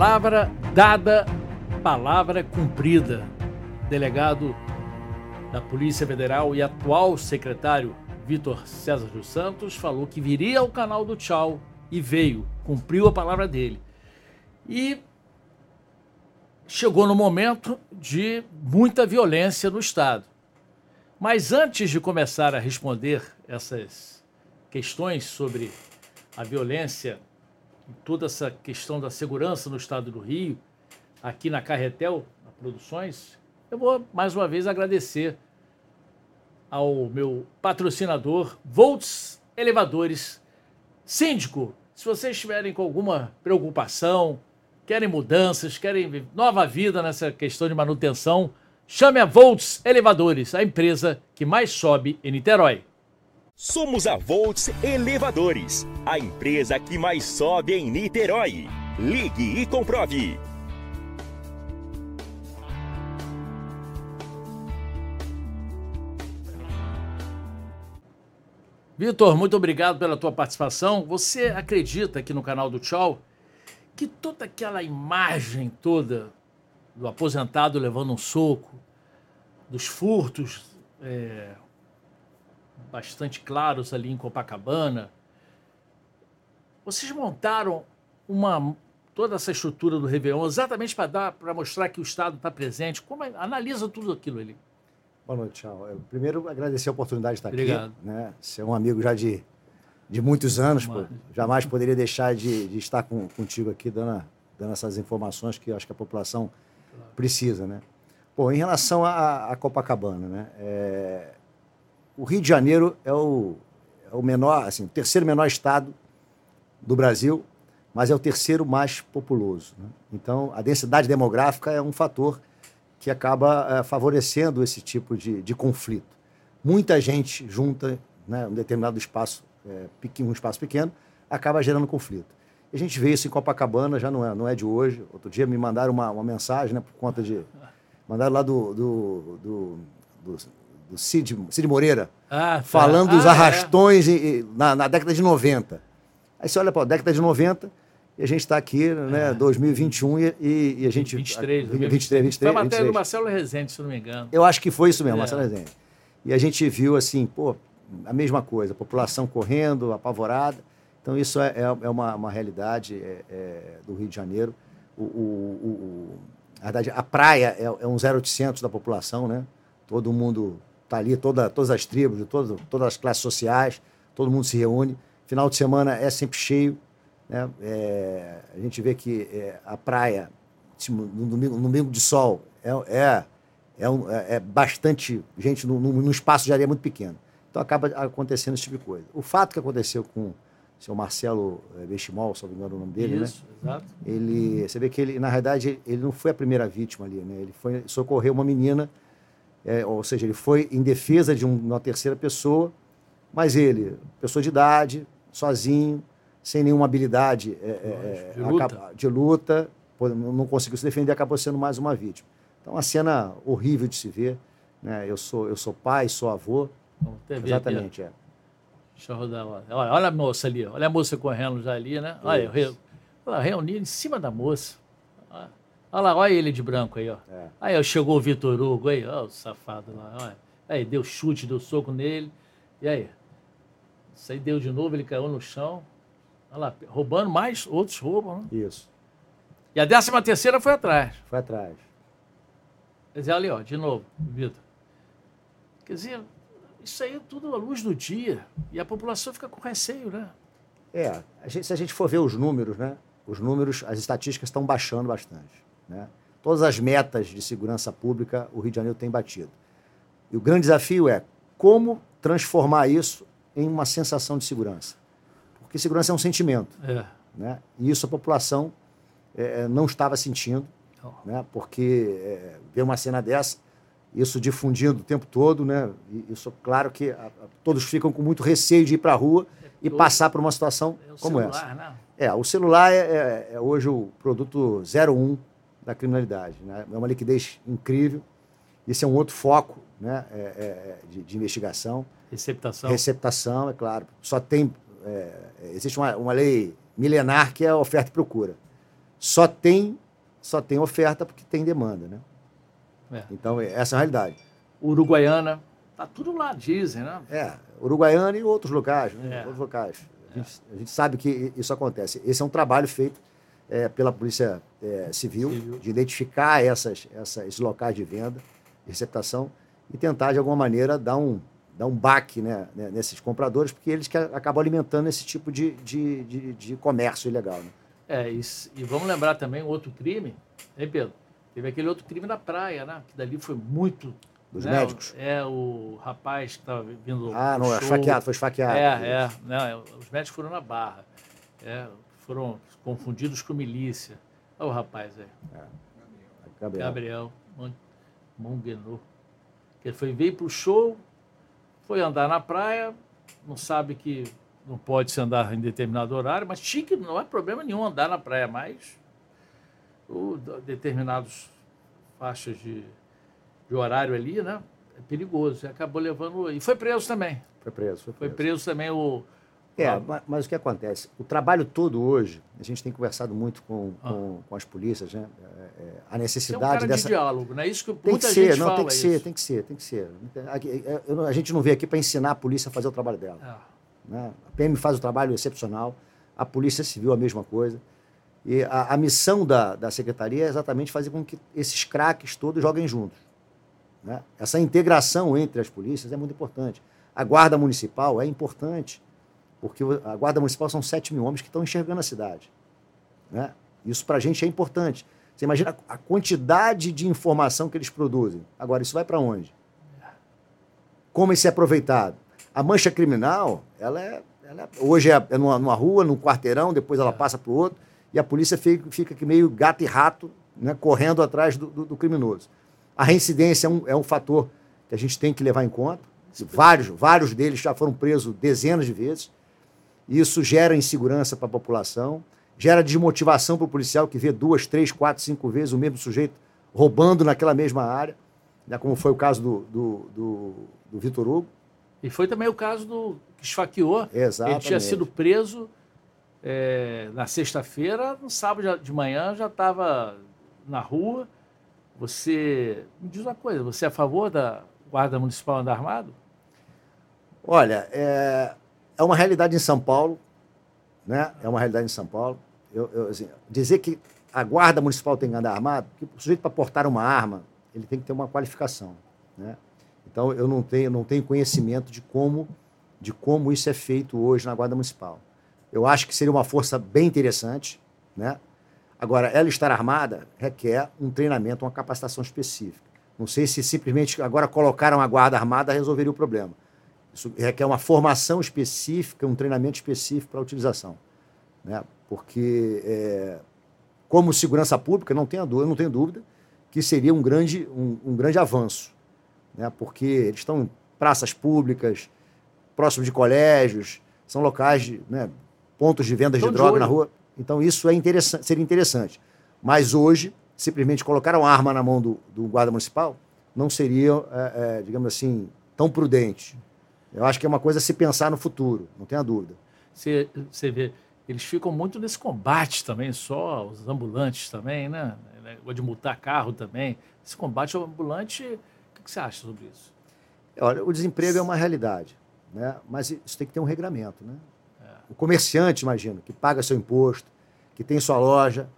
Palavra dada, palavra cumprida. Delegado da Polícia Federal e atual secretário Vitor César dos Santos falou que viria ao canal do Tchau e veio, cumpriu a palavra dele. E chegou no momento de muita violência no Estado. Mas antes de começar a responder essas questões sobre a violência, toda essa questão da segurança no Estado do Rio, aqui na Carretel, na Produções, eu vou mais uma vez agradecer ao meu patrocinador, Volts Elevadores. Síndico, se vocês estiverem com alguma preocupação, querem mudanças, querem nova vida nessa questão de manutenção, chame a Volts Elevadores, a empresa que mais sobe em Niterói. Somos a Volts Elevadores, a empresa que mais sobe em Niterói. Ligue e comprove. Vitor, muito obrigado pela tua participação. Você acredita aqui no canal do Tchau que toda aquela imagem toda do aposentado levando um soco, dos furtos é, bastante claros ali em Copacabana, vocês montaram uma toda essa estrutura do Réveillon exatamente para dar para mostrar que o Estado está presente. Como é, analisa tudo aquilo ali? Boa noite, tchau. Eu, primeiro, agradecer a oportunidade de estar Obrigado. aqui. Né? Ser um amigo já de, de muitos anos, pô, jamais poderia deixar de, de estar com, contigo aqui dando, dando essas informações que eu acho que a população precisa, né? Bom, em relação a Copacabana, né? É, o Rio de Janeiro é o, é o menor, assim, o terceiro menor estado do Brasil, mas é o terceiro mais populoso. Né? Então, a densidade demográfica é um fator que acaba é, favorecendo esse tipo de, de, conflito. Muita gente junta né, um determinado espaço, é, pequeno, um espaço pequeno, acaba gerando conflito. A gente vê isso em Copacabana, já não é, não é de hoje. Outro dia me mandaram uma, uma mensagem, né, por conta de. Mandaram lá do, do, do, do, do Cid, Cid Moreira, ah, tá. falando ah, dos arrastões é. e, na, na, década de 90. Aí você olha para a década de 90 e a gente está aqui, né, é. 2021 e, e, e, a gente... 23, 23, 23. Foi a matéria do Marcelo Rezende, se não me engano. Eu acho que foi isso mesmo, é. Marcelo Rezende. E a gente viu, assim, pô, a mesma coisa, a população correndo, apavorada. Então, isso é, é, é uma, uma realidade é, é, do Rio de Janeiro. O, o, o, a, verdade, a praia é, é um 0800 da população, né? Todo mundo está ali, toda, todas as tribos, todo, todas as classes sociais, todo mundo se reúne. Final de semana é sempre cheio. Né? É, a gente vê que é, a praia, no domingo, no domingo de sol, é, é, é, um, é, é bastante gente num, num, espaço de areia muito pequeno. Então acaba acontecendo esse tipo de coisa. O fato que aconteceu com o seu Marcelo Bestimol, se não me engano o nome dele, Isso, né? exato. Ele, você vê que ele, na realidade, ele não foi a primeira vítima ali, né? Ele foi socorrer uma menina é, ou seja, ele foi em defesa de um, uma terceira pessoa, mas ele, pessoa de idade, sozinho, sem nenhuma habilidade é, é, de, luta. Acaba, de, luta. não conseguiu se defender, acabou sendo mais uma vítima. Então, uma cena horrível de se ver. Né? Eu, sou, eu sou pai, sou avô. Exatamente, aqui, é. Deixa eu rodar. Olha, olha a moça ali, olha a moça correndo já ali, né? Olha, eu reuni em cima da moça. Olha lá, olha ele de branco aí, ó. É. Aí chegou o Vitor Hugo aí, ó, o safado lá, olha. Aí deu chute, deu soco nele. E aí? Isso aí deu de novo, ele caiu no chão. Olha lá, roubando mais, outros roubam, né? Isso. E a décima terceira foi atrás. Foi atrás. Quer dizer, ali, ó, de novo, Vitor. Quer dizer, isso aí é tudo à luz do dia. E a população fica com receio, né? É, a gente, se a gente for ver os números, né? Os números, as estatísticas estão baixando bastante. Né? Todas as metas de segurança pública o Rio de Janeiro tem batido. E o grande desafio é como transformar isso em uma sensação de segurança. Porque segurança é um sentimento. É. Né? E isso a população é, é não estava sentindo, oh. né? porque é, ver uma cena dessa, isso difundindo o tempo todo, né? E isso, claro que a, a, todos ficam com muito receio de ir para a rua é e passar por uma situação é como celular, essa. Não? É, o celular é, é, é hoje o produto 01 da criminalidade. Né? É uma liquidez incrível. Esse é um outro foco né? É, é, é, de, de, investigação. Receptação. Receptação, é claro. Só tem. É, existe uma, uma lei milenar que é oferta e procura. só tem, só tem oferta porque tem demanda, né? É. Então, essa é a realidade. Uruguaiana, tá tudo lá, dizem, né? É, Uruguaiana e outros locais, né? É. Outros locais. A gente, a gente sabe que isso acontece. Esse é um trabalho feito é, pela Polícia é, Civil, Civil. de identificar essas, essa- esses locais de venda, de receptação, e tentar, de alguma maneira, dar um, dar um baque né, né, nesses compradores, porque eles que acabam alimentando esse tipo de, de, de, de comércio ilegal. Né? É, e, e vamos lembrar também outro crime, hein, Pedro? Teve aquele outro crime na praia, né? Que dali foi muito. Dos né, médicos? É, o rapaz que estava vindo. Ah, não, é show. esfaqueado, foi esfaqueado. É, é. Né, os médicos foram na barra. É, foram confundidos com milícia. Olha o rapaz aí, Gabriel. Gabriel Mon- Monguenot. Que ele foi, veio para o show, foi andar na praia, não sabe que não pode se andar em determinado horário, mas tinha que, não é problema nenhum andar na praia mais. O, determinados faixas de, de horário ali, né? É perigoso. E acabou levando. E foi preso também. Foi preso. Foi Foi preso. preso também o. É, Ah, ma- mas, o que acontece? O trabalho todo hoje, a gente tem conversado muito com, Ah. com, com as polícias, né? É, é, a é um necessidade cara dessa. de diálogo, não é isso que Tem muita que gente ser, não, fala tem que isso. ser, tem que ser, tem que ser. Aqui, é, não- a gente não veio aqui para ensinar a polícia a fazer o trabalho dela. Ah, né? A PM faz o trabalho excepcional, a Polícia Civil a mesma coisa. E a, a missão da, da Secretaria é exatamente fazer com que esses craques todos joguem juntos. né? Essa integração entre as polícias é muito importante. A Guarda Municipal é importante, porque a Guarda Municipal são 7 mil homens que estão enxergando a cidade. né? Isso para a gente é importante. Você imagina a quantidade de informação que eles produzem. Agora, isso vai para onde? Como isso é aproveitado? A mancha criminal, ela é, ela é- hoje é, é numa, numa rua, num quarteirão, depois ela passa para o outro, e a polícia fica, fica aqui meio gato e rato, né, correndo atrás do, do- do criminoso. A reincidência é um, é um fator que a gente tem que levar em conta. Vários, vários deles já foram presos dezenas de vezes. Isso gera insegurança para a população, gera desmotivação para o policial que vê duas, três, quatro, cinco vezes o mesmo sujeito roubando naquela mesma área, né, como foi o caso do, do, do, do Vitor Hugo. E foi também o caso do que esfaqueou. Ele Exatamente. tinha sido preso é, na sexta-feira, no sábado de manhã já estava na rua. Você me diz uma coisa, você é a favor da Guarda Municipal andar armado? Olha, é, é uma realidade em São Paulo, né? É uma realidade em São Paulo. Eu, eu, assim, dizer que a guarda municipal tem que andar armado, que o sujeito para portar uma arma, ele tem que ter uma qualificação, né? Então eu não tenho, não tenho conhecimento de como, de como isso é feito hoje na guarda municipal. Eu acho que seria uma força bem interessante, né? Agora, ela estar armada requer um treinamento, uma capacitação específica. Não sei se simplesmente agora colocaram a guarda armada resolveria o problema. Isso requer uma formação específica, um treinamento específico para a utilização. Né? Porque, é, como segurança pública, não tenho, dúvida, não tenho dúvida que seria um grande, um, um grande avanço. Né? Porque eles estão em praças públicas, próximo de colégios, são locais, de, né, pontos de vendas Estão de de droga olho. na rua. Então, isso é interessante, seria interessante. Mas hoje, simplesmente colocar uma arma na mão do, do guarda municipal não seria, é, é, digamos assim, tão prudente. Eu acho que é uma coisa a se pensar no futuro, não tenha dúvida. Você, você vê, eles ficam muito nesse combate também, só os ambulantes também, né? Ou de multar carro também. Esse combate ao ambulante, o que você acha sobre isso? Olha, o desemprego é uma realidade, né? mas isso tem que ter um regramento. Né? O comerciante, imagino, que paga seu imposto, que tem sua loja,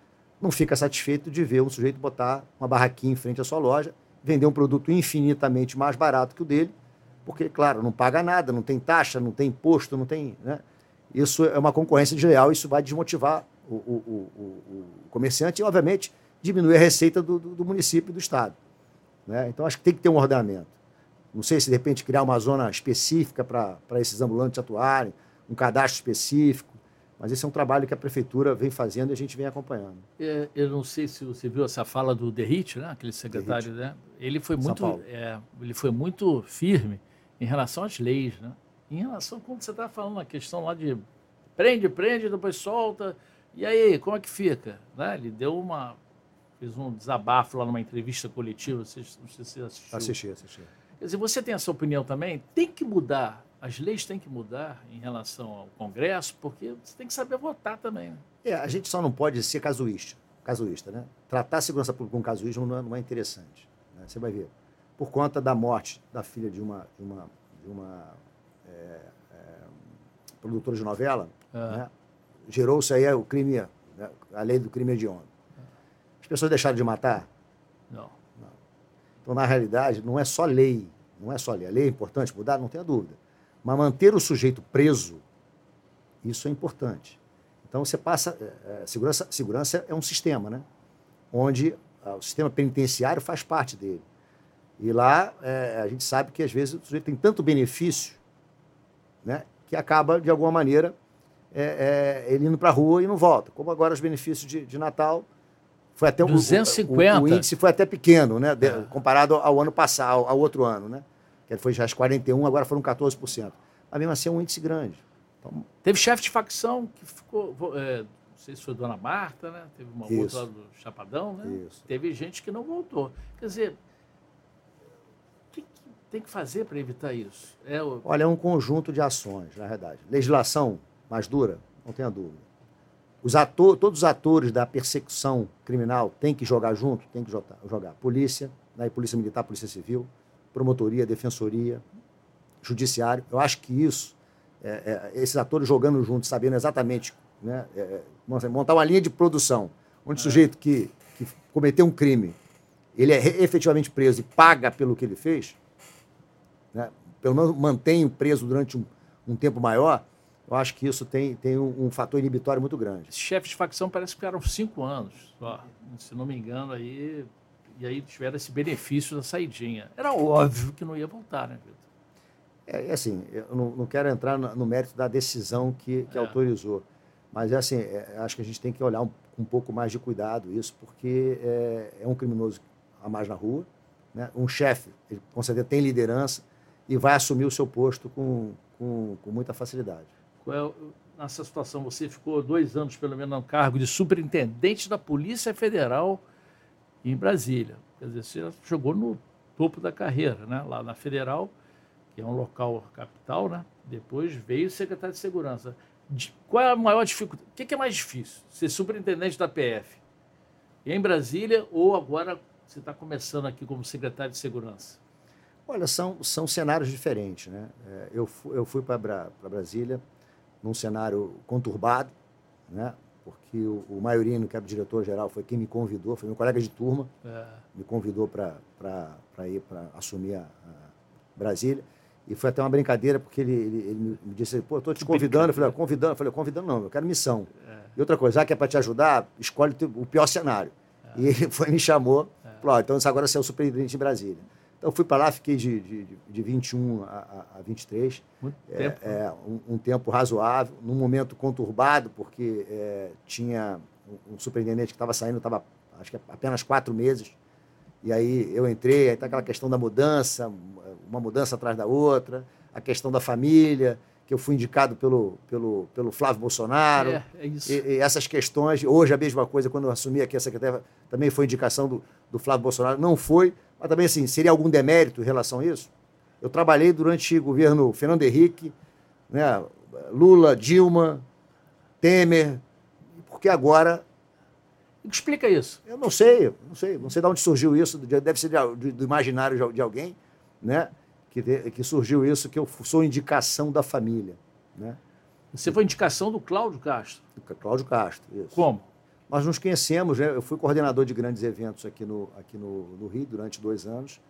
não fica satisfeito de ver um sujeito botar uma barraquinha em frente à sua loja, vender um produto infinitamente mais barato que o dele, porque, claro, não paga nada, não tem taxa, não tem imposto, não tem. Né? Isso é uma concorrência desleal, isso vai desmotivar o, o- o- o- comerciante e, obviamente, diminuir a receita do, do- do município e do Estado. né? Então, acho que tem que ter um ordenamento. Não sei se, de repente, criar uma zona específica para esses ambulantes atuarem, um cadastro específico, mas esse é um trabalho que a prefeitura vem fazendo e a gente vem acompanhando. É, Eu não sei se você viu essa fala do Derrit, né? aquele secretário, né? Ele foi muito, é, ele foi muito firme em relação às leis, né? Em relação quando você está falando a questão lá de prende, prende, depois solta, e aí como é que fica, né? Ele deu uma fez um desabafo lá numa entrevista coletiva, você, não sei se você assistiu. Assisti, assisti. Quer dizer, você tem essa opinião também? Tem que mudar, as leis têm que mudar em relação ao Congresso, porque você tem que saber votar também. né? É, a gente só não pode ser casuísta. casuísta, né? Tratar a segurança pública com casuísmo não é, não é interessante. Né? Você vai ver. Por conta da morte da filha de uma, de uma, de uma é, é, produtora de novela, ah. né? gerou-se aí o crime, né? a lei do crime hediondo. As pessoas deixaram de matar? Não. não. Então, na realidade, não é só lei. Não é só lei. A lei é importante mudar, não tenha dúvida. Mas manter o sujeito preso, isso é importante. Então, você passa. É, segurança, segurança é um sistema, né? Onde o sistema penitenciário faz parte dele. E lá é, a gente sabe que às vezes o sujeito tem tanto benefício né, que acaba, de alguma maneira, é, é, ele indo para a rua e não volta. Como agora os benefícios de, de Natal foi até 250. O, o, o, índice foi até pequeno, né? De, é. Comparado ao ano passado, ao, ao, outro ano, né? Que foi já as 41, agora foram 14%. Mas mesmo assim é um índice grande. Então, Teve chefe de facção que ficou. É, não sei se foi Dona Marta, né? Teve uma isso. outra lá do Chapadão, né? Isso. Teve gente que não voltou. Quer dizer, tem que fazer para evitar isso? É o... Olha, é um conjunto de ações, na verdade. Legislação mais dura, não tenha dúvida. Os ator, todos os atores da persecução criminal têm que jogar junto, têm que jogar. Polícia, né, Polícia Militar, Polícia Civil, Promotoria, Defensoria, Judiciário. Eu acho que isso, é, é, esses atores jogando juntos, sabendo exatamente, né, é, é montar uma linha de produção, onde o sujeito que, que cometeu um crime, ele é efetivamente preso e paga pelo que ele fez, né, pelo menos mantém o preso durante um, um tempo maior, eu acho que isso tem, tem um, um fator inibitório muito grande. Esses chefes de facção parece que ficaram cinco anos só, se não me engano, aí, e aí tiveram esse benefício da saidinha. Era óbvio que não ia voltar, né, Vitor? É, é assim, eu não, não quero entrar no, no, mérito da decisão que, que é. autorizou, mas é assim, é, acho que a gente tem que olhar um, um pouco mais de cuidado isso, porque é, é um criminoso a mais na rua, né? um chefe, ele com certeza tem liderança e vai assumir o seu posto com, com, com muita facilidade. É nessa situação, você ficou dois anos, pelo menos, no cargo de superintendente da Polícia Federal em Brasília. Quer dizer, você chegou no topo da carreira, né? lá na Federal, que é um local capital, né? depois veio secretário de Segurança. Qual é a maior dificuldade? O que é mais difícil? Ser superintendente da PF em Brasília ou agora você está começando aqui como secretário de Segurança? Olha, são, são cenários diferentes. Né? É, eu, eu fui para Brasília num cenário conturbado, né? porque o, o Maiorino, que era o diretor-geral, foi quem me convidou, foi meu colega de turma, é. me convidou para ir para assumir a, a, Brasília. E foi até uma brincadeira, porque ele, ele, ele me disse, pô, estou te convidando. Eu falei, ah, convidando. Eu falei, convidando não, eu quero missão. É. E outra coisa, já que é para te ajudar, escolhe o pior cenário. É. E ele foi me chamou, é. falou, então agora você é o superintendente em Brasília. Então, fui para lá, fiquei de, de, de 21 a, a 23. Muito é, tempo. É, um, um, tempo razoável, num momento conturbado, porque é, tinha um, um superintendente que estava saindo, estava acho que apenas quatro meses. E aí eu entrei, aí está aquela questão da mudança, uma mudança atrás da outra, a questão da família, que eu fui indicado pelo, pelo, pelo Flávio Bolsonaro. É, é isso. E, e essas questões, hoje a mesma coisa, quando eu assumi aqui a secretária, também foi indicação do, do Flávio Bolsonaro. Não foi, mas também, assim, seria algum demérito em relação a isso? Eu trabalhei durante o governo Fernando Henrique, né, Lula, Dilma, Temer, porque agora. Explica isso. Eu não sei, não sei, não sei de onde surgiu isso, deve ser do imaginário de alguém, né? Que, que surgiu isso, que eu sou indicação da família. Né? Você foi indicação do Cláudio Castro? Do Cláudio Castro, isso. Como? Nós nos conhecemos, né? eu fui coordenador de grandes eventos aqui no, aqui no, no Rio durante dois anos.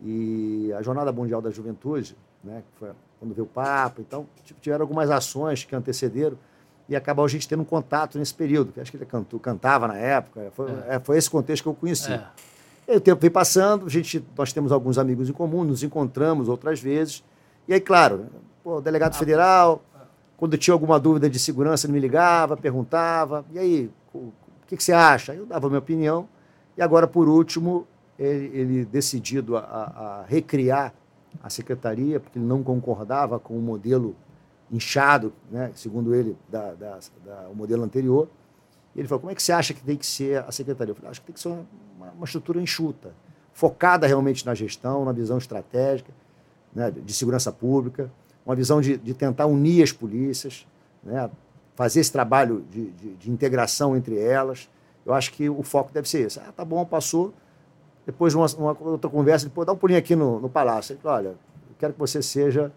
E a Jornada Mundial da Juventude, né, foi quando veio o Papa, então tiveram algumas ações que antecederam e acabou a gente tendo um contato nesse período, que acho que ele cantou, cantava na época, foi, é. É, foi esse contexto que eu conheci. É. E o tempo veio passando, a gente, nós temos alguns amigos em comum, nos encontramos outras vezes, e aí, claro, pô, delegado ah, federal, quando tinha alguma dúvida de segurança, ele me ligava, perguntava, e aí, o que, que você acha? Eu dava a minha opinião. E agora, por último, ele, ele decidido a, a, recriar a secretaria, porque ele não concordava com o modelo inchado, né, segundo ele, da, da, da, o modelo anterior. E ele falou: como é que você acha que tem que ser a secretaria? Eu falei: acho que tem que ser uma, uma estrutura enxuta, focada realmente na gestão, na visão estratégica né, de segurança pública, uma visão de, de tentar unir as polícias, né, fazer esse trabalho de, de, de integração entre elas Eu acho que o foco deve ser esse. Ah, tá bom, passou. Depois, uma, uma outra conversa, depois dá um pulinho aqui no, no palácio. Ele falou, olha, eu quero que você seja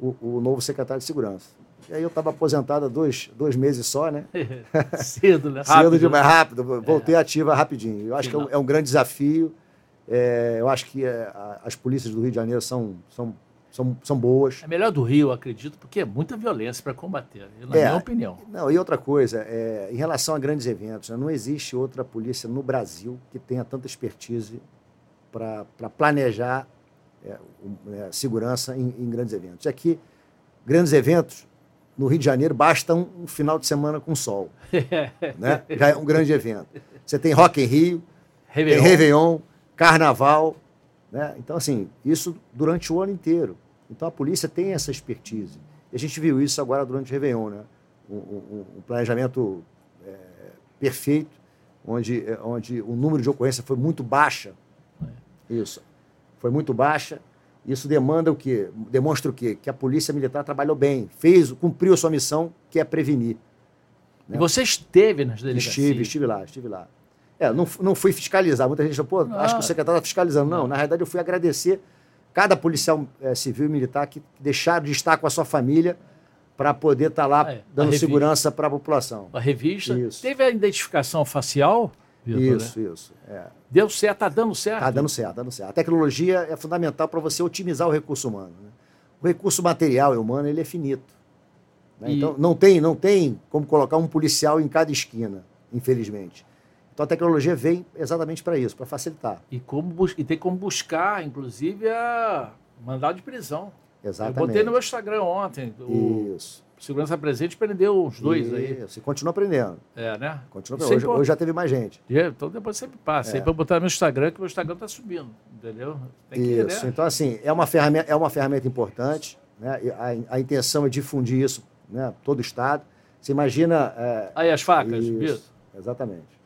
o, o novo secretário de segurança. E aí eu estava aposentado há dois, dois meses só, né? Cedo, né? Cedo rápido, demais, né? rápido. Voltei é. ativa rapidinho. Eu acho que é um, é um grande desafio. É, eu acho que é, as polícias do Rio de Janeiro são, são, são, são boas. É melhor do Rio, acredito, porque é muita violência para combater, na é, minha opinião. Não, e outra coisa, é, em relação a grandes eventos, né, não existe outra polícia no Brasil que tenha tanta expertise para planejar é, é, segurança em, em, grandes eventos. Aqui, grandes eventos, no Rio de Janeiro, basta um, um final de semana com sol. né? Já é um grande evento. Você tem Rock em Rio, Réveillon. Réveillon, Carnaval. Né? Então, assim, isso durante o ano inteiro. Então, a polícia tem essa expertise. E a gente viu isso agora durante o Réveillon. Né? Um, um, um planejamento é, perfeito, onde, é, onde o número de ocorrência foi muito baixa. É. Isso. Foi muito baixa. Isso demanda o quê? Demonstra o quê? Que a polícia militar trabalhou bem, fez, cumpriu a sua missão, que é prevenir. Né? E você esteve nas delegacias? Estive, estive lá, estive lá. É, não, não fui fiscalizar. Muita gente falou, pô, ah. acho que o secretário está fiscalizando. Não, na realidade eu fui agradecer cada policial é, civil e militar que deixaram de estar com a sua família para poder estar tá lá ah, é. dando segurança para a população. A revista. Isso. Teve a identificação facial? Vitor, isso, né? isso. É. Deu certo, está dando certo? Está dando certo, dando certo. A tecnologia é fundamental para você otimizar o recurso humano. Né? O recurso material e humano ele é finito. Né? E... Então não tem, não tem como colocar um policial em cada esquina, infelizmente. Então a tecnologia vem exatamente para isso, para facilitar. E, como, e tem como buscar, inclusive, a mandado de prisão. Exatamente. Eu botei no meu Instagram ontem. O Isso. Segurança Presente prendeu uns dois Isso. aí. Isso, e continua aprendendo. É, né? Continua aprendendo. Hoje, hoje, já teve mais gente. Então depois me passa é. aí para botar no meu Instagram, que o meu Instagram está subindo, entendeu? Tem que, isso. Então, assim, é uma ferramenta, é uma ferramenta importante. Né? A, a intenção é difundir isso, né? todo o Estado. Você imagina. É... Aí as facas, isso. Exatamente.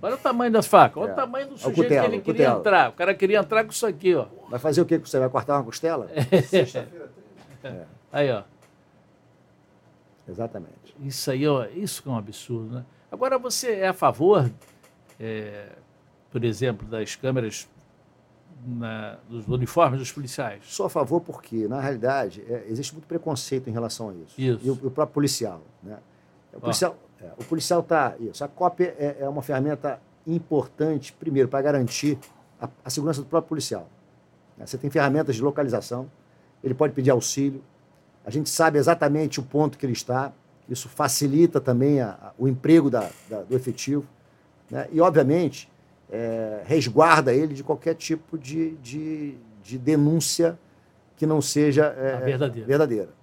Olha o tamanho das facas, olha é. o tamanho do sujeito cutelo, que ele queria cutelo. entrar. O cara queria entrar com isso aqui, ó. Vai fazer o que com você? Vai cortar uma costela? É. é. Aí, ó. Exatamente. Isso aí, ó, isso que é um absurdo, né? Agora, você é a favor, é, por exemplo, das câmeras na, dos uniformes dos policiais? Sou a favor porque, na realidade, é, existe muito preconceito em relação a isso. Isso. E o, o próprio policial, né? O policial, é, o policial está. Isso. A cópia é, é, uma ferramenta importante, primeiro, para garantir a, a, segurança do próprio policial. Né? Você tem ferramentas de localização, ele pode pedir auxílio, a gente sabe exatamente o ponto que ele está, isso facilita também a, a, o emprego da, da, do efetivo, né? e, obviamente, é, resguarda ele de qualquer tipo de, de, de denúncia que não seja é, verdadeira. verdadeira.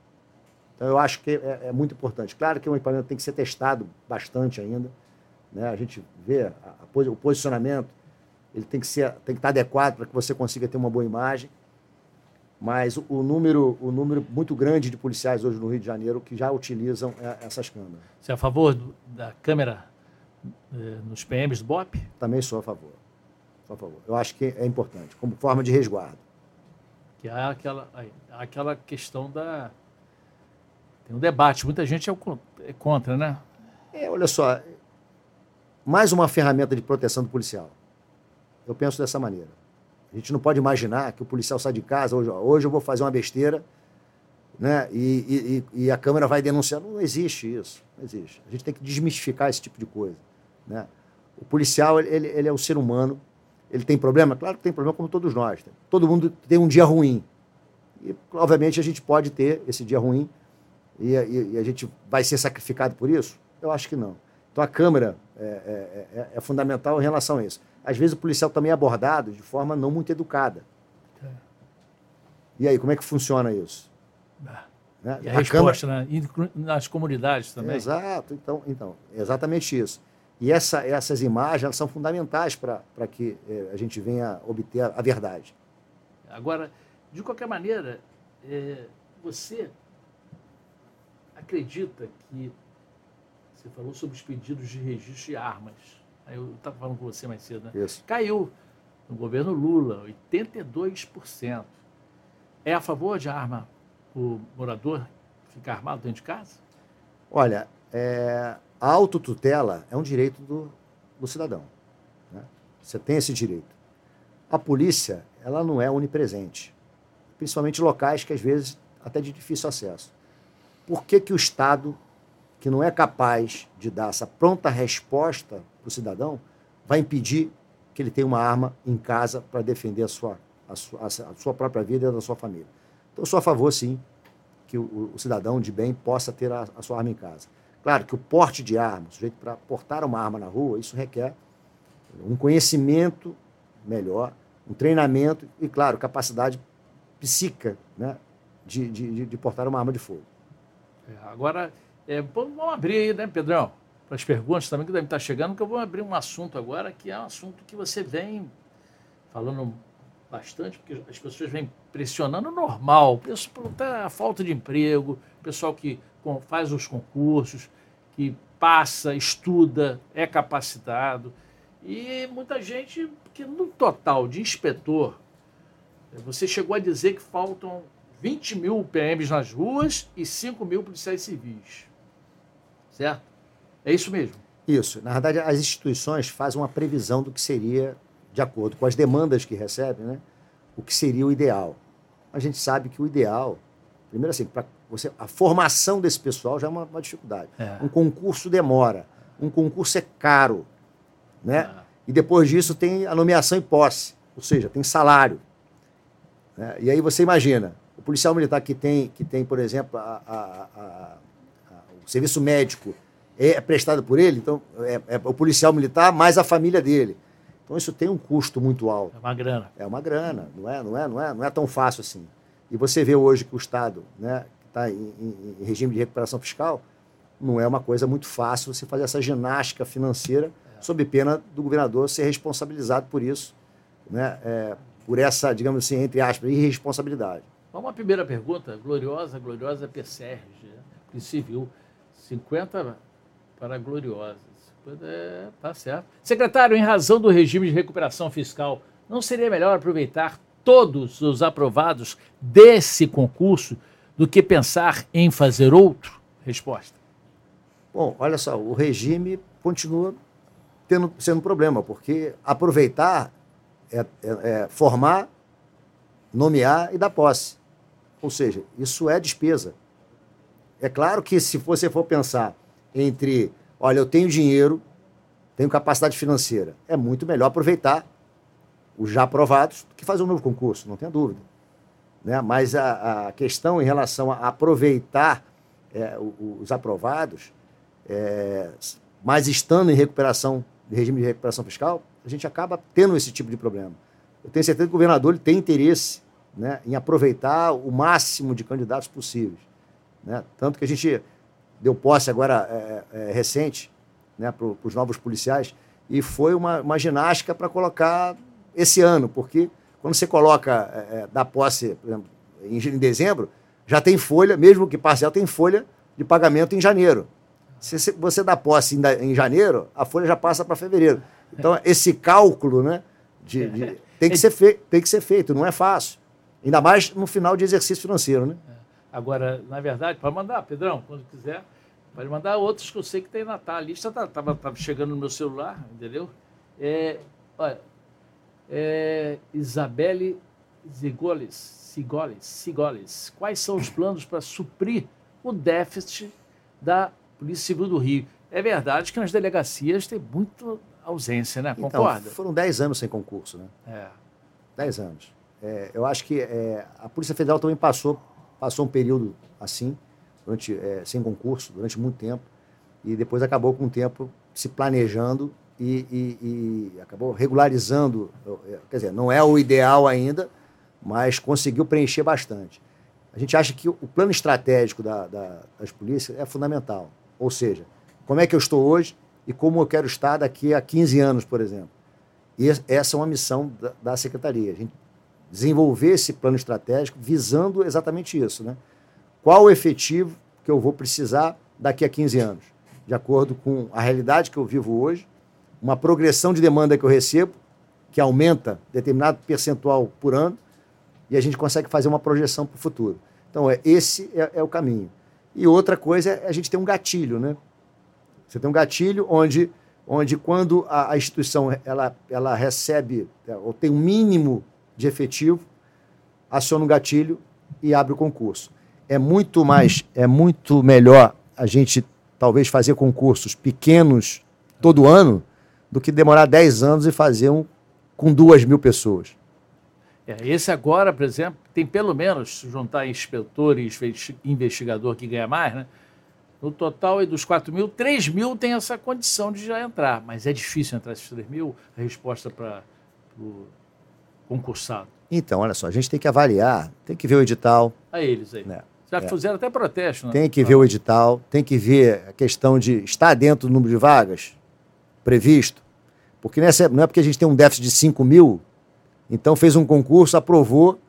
Então, eu acho que é, é, muito importante. Claro que o equipamento tem que ser testado bastante ainda. Né? A gente vê a, a, o posicionamento, ele tem que, ser, tem que estar adequado para que você consiga ter uma boa imagem. Mas o, o, número, o número muito grande de policiais hoje no Rio de Janeiro que já utilizam é, essas câmeras. Você é a favor do, da câmera eh, nos PMs do BOP? Também sou a favor. Sou a favor. Eu acho que é importante, como forma de resguardo. Que há aquela, aquela questão da tem um debate, muita gente é, é contra, né? É, olha só, mais uma ferramenta de proteção do policial. Eu penso dessa maneira. A gente não pode imaginar que o policial sai de casa, hoje, hoje eu vou fazer uma besteira, né? E, e, e, a câmera vai denunciar. Não existe isso. Não existe. A gente tem que desmistificar esse tipo de coisa. Né? O policial, ele, ele é um ser humano. Ele tem problema? Claro que tem problema, como todos nós. Todo mundo tem um dia ruim. E, obviamente, a gente pode ter esse dia ruim, e, e, e, a gente vai ser sacrificado por isso? Eu acho que não. Então a Câmara é, é, é, é, fundamental em relação a isso. Às vezes o policial também é abordado de forma não muito educada. É. E aí, como é que funciona isso? Ah. Né? E a, a resposta Câmara... né? nas comunidades também. Exato, então, então exatamente isso. E essa, essas imagens são fundamentais para que é, a gente venha obter a, a, verdade. Agora, de qualquer maneira, é, você acredita que você falou sobre os pedidos de registro de armas. Eu estava falando com você mais cedo, né? Isso. Caiu no governo Lula, 82%. É a favor de arma o morador ficar armado dentro de casa? Olha, é, a autotutela é um direito do, do cidadão. Né? Você tem esse direito. A polícia, ela não é onipresente, principalmente locais que às vezes até de difícil acesso. Por que, que o Estado, que não é capaz de dar essa pronta resposta para o cidadão, vai impedir que ele tenha uma arma em casa para defender a sua, a, sua, a sua própria vida e a da sua família? Então, eu sou a favor, sim, que o, o cidadão de bem possa ter a, a, sua arma em casa. Claro que o porte de arma, o sujeito para portar uma arma na rua, isso requer um conhecimento melhor, um treinamento e, claro, capacidade psíquica né, de, de, de portar uma arma de fogo. É, agora, é, vamos abrir aí, né, Pedrão, para as perguntas também que devem estar chegando, que eu vou abrir um assunto agora que é um assunto que você vem falando bastante, porque as pessoas vêm pressionando normal, a falta de emprego, pessoal que faz os concursos, que passa, estuda, é capacitado. E muita gente que no total de inspetor, você chegou a dizer que faltam 20 mil PMs nas ruas e 5 mil policiais civis. Certo? É isso mesmo? Isso. Na verdade, as instituições fazem uma previsão do que seria, de acordo com as demandas que recebem, né, o que seria o ideal. A gente sabe que o ideal, primeiro assim, para você, a formação desse pessoal já é uma, uma dificuldade. É. Um concurso demora, um concurso é caro, né? É. E depois disso tem a nomeação e posse, ou seja, tem salário. Né? E aí você imagina, policial militar que tem, que tem por exemplo, a, a, a, o serviço médico é prestado por ele, então é, é, o policial militar mais a família dele. Então isso tem um custo muito alto. É uma grana. É uma grana, não é, não é, não é, não é tão fácil assim. E você vê hoje que o Estado, né, que está em, em, em, regime de recuperação fiscal, não é uma coisa muito fácil você fazer essa ginástica financeira é. sob pena do governador ser responsabilizado por isso, né, é, por essa, digamos assim, entre aspas, irresponsabilidade. Vamos à primeira pergunta, gloriosa, gloriosa PSERG, né? Civil, 50 para gloriosa. É, tá certo. Secretário, em razão do regime de recuperação fiscal, não seria melhor aproveitar todos os aprovados desse concurso do que pensar em fazer outro? Resposta. Bom, olha só, o regime continua tendo, sendo um problema, porque aproveitar é, é, é formar, nomear e dar posse. Ou seja, isso é despesa. É claro que se você for pensar entre olha, eu tenho dinheiro, tenho capacidade financeira. É muito melhor aproveitar os já aprovados do que fazer um novo concurso, não tenha dúvida. Né? Mas a, a questão em relação a aproveitar é, os aprovados, é, mas estando em recuperação, regime de recuperação fiscal, a gente acaba tendo esse tipo de problema. Eu tenho certeza que o governador ele tem interesse né, em aproveitar o máximo de candidatos possíveis. Né? Tanto que a gente deu posse agora é, é, recente né, para os novos policiais, e foi uma, uma ginástica para colocar esse ano, porque quando você coloca, é, é da posse, por exemplo, em, dezembro, já tem folha, mesmo que parcial, tem folha de pagamento em janeiro. Se você dá posse em, em janeiro, a folha já passa para fevereiro. Então, esse cálculo né, de, de, tem, que ser fe, tem que ser feito, não é fácil. Ainda mais no final de exercício financeiro. Né? Agora, na verdade, pode mandar, Pedrão, quando quiser. Pode mandar outros que eu sei que tem na tá, a lista, estava tá, chegando no meu celular, entendeu? É, olha, é, Isabelle Zigoles, Sigoles, Sigoles, quais são os planos para suprir o déficit da Polícia Civil do Rio? É verdade que nas delegacias tem muita ausência, né? Então, Concorda? Então, foram 10 anos sem concurso, né? É. 10 anos. É, eu acho que é, a Polícia Federal também passou passou um período assim, durante, é, sem concurso, durante muito tempo, e depois acabou com o tempo se planejando e, e, e, acabou regularizando. É, quer dizer, não é o ideal ainda, mas conseguiu preencher bastante. A gente acha que o plano estratégico da, da, das polícias é fundamental. Ou seja, como é que eu estou hoje e como eu quero estar daqui a 15 anos, por exemplo. E essa é uma missão da, da secretaria. A gente desenvolver esse plano estratégico visando exatamente isso. Né? Qual o efetivo que eu vou precisar daqui a 15 anos? De acordo com a realidade que eu vivo hoje, uma progressão de demanda que eu recebo, que aumenta determinado percentual por ano, e a gente consegue fazer uma projeção para o futuro. Então, é, esse é, é, o caminho. E outra coisa é a gente ter um gatilho, né? Você tem um gatilho onde, onde quando a, a instituição ela, ela recebe é, ou tem um mínimo de efetivo, aciona um gatilho e abre o concurso. É muito mais, é muito melhor a gente talvez fazer concursos pequenos todo ano do que demorar 10 anos e fazer um com duas mil pessoas. É, esse agora, por exemplo, tem pelo menos, juntar inspetor e investigador que ganha mais, né? No total e dos 4 mil, 3 mil tem essa condição de já entrar. Mas é difícil entrar esses 3 mil, a resposta para o concursado. Então, olha só, a gente tem que avaliar, tem que ver o edital. A eles aí. Né? Já é. fizeram até protesto, né? Tem que ver o edital, tem que ver a questão de estar dentro do número de vagas previsto. Porque nessa, não é porque a gente tem um déficit de 5 mil, então fez um concurso, aprovou,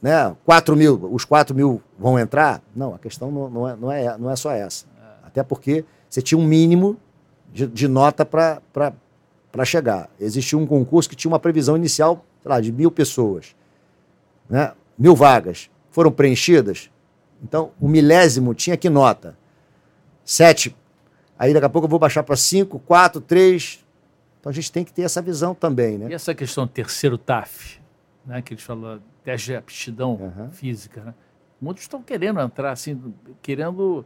né? 4 mil, os 4 mil vão entrar? Não, a questão não, não, é, não, é, não é só essa. Até porque você tinha um mínimo de, de nota para chegar. Existia um concurso que tinha uma previsão inicial lá, de mil pessoas, né? mil vagas. Foram preenchidas? Então, o milésimo tinha que nota? Sete. Aí daqui a pouco eu vou baixar para cinco, quatro, três. Então a gente tem que ter essa visão também, né? E essa questão do terceiro TAF, né, que eles falam, teste de aptidão uhum. física, né? Muitos estão querendo entrar, assim, querendo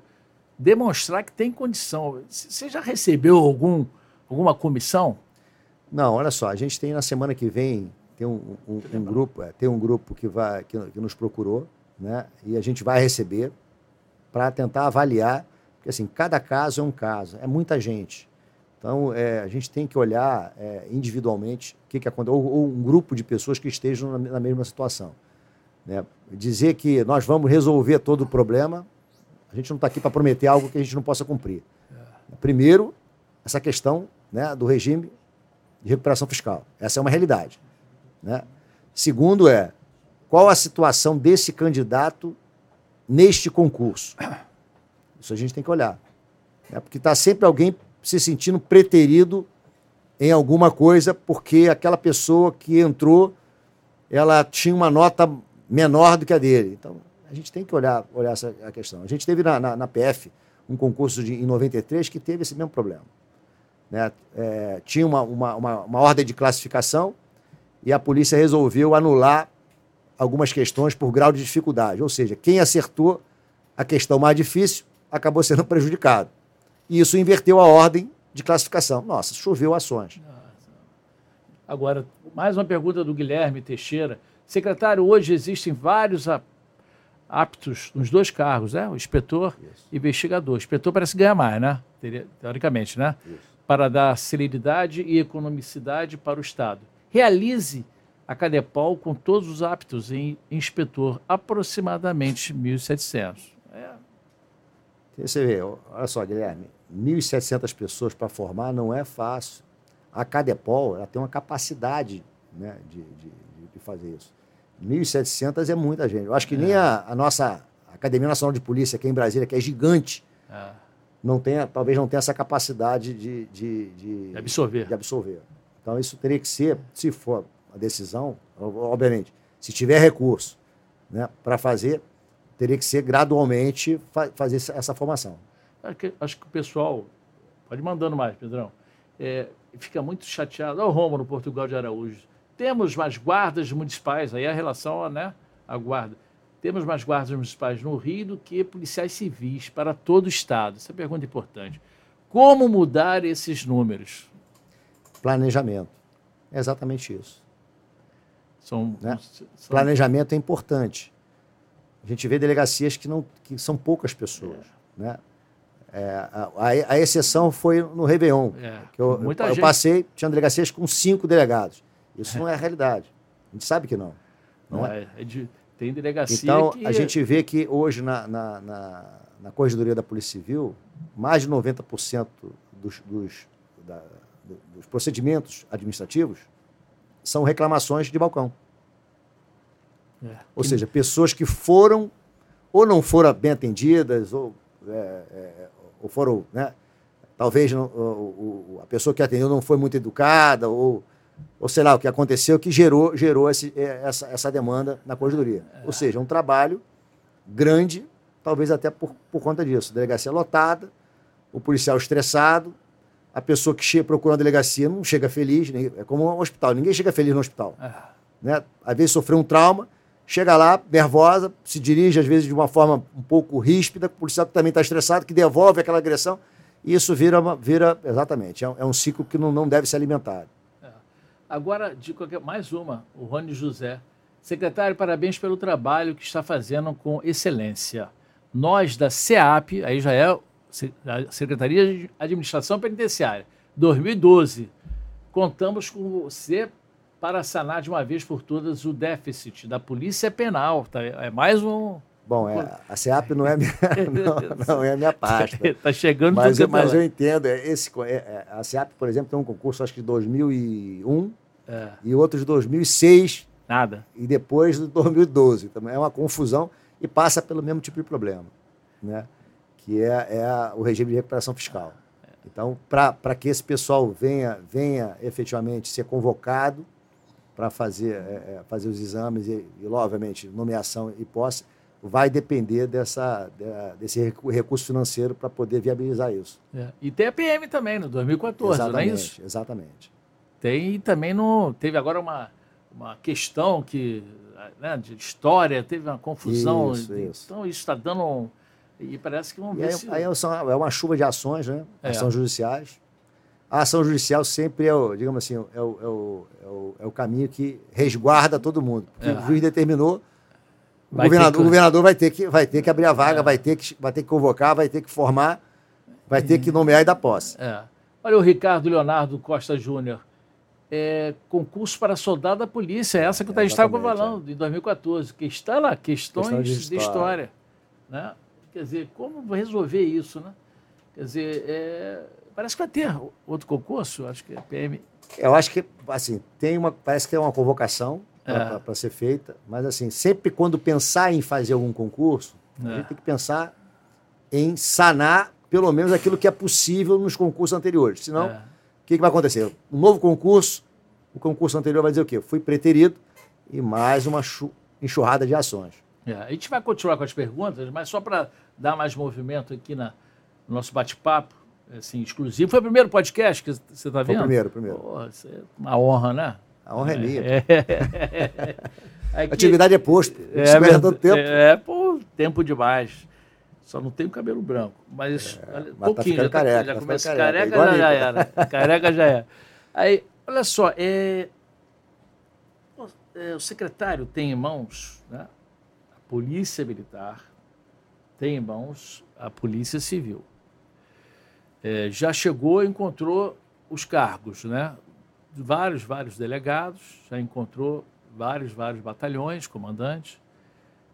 demonstrar que tem condição. Você já recebeu algum, alguma comissão? Não, olha só, a gente tem na semana que vem tem um, um, um grupo, é, tem um grupo que vai que, que, nos procurou, né? E a gente vai receber para tentar avaliar, porque assim cada caso é um caso, é muita gente. Então, é, a gente tem que olhar é, individualmente o que, que acontece, ou, ou, um grupo de pessoas que estejam na, na, mesma situação. Né? Dizer que nós vamos resolver todo o problema, a gente não está aqui para prometer algo que a gente não possa cumprir. É. Primeiro, essa questão né, do regime de recuperação fiscal. Essa é uma realidade. Né? Segundo é, qual a situação desse candidato neste concurso? Isso a gente tem que olhar. Né? Porque está sempre alguém se sentindo preterido em alguma coisa porque aquela pessoa que entrou ela tinha uma nota menor do que a dele. Então, a gente tem que olhar, olhar essa a questão. A gente teve na, na, na PF um concurso de, em 93 que teve esse mesmo problema. Né? É, tinha uma, uma, uma, uma ordem de classificação e a polícia resolveu anular algumas questões por grau de dificuldade. Ou seja, quem acertou a questão mais difícil acabou sendo prejudicado. E isso inverteu a ordem de classificação. Nossa, choveu ações. Agora, mais uma pergunta do Guilherme Teixeira. Secretário, hoje existem vários aptos nos dois cargos, né? O inspetor Isso. e investigador. O inspetor parece ganhar mais, né? Teoricamente, né? Isso. Para dar celeridade e economicidade para o Estado. Realize a Cadepol com todos os aptos em inspetor, aproximadamente 1.700. É. Você vê, olha só, Guilherme, 1.700 pessoas para formar não é fácil. A Cadepol ela tem uma capacidade né, de, de, de fazer isso. 1.700 é muita gente. Eu acho que é. nem a, a, nossa Academia Nacional de Polícia, aqui em Brasília, que é gigante, é. Não tem, talvez não tenha essa capacidade de, de, de, absorver. de absorver. Então, isso teria que ser, se for a decisão, obviamente, se tiver recurso né, para fazer, teria que ser gradualmente fa fazer essa formação. Acho que, acho que o pessoal, pode ir mandando mais, Pedrão, é, fica muito chateado. Olha o Roma no Portugal de Araújo. Temos mais guardas municipais, aí a relação né, à guarda. Temos mais guardas municipais no Rio do que policiais civis para todo o Estado. Essa é pergunta importante. Como mudar esses números? Planejamento. É exatamente isso. São, né? são... Planejamento é importante. A gente vê delegacias que, não, que são poucas pessoas. É. Né? É, a, a, exceção foi no Réveillon. É, que eu, eu, eu passei, tinha delegacias com cinco delegados. Isso não é a realidade. A gente sabe que não. Não é? é de, tem delegacia Então, que... a gente vê que hoje na, na, na, na Corregedoria da Polícia Civil, mais de 90% dos, dos, da, dos procedimentos administrativos são reclamações de balcão. É. Ou seja, pessoas que foram ou não foram bem atendidas, ou é, é, ou foram, né? Talvez não, o, o, a pessoa que atendeu não foi muito educada, ou, ou sei lá, o que aconteceu que gerou, gerou esse, é, essa, essa demanda na corregedoria. É. Ou seja, um trabalho grande, talvez até por, por conta disso. Delegacia lotada, o policial estressado, a pessoa que chega procurando a delegacia não chega feliz, né? é como um hospital, ninguém chega feliz no hospital. É. Né? Às vezes sofreu um trauma, chega lá nervosa, se dirige às vezes de uma forma um pouco ríspida, o policial que também está estressado, que devolve aquela agressão, e isso vira, uma, vira exatamente, é um, é um ciclo que não, não deve ser alimentado. Agora, de qualquer, mais uma, o Rony José. Secretário, parabéns pelo trabalho que está fazendo com excelência. Nós da SEAP, aí já é a Secretaria de Administração Penitenciária, 2012, contamos com você para sanar de uma vez por todas o déficit da Polícia Penal. Tá? É mais um. Bom, é, a SEAP não é a minha, não, não é minha pasta. Está chegando mas, mas eu entendo. é, Esse, é, é, a SEAP, por exemplo, tem um concurso, acho que de 2001 É, e outro de 2006 nada. e depois de 2012. Também é uma confusão e passa pelo mesmo tipo de problema, né? que é, é o regime de recuperação fiscal. Então, para que esse pessoal venha, venha efetivamente ser convocado para fazer, é, é, fazer os exames e, e, obviamente, nomeação e posse, vai depender dessa, desse recu- recurso financeiro para poder viabilizar isso. É. E tem a PM também, no 2014, não é exatamente, isso? exatamente. Tem também no. Teve agora uma, uma questão que. Né, de história, teve uma confusão. Isso, isso. Então isso está dando. um- E parece que E ver aí, se. aí são- é uma chuva de ações, né? É. Ações judiciais. A ação judicial sempre é o, digamos assim, é o, é o, é o, é o caminho que resguarda todo mundo. Porque É. o juiz determinou, o governador, que- o governador vai, ter que, vai ter que abrir a vaga, É. vai, ter que, vai ter que convocar, vai ter que formar, vai ter que nomear e dar posse. É. Olha o Ricardo Leonardo Costa Júnior. É, concurso para soldado da polícia, essa que É, a gente estava exatamente, falando, em 2014, que está lá, questões Questão de de história. Né? Quer dizer, como resolver isso? Né? Quer dizer, é, parece que vai ter outro concurso, acho que é PM. Eu acho que, assim, tem uma, parece que é uma convocação É. para ser feita, mas, assim, sempre quando pensar em fazer algum concurso, a É. gente tem que pensar em sanar, pelo menos, aquilo que é possível nos concursos anteriores. Senão, É. o que, que vai acontecer? Um novo concurso, o concurso anterior vai dizer o quê? Fui preterido e mais uma enxurrada de ações. É, a gente vai continuar com as perguntas, mas só para dar mais movimento aqui na, no nosso bate-papo, assim, exclusivo. Foi o primeiro podcast que você está Foi vendo? o primeiro, o primeiro. Isso é uma honra, né? A honra é minha. É. Aqui- Atividade é posto. é, É, tanto tempo. É, pô, tempo demais. Só não tenho cabelo branco. Mas, É, mas tá pouquinho, ficando já, tá- careca, já tá começa careca, careca, já, a já era. Careca já é. Aí, olha só, é, o- é, o secretário tem em mãos né, a Polícia Militar, tem em mãos a Polícia Civil. É, já chegou encontrou os cargos, né? Vários, vários delegados, já encontrou vários, vários batalhões, comandantes.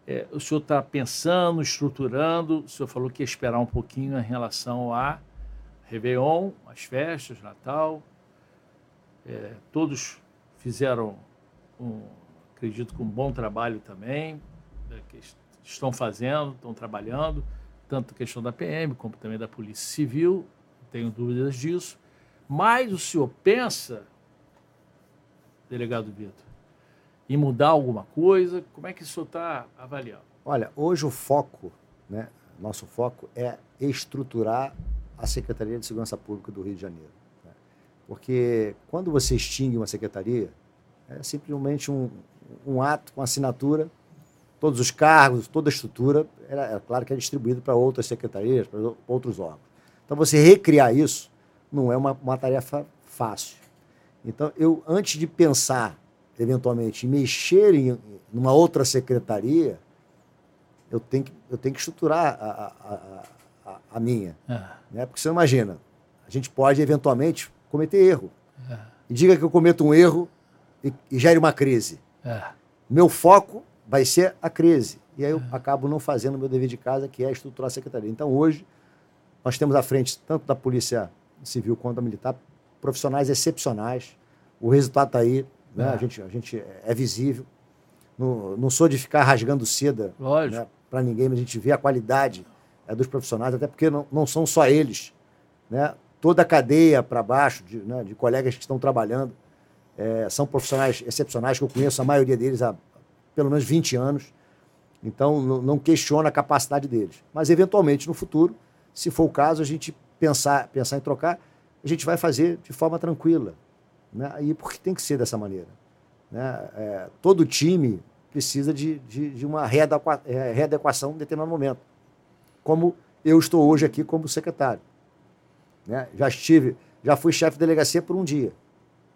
É, o senhor está pensando, estruturando, o senhor falou que ia esperar um pouquinho em relação a Réveillon, as festas, Natal. É, todos fizeram, um, acredito que um bom trabalho também, né, estão fazendo, estão trabalhando, tanto questão da PM como também da Polícia Civil, tenho dúvidas disso. Mas o senhor pensa, delegado Vitor, em mudar alguma coisa? Como é que o senhor está avaliando? Olha, hoje o foco, né, nosso foco é estruturar a Secretaria de Segurança Pública do Rio de Janeiro. Porque quando você extingue uma secretaria, é simplesmente um, um ato com assinatura, todos os cargos, toda a estrutura, era, é claro que é distribuído para outras secretarias, para outros órgãos. Então, você recriar isso não é uma, uma tarefa fácil. Então, eu, antes de pensar, eventualmente, em mexer em uma outra secretaria, eu tenho que, eu tenho que estruturar a, a, a, a, minha. Ah, Né? Porque você imagina, a gente pode, eventualmente, cometer erro. é, E diga que eu cometo um erro e, e gere uma crise. é, Meu foco vai ser a crise. E aí eu acabo não fazendo o meu dever de casa, que é estruturar a secretaria. Então, hoje, nós temos à frente, tanto da Polícia Civil quanto da Militar, profissionais excepcionais. O resultado está aí, né? É. a, gente, a gente é visível. Não, não sou de ficar rasgando seda né, para ninguém, mas a gente vê a qualidade é, dos profissionais, até porque não, não são só eles. Né? Toda a cadeia para baixo de, né, de colegas que estão trabalhando é, são profissionais excepcionais, que eu conheço a maioria deles há pelo menos 20 anos. Então, não, questiona a capacidade deles. Mas, eventualmente, no futuro, se for o caso, a gente pensar, pensar em trocar, a gente vai fazer de forma tranquila. Né? E porque tem que ser dessa maneira. Né? É, todo time precisa de, de, de uma readequa, é, readequação em determinado momento. Como eu estou hoje aqui como secretário. Né? Já estive, já fui chefe de delegacia por um dia.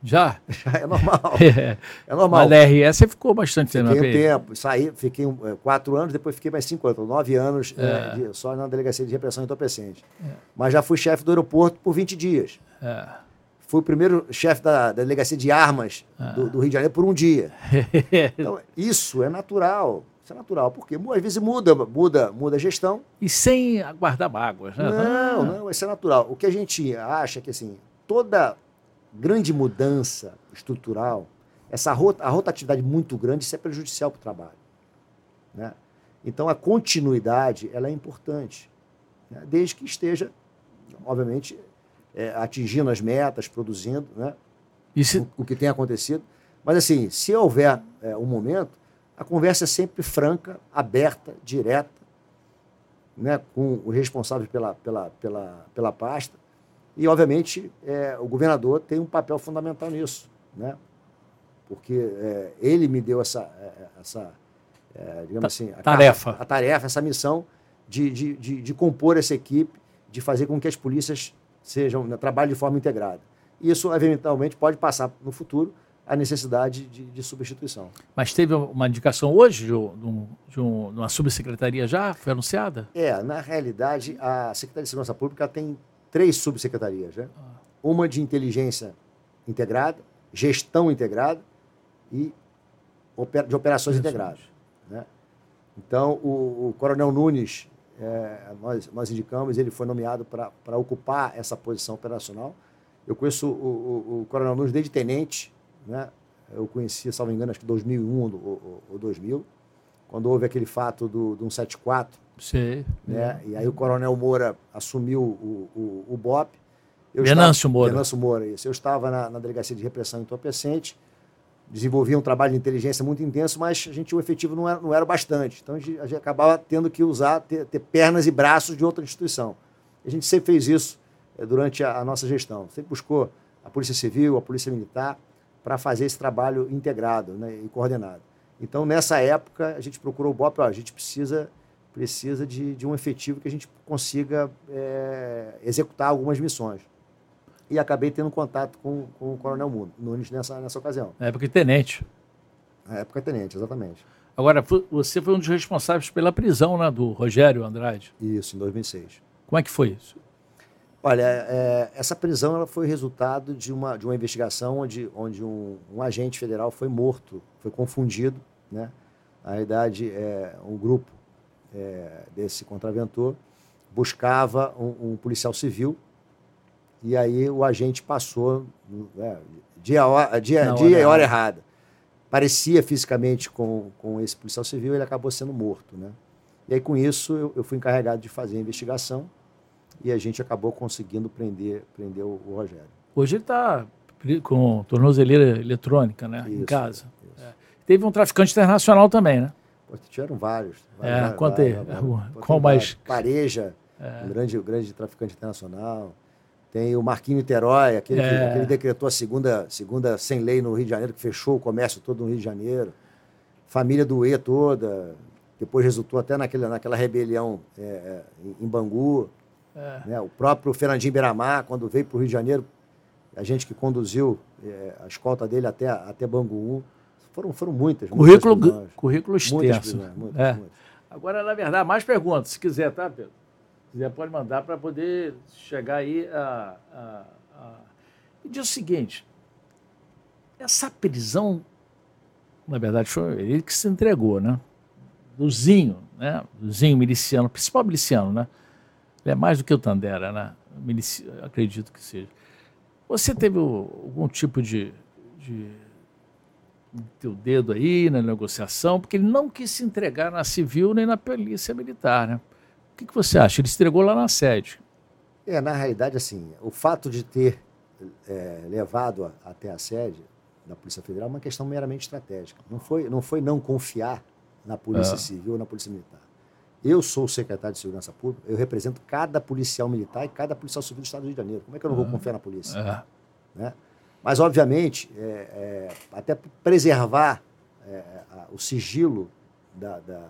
Já? Já é normal. É, é normal. Na DRS você ficou bastante tempo. Fiquei um tempo, saí, fiquei um, é, quatro anos, depois fiquei mais cinco anos, nove anos é. É, de, só na delegacia de repressão entorpecente. É. Mas já fui chefe do aeroporto por 20 dias. É. Fui o primeiro chefe da, da, delegacia de armas é. do, do, Rio de Janeiro por um dia. então, isso é natural. Isso é natural, porque às vezes muda, muda, muda a gestão. E sem aguardar mágoas, né? Não, não, isso é natural. O que a gente acha que assim, toda grande mudança estrutural, essa rot a rotatividade muito grande, isso é prejudicial para o trabalho. Né? Então, a continuidade ela é importante, né? desde que esteja, obviamente, é, atingindo as metas, produzindo né? Se... O, o, que tem acontecido. Mas, assim, se houver é, um momento, a conversa é sempre franca, aberta, direta, né? com o responsável pela, pela, pela, pela pasta, e, obviamente, é, o governador tem um papel fundamental nisso, né? porque é, ele me deu essa, é, essa é, digamos assim, a tarefa. A, a, tarefa, essa missão de, de, de, de, compor essa equipe, de fazer com que as polícias sejam né, trabalhem de forma integrada. Isso, eventualmente, pode passar no futuro a necessidade de, de, substituição. Mas teve uma indicação hoje de, um, de, um, de uma subsecretaria já? Foi anunciada? É, na realidade, a Secretaria de Segurança Pública tem três subsecretarias, né? Ah. Uma de inteligência integrada, gestão integrada e de operações integradas. Né? Então, o, o Coronel Nunes, é, nós, nós indicamos, ele foi nomeado para ocupar essa posição operacional. Eu conheço o, o, o, Coronel Nunes desde tenente, né? eu conheci, salvo engano, acho que 2001 ou, ou 2000, quando houve aquele fato do, do 174, Sim. Né? E aí o Coronel Moura assumiu o, o, o BOP. Eu Venâncio estava, Moura. Venâncio Moura, isso. Eu estava na, na Delegacia de Repressão entorpecente, desenvolvia um trabalho de inteligência muito intenso, mas a gente, o efetivo não era, não era bastante. Então a gente, a gente acabava tendo que usar, ter, ter, pernas e braços de outra instituição. A gente sempre fez isso é, durante a, a nossa gestão. Sempre buscou a Polícia Civil, a Polícia Militar, para fazer esse trabalho integrado né, e coordenado. Então, nessa época, a gente procurou o BOP, ó, a gente precisa precisa de, de um efetivo que a gente consiga é, executar algumas missões. E acabei tendo contato com, com o Coronel Nunes nessa, nessa ocasião. Na época de tenente. Na época de tenente, exatamente. Agora, você foi um dos responsáveis pela prisão né, do Rogério Andrade. Isso, em 2006. Como é que foi isso? Olha, é, essa prisão ela foi resultado de uma, de uma investigação onde, onde um, um agente federal foi morto, foi confundido. Né? Na realidade, é, um grupo é, desse contraventor buscava um, um, policial civil e aí o agente passou é, dia, dia, dia e hora errada. Parecia fisicamente com, com esse policial civil, ele acabou sendo morto. Né? E aí, com isso, eu, eu fui encarregado de fazer a investigação e a gente acabou conseguindo prender, prender o, o Rogério. Hoje ele está com tornozeleira eletrônica né, isso, em casa. É. Teve um traficante internacional também, né? tiveram vários. É, vários, aí. Qual mais? Pareja, é. um grande, grande traficante internacional. Tem o Marquinho Niterói, aquele, é. que, aquele decretou a segunda, segunda sem lei no Rio de Janeiro, que fechou o comércio todo no Rio de Janeiro. Família do E toda. Depois resultou até naquele, naquela rebelião é, é em Bangu. É. Né? O próprio Fernandinho Beiramar, quando veio para o Rio de Janeiro, a gente que conduziu é, a escolta dele até, até Bangu. Foram, foram muitas. Currículo, muitas currículo extenso. Muitas, muitas, é. muitas. Agora, na verdade, mais perguntas, se quiser, tá, Pedro? Se quiser, pode mandar para poder chegar aí a, a, a... E diz o seguinte, essa prisão, na verdade, foi ele que se entregou, né? Do Zinho, né? Do Zinho miliciano, principal miliciano, né? Ele é mais do que o Tandera, né? Acredito que seja. Você teve algum tipo de, de teu dedo aí na negociação, porque ele não quis se entregar na civil nem na polícia militar, né? O que, que você acha? Ele se entregou lá na sede. É, na realidade, assim, o fato de ter é, levado a, até a sede da Polícia Federal é uma questão meramente estratégica. Não foi não, foi não confiar na Polícia ah. Civil ou na Polícia Militar. Eu sou o secretário de Segurança Pública, eu represento cada policial militar e cada policial civil do Estado do Rio de Janeiro. Como é que eu não vou confiar na polícia? É. Né? Mas, obviamente, é, é, até preservar é, a- o sigilo da, da-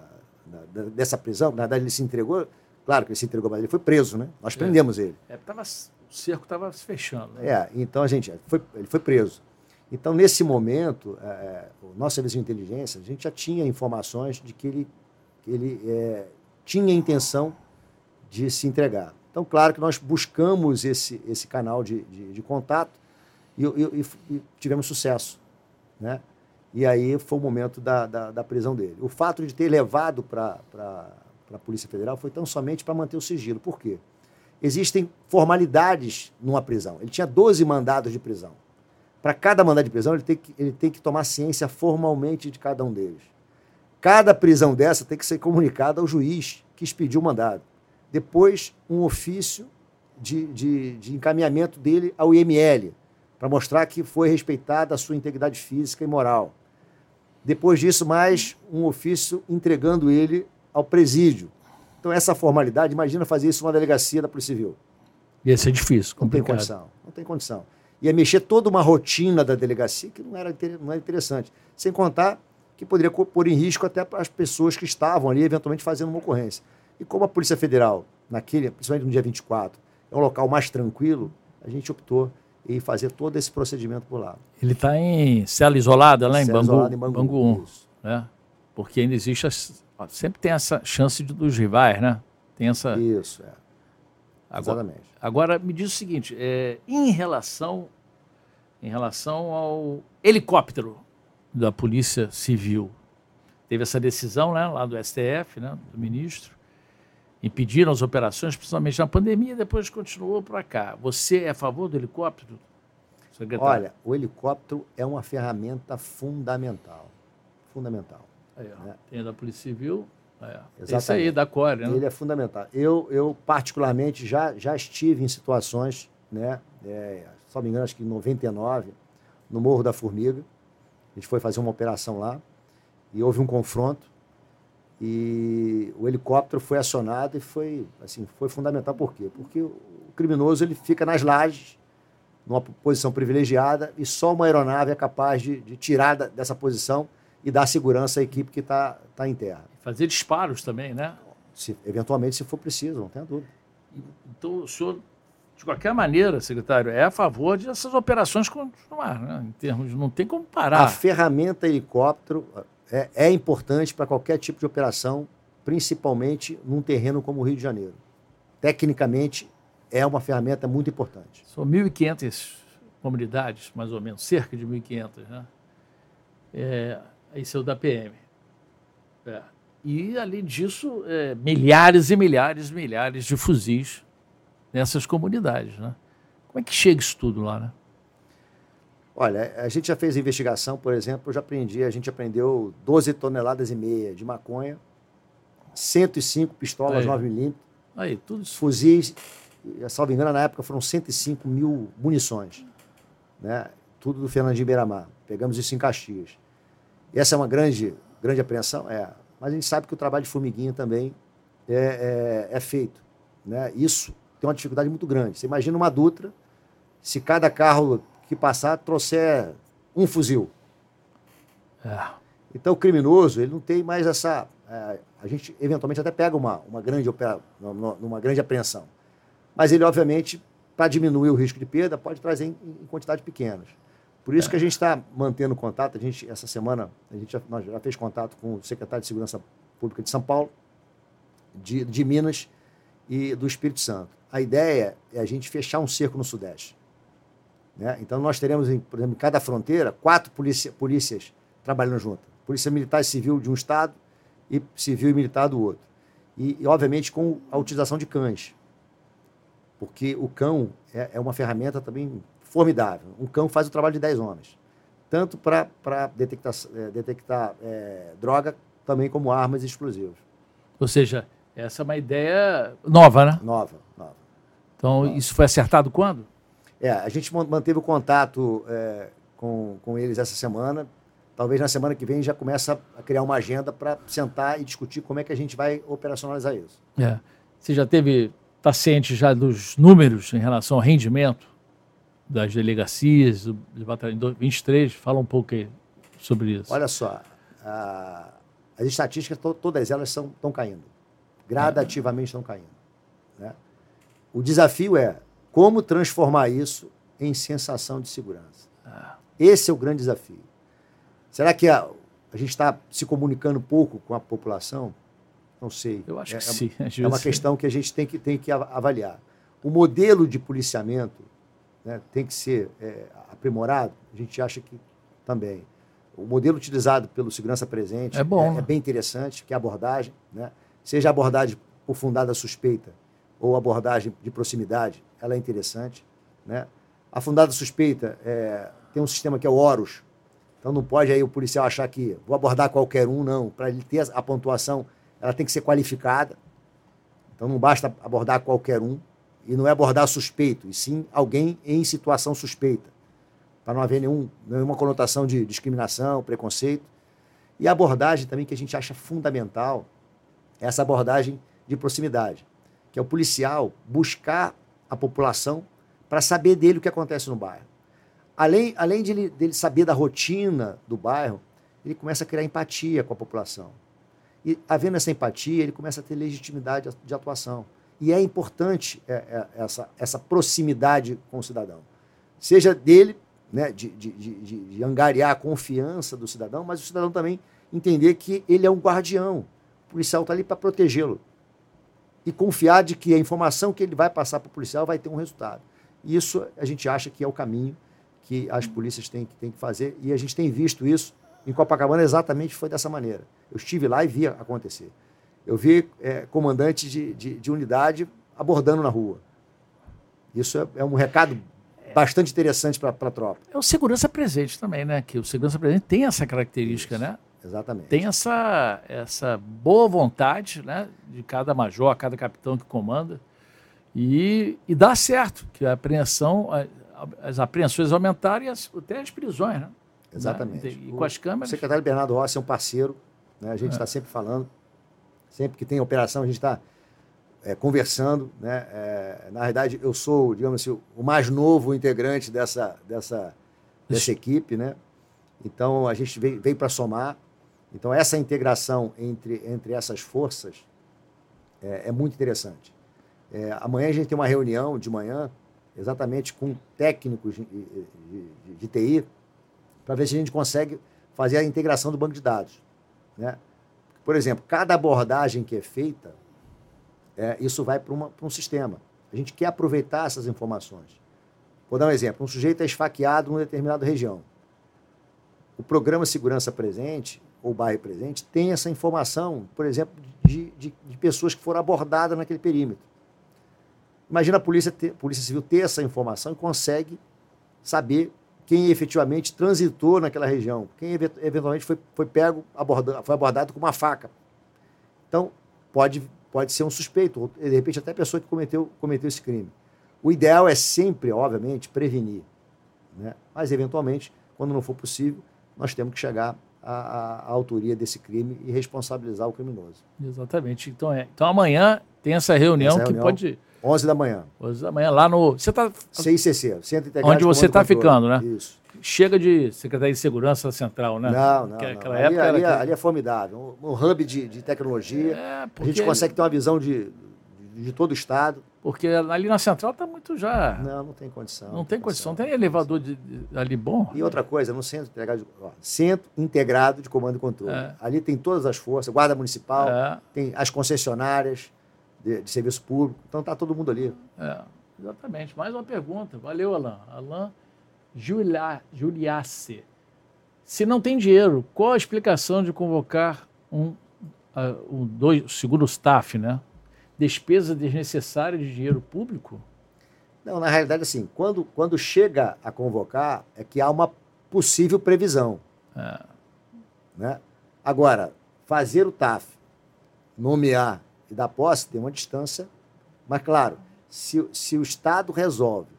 da- dessa prisão, na verdade, ele se entregou, claro que ele se entregou, mas ele foi preso, né? Nós prendemos ele. É, tava, o cerco estava se fechando. Né? É, então a gente foi, ele foi preso. Então, nesse momento, é, é, o nosso serviço de inteligência, a gente já tinha informações de que ele, que ele é, tinha intenção de se entregar. Então, claro que nós buscamos esse, esse canal de, de, de contato e, e- e- e tivemos sucesso. Né? E aí foi o momento da, da, da prisão dele. O fato de ter levado para a Polícia Federal foi tão somente para manter o sigilo. Por quê? Existem formalidades numa prisão. Ele tinha 12 mandados de prisão. Para cada mandado de prisão, ele tem, que, ele tem que tomar ciência formalmente de cada um deles. Cada prisão dessa tem que ser comunicada ao juiz que expediu o mandado. Depois, um ofício de, de, de encaminhamento dele ao IML, para mostrar que foi respeitada a sua integridade física e moral. Depois disso, mais um ofício entregando ele ao presídio. Então, essa formalidade, imagina fazer isso numa delegacia da Polícia Civil. Ia ser difícil, Não tem complicado. condição. Não tem condição. Ia mexer toda uma rotina da delegacia que não era, não era interessante. Sem contar que poderia pôr em risco até as pessoas que estavam ali, eventualmente, fazendo uma ocorrência. E como a Polícia Federal, naquele, principalmente no dia 24, é um local mais tranquilo, a gente optou em fazer todo esse procedimento por lá. Ele está em cela isolada lá em Cela Bangu, isolada em Bangu, Bangu, 1, isso. né? Porque ainda existe, sempre tem essa chance de, dos rivais, né? Tem essa... Isso, é. Agora, Exatamente. agora, me diz o seguinte, é, em relação em relação ao helicóptero da Polícia Civil, teve essa decisão né, lá do STF, né, do ministro, impediram as operações, principalmente na pandemia, depois continuou para cá. Você é a favor do helicóptero, secretário? Olha, o helicóptero é uma ferramenta fundamental. Fundamental. Aí, ó, né? tem da Polícia Civil, é, Exatamente. aí, da Core, né? Ele é fundamental. Eu, eu particularmente, já, já estive em situações, né? É, só me engano, acho que em 99, no Morro da Formiga. A gente foi fazer uma operação lá e houve um confronto e o helicóptero foi acionado e foi, assim, foi fundamental. Por quê? Porque o criminoso ele fica nas lajes, numa posição privilegiada e só uma aeronave é capaz de, de tirar da- dessa posição e dar segurança à equipe que está tá em terra. Fazer disparos também, né? Se, eventualmente, se for preciso, não tenha dúvida. Então, o senhor, de qualquer maneira, secretário, é a favor de essas operações continuar, né? Em termos de não tem como A parar. ferramenta helicóptero é, é importante para qualquer tipo de operação, principalmente num terreno como o Rio de Janeiro. Tecnicamente, é uma ferramenta muito importante. São 1.500 comunidades, mais ou menos, cerca de 1.500, né? É, esse é o da PM. É. E, além disso, é, milhares e milhares e milhares de fuzis nessas comunidades, né? Como é que chega isso tudo lá, né? Olha, a gente já fez investigação, por exemplo, eu já aprendi, a gente aprendeu 12 toneladas e meia de maconha, 105 pistolas Aí. 9mm, Aí, tudo isso. fuzis, salvo engano, na época foram 105 mil munições. Né? Tudo do Fernandinho Beiramar. Pegamos isso em Caxias. E essa é uma grande, grande apreensão? É. Mas a gente sabe que o trabalho de formiguinha também é, é, é feito. Né? Isso tem uma dificuldade muito grande. Você imagina uma Dutra, se cada carro que passar trouxer um fuzil. É. Então o criminoso ele não tem mais essa. é, a gente eventualmente até pega uma, uma, grande opera, numa grande apreensão. Mas ele, obviamente, para diminuir o risco de perda, pode trazer em, em quantidades pequenas. Por isso que a gente está mantendo contato. A gente, essa semana, a gente já, nós já fez contato com o secretário de Segurança Pública de São Paulo, de, de Minas e do Espírito Santo. A ideia é a gente fechar um cerco no Sudeste. Né? Então, nós teremos, em, por exemplo, em cada fronteira, quatro polícia, polícias trabalhando junto. Polícia Militar e Civil de um estado e Civil e Militar do outro. E, e, obviamente, com a utilização de cães. Porque o cão é, é uma ferramenta também formidável. Um cão faz o trabalho de 10 homens. Tanto para detectar, é, detectar é, droga, também como armas e explosivos. Ou seja, essa é uma ideia nova, né? Nova. Então, isso foi acertado quando? É, a gente man- manteve o contato é, com, com eles essa semana. talvez na semana que vem já começa a criar uma agenda para sentar e discutir como é que a gente vai operacionalizar isso. É. Você já teve, está ciente já dos números em relação ao rendimento das delegacias, do batalhão 23? Fala um pouco aí sobre isso. Olha só, a, as estatísticas, to, todas elas estão caindo. Gradativamente estão caindo. O desafio é como transformar isso em sensação de segurança. Ah. Esse é o grande desafio. Será que a, a gente está se comunicando pouco com a população? Não sei. Eu acho é, que sim. É, é uma questão que a gente tem que, tem que avaliar. O modelo de policiamento né, tem que ser é, aprimorado, a gente acha que também. O modelo utilizado pelo Segurança Presente é, bom, é, né? é bem interessante, que é a abordagem, né? seja a abordagem por fundada suspeita ou abordagem de proximidade, ela é interessante. Né? A fundada suspeita é, tem um sistema que é o OROS, então não pode aí o policial achar que vou abordar qualquer um, não. Para ele ter a pontuação, ela tem que ser qualificada. Então não basta abordar qualquer um, e não é abordar suspeito, e sim alguém em situação suspeita para não haver nenhum, nenhuma conotação de discriminação, preconceito. E a abordagem também que a gente acha fundamental, é essa abordagem de proximidade, que é o policial buscar a população para saber dele o que acontece no bairro. Além, além de ele, dele saber da rotina do bairro, ele começa a criar empatia com a população. E, havendo essa empatia, ele começa a ter legitimidade de atuação. E é importante é, é, essa, essa proximidade com o cidadão. Seja dele né, de, de, de, de angariar a confiança do cidadão, mas o cidadão também entender que ele é um guardião. O policial está ali para protegê-lo. E confiar de que a informação que ele vai passar para o policial vai ter um resultado. Isso a gente acha que é o caminho que as polícias têm, têm que fazer. E a gente tem visto isso em Copacabana exatamente foi dessa maneira. Eu estive lá e vi acontecer. Eu vi é, comandante de, de, de, unidade abordando na rua. Isso é, é um recado bastante interessante para a tropa. É o segurança presente também, né? Que o segurança presente tem essa característica, Isso, né? Exatamente. Tem essa, essa boa vontade né, de cada major, cada capitão que comanda. E, e dá certo, que a apreensão, as apreensões aumentaram e as, até as prisões, né? Exatamente. E, e com as câmeras. O secretário Bernardo Rossi é um parceiro, né? a gente está é. sempre falando, sempre que tem operação, a gente está é, conversando. Né? É, na verdade, eu sou, digamos assim, o mais novo integrante dessa, dessa, dessa equipe. Né? Então, a gente veio, veio para somar. Então, essa integração entre, entre essas forças é, é muito interessante. É, amanhã a gente tem uma reunião de manhã, exatamente com técnicos de, de, de, de TI, para ver se a gente consegue fazer a integração do banco de dados. Né? Por exemplo, cada abordagem que é feita, é, isso vai para um sistema. A gente quer aproveitar essas informações. Vou dar um exemplo. Um sujeito é esfaqueado numa determinada região. O programa Segurança Presente, ou Bairro Presente, tem essa informação, por exemplo, de, de, de pessoas que foram abordadas naquele perímetro. Imagina a polícia, ter, a polícia Civil ter essa informação e consegue saber quem efetivamente transitou naquela região, quem eventualmente foi, foi pego, abordado, foi abordado com uma faca. Então, pode pode ser um suspeito, ou de repente até a pessoa que cometeu, cometeu esse crime. O ideal é sempre, obviamente, prevenir. Né? Mas, eventualmente, quando não for possível, nós temos que chegar à, à, à autoria desse crime e responsabilizar o criminoso. Exatamente. Então, é, então amanhã tem essa reunião, essa reunião que pode. 11 da manhã. 11 da manhã, lá no. Você está. CICC, Centro Integrado Onde você está ficando, né? Isso chega de Secretaria de Segurança Central, né? Não, não. Aquela não. Ali, ali, era... ali, é formidável. Um, um hub de, de tecnologia. É, porque... A gente consegue ter uma visão de, de todo o Estado. Porque ali na Central está muito já. Não, não tem condição. Não, tem condição. Tem elevador de, de, ali bom. E outra coisa, no Centro Integrado de, ó, Centro Integrado de Comando e Controle. É. Ali tem todas as forças, Guarda Municipal, é. tem as concessionárias de, de, serviço público. Então está todo mundo ali. É, exatamente. Mais uma pergunta. Valeu, Alain. Alain Julia, Juliace. Se não tem dinheiro, qual a explicação de convocar um, uh, um dois, segundo staff, né? Despesa desnecessária de dinheiro público? Não, na realidade, assim, quando, quando chega a convocar, é que há uma possível previsão. É. Né? Agora, fazer o TAF, nomear e dar posse, tem uma distância. Mas, claro, se, se o Estado resolve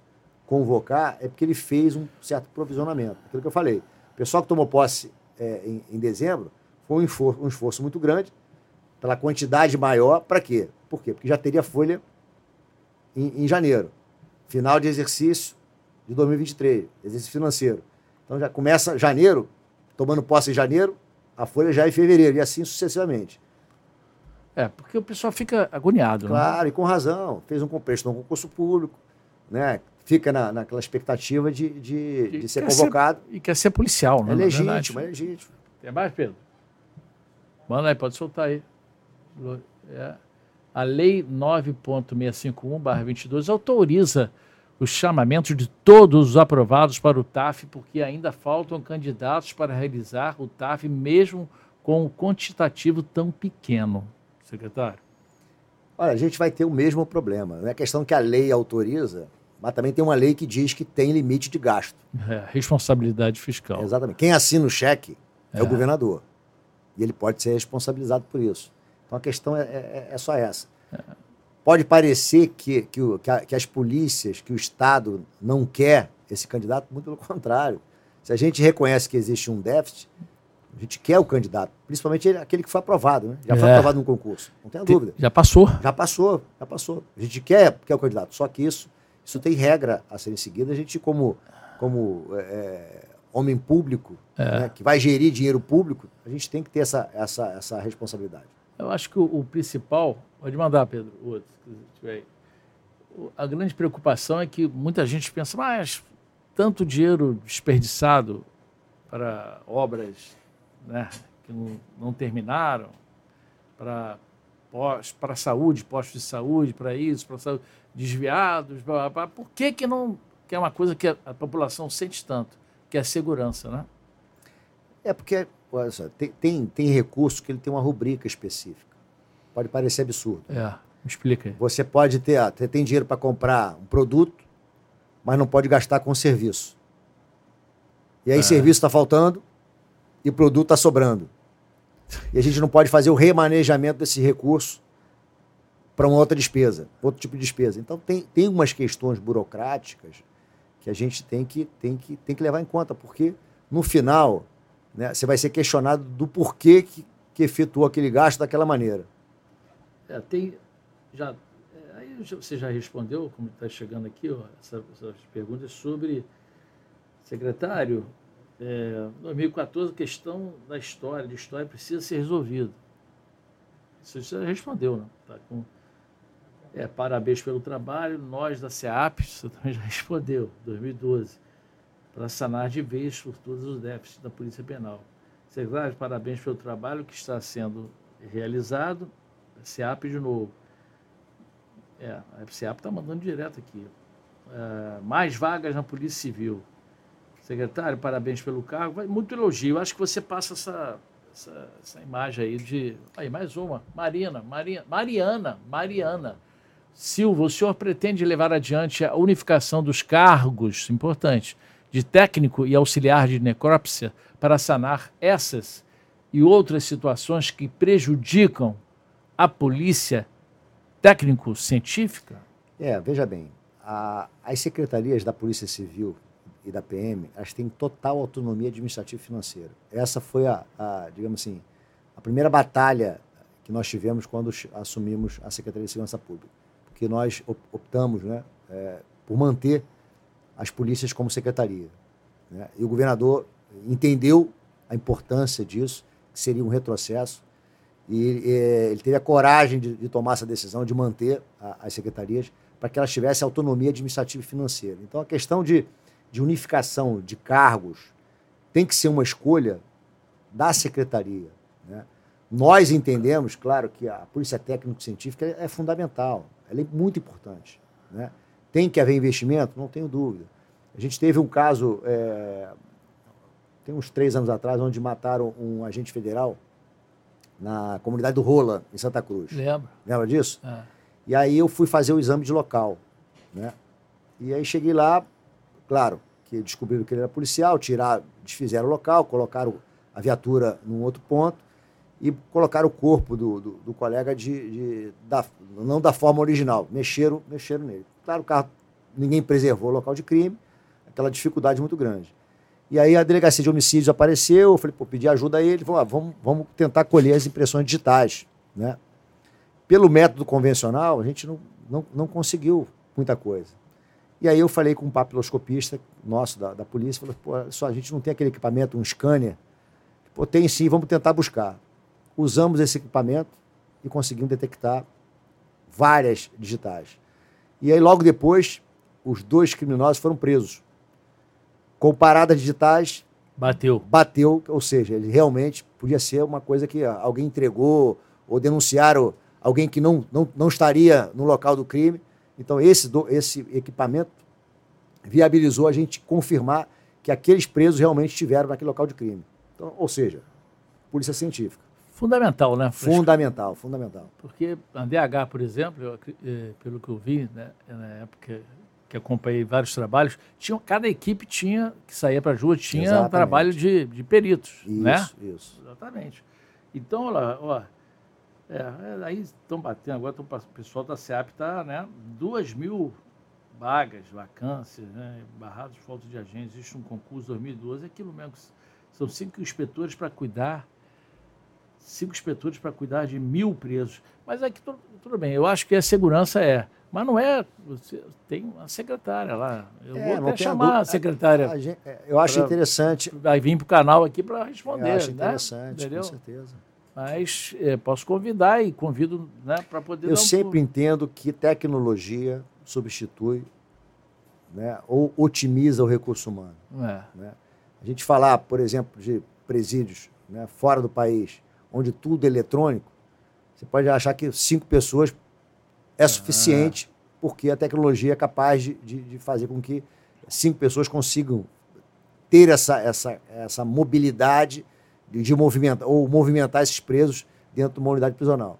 convocar é porque ele fez um certo provisionamento. Aquilo que eu falei. O pessoal que tomou posse é, em, em, dezembro, foi um esforço, um esforço muito grande, pela quantidade maior, para quê? Por quê? Porque já teria folha em, em janeiro, final de exercício de 2023, exercício financeiro. Então já começa janeiro, tomando posse em janeiro, a folha já é em fevereiro, e assim sucessivamente. É, porque o pessoal fica agoniado. Né? Claro, né? e com razão. Fez um prestou um concurso público, né? fica na, naquela expectativa de, de, de ser convocado. Ser, e quer ser policial, né? É legítimo, é legítimo. Tem mais, Pedro? Manda aí, pode soltar aí. É. A Lei 9.651-22 autoriza os chamamentos de todos os aprovados para o TAF, porque ainda faltam candidatos para realizar o TAF, mesmo com um quantitativo tão pequeno. Secretário? Olha, a gente vai ter o mesmo problema. Não é questão que a lei autoriza, mas também tem uma lei que diz que tem limite de gasto. É, responsabilidade fiscal. Exatamente. Quem assina o cheque é, é o governador. E ele pode ser responsabilizado por isso. Então a questão é, é, é só essa. É. Pode parecer que, que, o, que, a, que, as polícias, que o Estado não quer esse candidato, muito pelo contrário. Se a gente reconhece que existe um déficit, a gente quer o candidato, principalmente aquele que foi aprovado, né? Já é. foi aprovado no concurso, não tenha dúvida. Já passou? Já passou, já passou. A gente quer, quer o candidato, só que isso, isso tem regra a serem seguidas. A gente, como, como é, homem público, é. né, que vai gerir dinheiro público, a gente tem que ter essa, essa, essa responsabilidade. Eu acho que o, o principal, pode mandar, Pedro, o outro, a grande preocupação é que muita gente pensa, mas tanto dinheiro desperdiçado para obras né, que não, não terminaram, para para a saúde, postos de saúde, para isso, para saúde, desviados, blá, blá, blá. por que, que não. Que é uma coisa que a, a população sente tanto, que é a segurança, né? É porque, tem, tem, tem recurso que ele tem uma rubrica específica. Pode parecer absurdo. É, me explica aí. Você pode ter, ah, você tem dinheiro para comprar um produto, mas não pode gastar com serviço. E aí, é. serviço está faltando, e o produto está sobrando. E a gente não pode fazer o remanejamento desse recurso para uma outra despesa, outro tipo de despesa. Então tem, tem umas questões burocráticas que a gente tem que, tem que, tem que levar em conta, porque no final né, você vai ser questionado do porquê que, que efetuou aquele gasto daquela maneira. É, tem, já, é, aí você já respondeu, como está chegando aqui, ó, essa, essas perguntas sobre secretário, é, 2014, a questão da história, de história, precisa ser resolvida. Isso você já respondeu, né? Tá com, é, parabéns pelo trabalho. Nós da SEAP, você também já respondeu, 2012, para sanar de vez por todos os déficits da Polícia Penal. Secretário, parabéns pelo trabalho que está sendo realizado. SEAP de novo. É, a SEAP está mandando direto aqui. É, mais vagas na Polícia Civil. Secretário, parabéns pelo cargo. Muito elogio. Acho que você passa essa, essa, essa imagem aí de. Aí, mais uma. Marina, Marina, Mariana, Mariana. Silva, o senhor pretende levar adiante a unificação dos cargos, importante, de técnico e auxiliar de necrópsia para sanar essas e outras situações que prejudicam a polícia técnico-científica? É, veja bem, a, as secretarias da Polícia Civil e da PM, elas têm total autonomia administrativa e financeira. Essa foi a, a, digamos assim, a primeira batalha que nós tivemos quando assumimos a Secretaria de Segurança Pública, porque nós optamos, né, é, por manter as polícias como secretaria. Né? E o governador entendeu a importância disso, que seria um retrocesso, e é, ele teve a coragem de, de, tomar essa decisão de manter a, as secretarias para que elas tivessem autonomia administrativa e financeira. Então, a questão de de unificação de cargos tem que ser uma escolha da secretaria. Né? Nós entendemos, claro, que a polícia técnico-científica é fundamental, ela é muito importante. Né? Tem que haver investimento? Não tenho dúvida. A gente teve um caso, é, tem uns três anos atrás, onde mataram um agente federal na comunidade do Rola, em Santa Cruz. Lembra. Lembra disso? É. E aí eu fui fazer o exame de local. Né? E aí cheguei lá, claro, que descobriram que ele era policial, tirar, desfizeram o local, colocaram a viatura num outro ponto e colocaram o corpo do, do, do colega de, de, da, não da forma original, mexeram, mexeram nele. Claro, o carro, ninguém preservou o local de crime, aquela dificuldade muito grande. E aí a delegacia de homicídios apareceu, eu falei, pô, pedi ajuda a ele, falou, ah, vamos, vamos tentar colher as impressões digitais, né? Pelo método convencional, a gente não, não, não conseguiu muita coisa. E aí eu falei com um papiloscopista nosso da, da polícia, falou, pô, só a gente não tem aquele equipamento, um scanner. Pô, tem sim, vamos tentar buscar. Usamos esse equipamento e conseguimos detectar várias digitais. E aí logo depois, os dois criminosos foram presos. Com paradas digitais, bateu. Bateu, ou seja, ele realmente podia ser uma coisa que alguém entregou ou denunciaram alguém que não, não, não estaria no local do crime. Então, esse, do, esse equipamento viabilizou a gente confirmar que aqueles presos realmente estiveram naquele local de crime. Então, ou seja, polícia científica. Fundamental, né? Fundamental, fundamental. Porque a DH, por exemplo, eu, eh, pelo que eu vi, né, na época que acompanhei vários trabalhos, tinha, cada equipe tinha, que saía para a rua, tinha Exatamente. um trabalho de, de peritos. Isso, né? isso. Exatamente. Então, olha, ó, é, é, aí estão batendo, agora tão, o pessoal da SEAP está, né? Duas mil vagas, vacâncias, né? barrados falta de agentes. Existe um concurso 2012, é aquilo mesmo. São cinco inspetores para cuidar, cinco inspetores para cuidar de mil presos. Mas aqui tudo, tudo, bem, eu acho que a segurança é. Mas não é. Você tem uma secretária lá. Eu é, vou até chamar a, a secretária. A gente, é, eu acho pra, interessante. Vai vir para o canal aqui para responder. Eu acho né? interessante, Entendeu? com certeza. Mas é, posso convidar e convido né, para poder. Eu sempre um... entendo que tecnologia substitui né, ou otimiza o recurso humano. É. Né? A gente falar, por exemplo, de presídios né, fora do país, onde tudo é eletrônico, você pode achar que cinco pessoas é suficiente, porque a tecnologia é capaz de, de, de fazer com que cinco pessoas consigam ter essa, essa, essa mobilidade de, de movimentar, ou movimentar esses presos dentro de uma unidade prisional.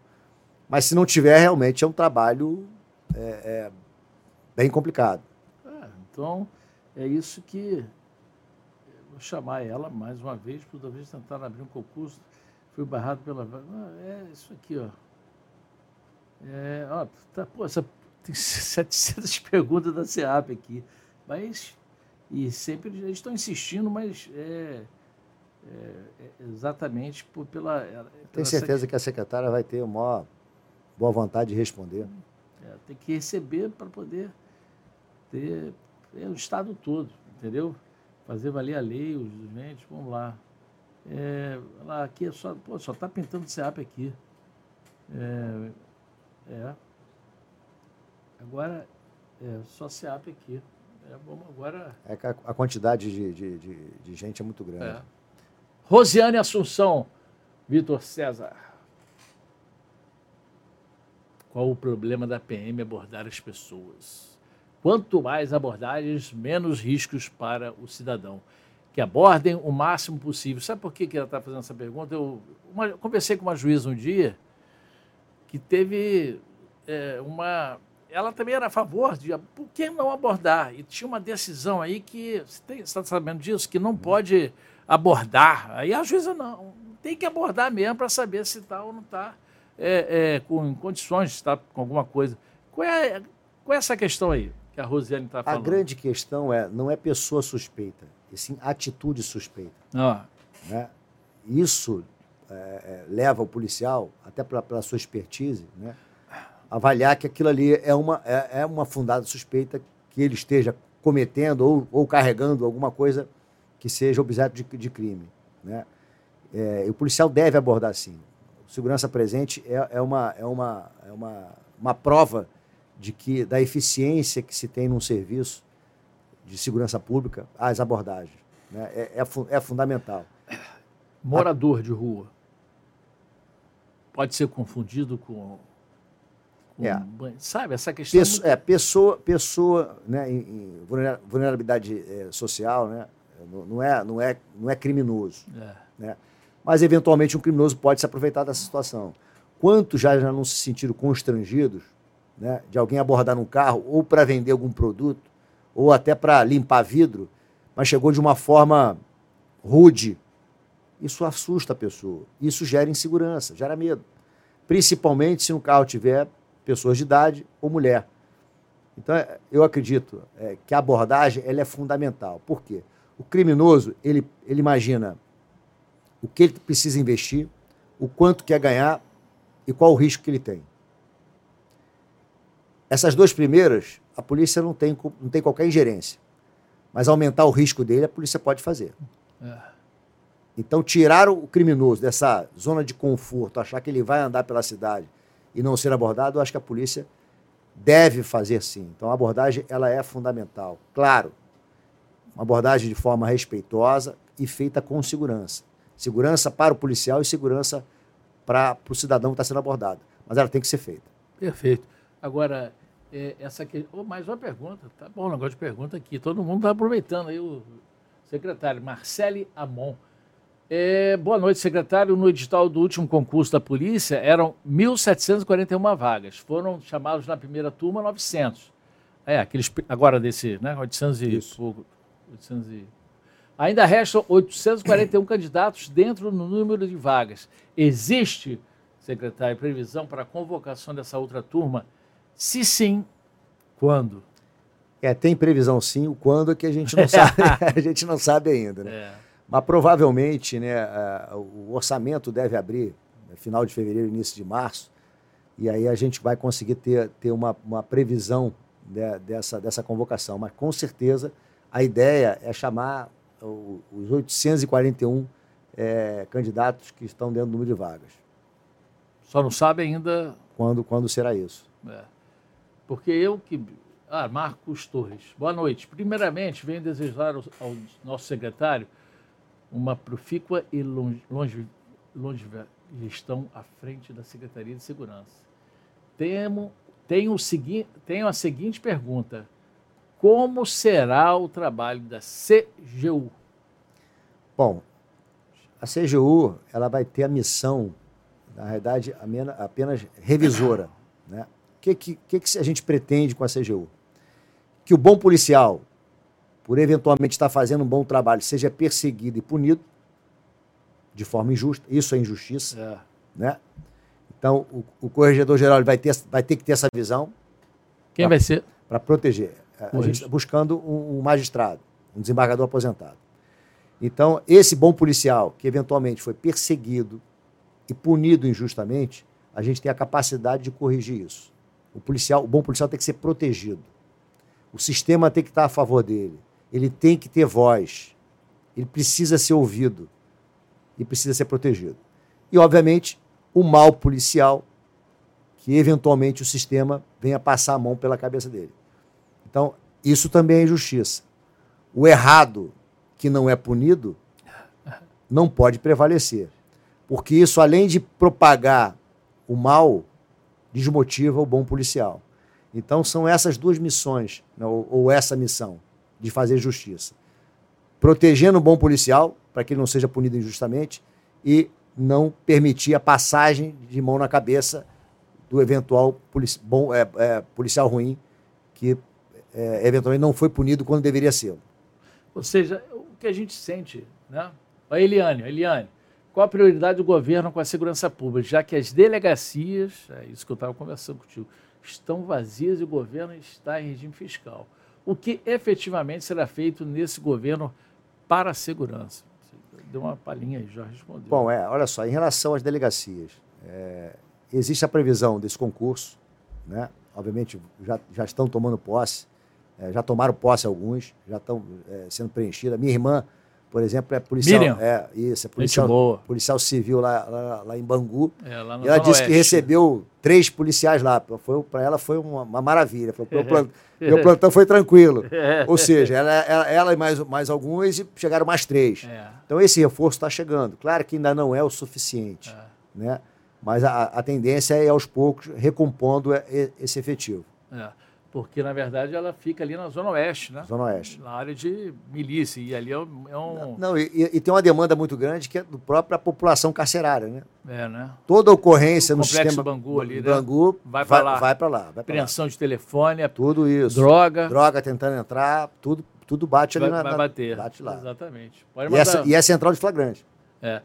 Mas se não tiver, realmente é um trabalho é, é, bem complicado. É, então, é isso que vou chamar ela mais uma vez, para talvez tentar abrir um concurso. Fui barrado pela. É isso aqui, ó. É, ó tá, pô, essa, tem 700 perguntas da SEAP aqui. Mas. E sempre eles estão insistindo, mas é, é, é, exatamente por, pela. pela Tem certeza essa... que a secretária vai ter uma boa vontade de responder? É, tem que receber para poder ter é, o Estado todo, entendeu? Fazer valer a lei, os doentes, vamos lá. É, lá aqui é só, pô, só está pintando CEAP aqui. É, é. Agora é só CEAP aqui. É, vamos agora. É que a, a quantidade de, de, de, de, gente é muito grande. É. Rosiane Assunção, Vitor César. Qual o problema da PM abordar as pessoas? Quanto mais abordagens, menos riscos para o cidadão. Que abordem o máximo possível. Sabe por que, que ela está fazendo essa pergunta? Eu, uma, conversei com uma juíza um dia que teve é, uma. Ela também era a favor de por que não abordar? E tinha uma decisão aí que. Você está sabendo disso? Que não pode abordar. Aí a juíza não, tem que abordar mesmo para saber se está ou não está é, é, com condições de estar com alguma coisa. Qual é, qual é essa questão aí que a Rosiane está falando? A grande questão é, não é pessoa suspeita, e sim atitude suspeita. Ah. Né? Isso é, é leva o policial, até pela, sua expertise, né? avaliar que aquilo ali é uma, é, é uma fundada suspeita que ele esteja cometendo ou, ou carregando alguma coisa que seja objeto de, de crime. Né? É, o policial deve abordar sim. segurança presente é, é, uma, é, uma, é uma, uma prova de que da eficiência que se tem num serviço de segurança pública as abordagens. Né? É, é, é fundamental. Morador de rua pode ser confundido com é. Sabe, essa questão. Pessoa, muito... É, pessoa, pessoa né, em, em vulnerabilidade é, social, né, não é, não é, não é criminoso. É. Né? Mas, eventualmente, um criminoso pode se aproveitar dessa situação. Quantos já, já não se sentiram constrangidos né, de alguém abordar um carro ou para vender algum produto, ou até para limpar vidro, mas chegou de uma forma rude? Isso assusta a pessoa. Isso gera insegurança, gera medo. Principalmente se no carro tiver pessoas de idade ou mulher. Então, eu acredito é, que a abordagem ela é fundamental. Por quê? O criminoso, ele, ele imagina o que ele precisa investir, o quanto quer ganhar e qual o risco que ele tem. Essas duas primeiras, a polícia não tem, não tem qualquer ingerência. Mas aumentar o risco dele, a polícia pode fazer. É. Então, tirar o criminoso dessa zona de conforto, achar que ele vai andar pela cidade e não ser abordado, eu acho que a polícia deve fazer sim. Então, a abordagem ela é fundamental. Claro, uma abordagem de forma respeitosa e feita com segurança. Segurança para o policial e segurança para o cidadão que está sendo abordado. Mas ela tem que ser feita. Perfeito. Agora, é, essa aqui. Oh, mais uma pergunta. Tá bom, negócio de pergunta aqui. Todo mundo está aproveitando aí o secretário. Marcele Amon. É, boa noite, secretário. No edital do último concurso da polícia eram 1.741 vagas. Foram chamados na primeira turma 900. É, aqueles agora desse, né? 800 e pouco. 800 e... Ainda restam 841 candidatos dentro do número de vagas. Existe, secretário, previsão para a convocação dessa outra turma? Se sim, quando? É, tem previsão sim, o quando é que a gente não sabe, a gente não sabe ainda, né? É. Mas provavelmente, né, o orçamento deve abrir no final de fevereiro, início de março, e aí a gente vai conseguir ter, ter uma, uma previsão de, dessa, dessa convocação. Mas com certeza a ideia é chamar os 841 é, candidatos que estão dentro do número de vagas. Só não sabe ainda. Quando, quando será isso? É. Porque eu que. Ah, Marcos Torres. Boa noite. Primeiramente, venho desejar ao, ao nosso secretário uma profícua e longe, longe, longe gestão à frente da Secretaria de Segurança. Temo, tenho, o segui, tenho a seguinte pergunta: Como será o trabalho da CGU? Bom, a CGU ela vai ter a missão, na realidade, apenas revisora. O que, que, que a gente pretende com a CGU? Que o bom policial, por eventualmente estar fazendo um bom trabalho, seja perseguido e punido de forma injusta. Isso é injustiça. É. Né? Então, o, o corregedor-geral vai ter, vai ter que ter essa visão. Quem pra, vai ser? Para proteger. A, a gente está buscando um, um magistrado, um desembargador aposentado. Então, esse bom policial que eventualmente foi perseguido e punido injustamente, a gente tem a capacidade de corrigir isso. O policial, o bom policial tem que ser protegido. O sistema tem que estar a favor dele ele tem que ter voz, ele precisa ser ouvido e precisa ser protegido. E, obviamente, o mal policial, que eventualmente o sistema venha passar a mão pela cabeça dele. Então, isso também é injustiça. O errado que não é punido não pode prevalecer. Porque isso, além de propagar o mal, desmotiva o bom policial. Então, são essas duas missões, né, ou, ou essa missão de fazer justiça. Protegendo o bom policial, para que ele não seja punido injustamente, e não permitir a passagem de mão na cabeça do eventual polici bom, é, é, policial ruim que é, eventualmente não foi punido quando deveria ser. Ou seja, o que a gente sente, né? A Eliane, a Eliane, qual a prioridade do governo com a segurança pública, já que as delegacias, é isso que eu estava conversando contigo, estão vazias e o governo está em regime fiscal o que efetivamente será feito nesse governo para a segurança? Você deu uma palhinha aí, já respondeu. Bom, é, olha só, em relação às delegacias, é, existe a previsão desse concurso, né? obviamente já, já estão tomando posse, é, já tomaram posse alguns, já estão é, sendo preenchidas. Minha irmã por exemplo, é policial. Miriam. É, isso, é policial, policial civil lá, lá, lá em Bangu. É, lá e ela disse Oeste. que recebeu três policiais lá. Para ela foi uma, uma maravilha. Falou, meu, plantão, meu plantão foi tranquilo. Ou seja, ela, ela, ela, e mais, mais alguns e chegaram mais três. É. Então esse reforço está chegando. Claro que ainda não é o suficiente. É. Né? Mas a, a tendência é aos poucos recompondo esse efetivo. É porque na verdade ela fica ali na Zona Oeste, né? Zona Oeste. Na área de milícia, e ali é um. É um... Não, e, e, tem uma demanda muito grande que é do própria população carcerária, né? É, né? Toda ocorrência o no complexo sistema. Bangu ali, né? Bangu vai para lá. Vai para lá. Vai Apreensão lá. de telefone, é tudo isso. Droga. Droga tentando entrar, tudo, tudo bate vai, ali na. Vai bater. Bate lá. Exatamente. E, essa, e é central de flagrante. É.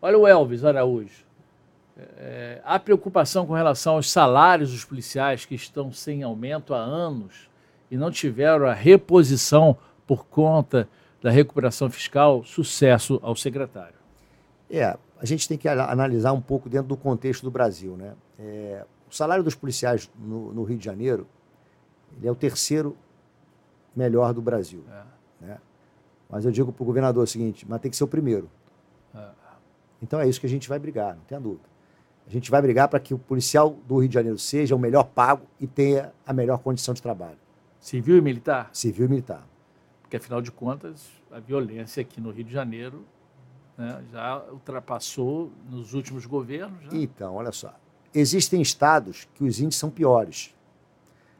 Olha o Elvis Araújo. É, há preocupação com relação aos salários dos policiais que estão sem aumento há anos e não tiveram a reposição por conta da recuperação fiscal, sucesso ao secretário. É, a gente tem que analisar um pouco dentro do contexto do Brasil. Né? É, o salário dos policiais no, no, Rio de Janeiro ele é o terceiro melhor do Brasil. É. Né? Mas eu digo para o governador o seguinte, mas tem que ser o primeiro. É. Então é isso que a gente vai brigar, não tenha dúvida. A gente vai brigar para que o policial do Rio de Janeiro seja o melhor pago e tenha a melhor condição de trabalho. Civil e militar? Civil e militar. Porque, afinal de contas, a violência aqui no Rio de Janeiro né, já ultrapassou nos últimos governos. Né? Então, olha só. Existem estados que os índices são piores.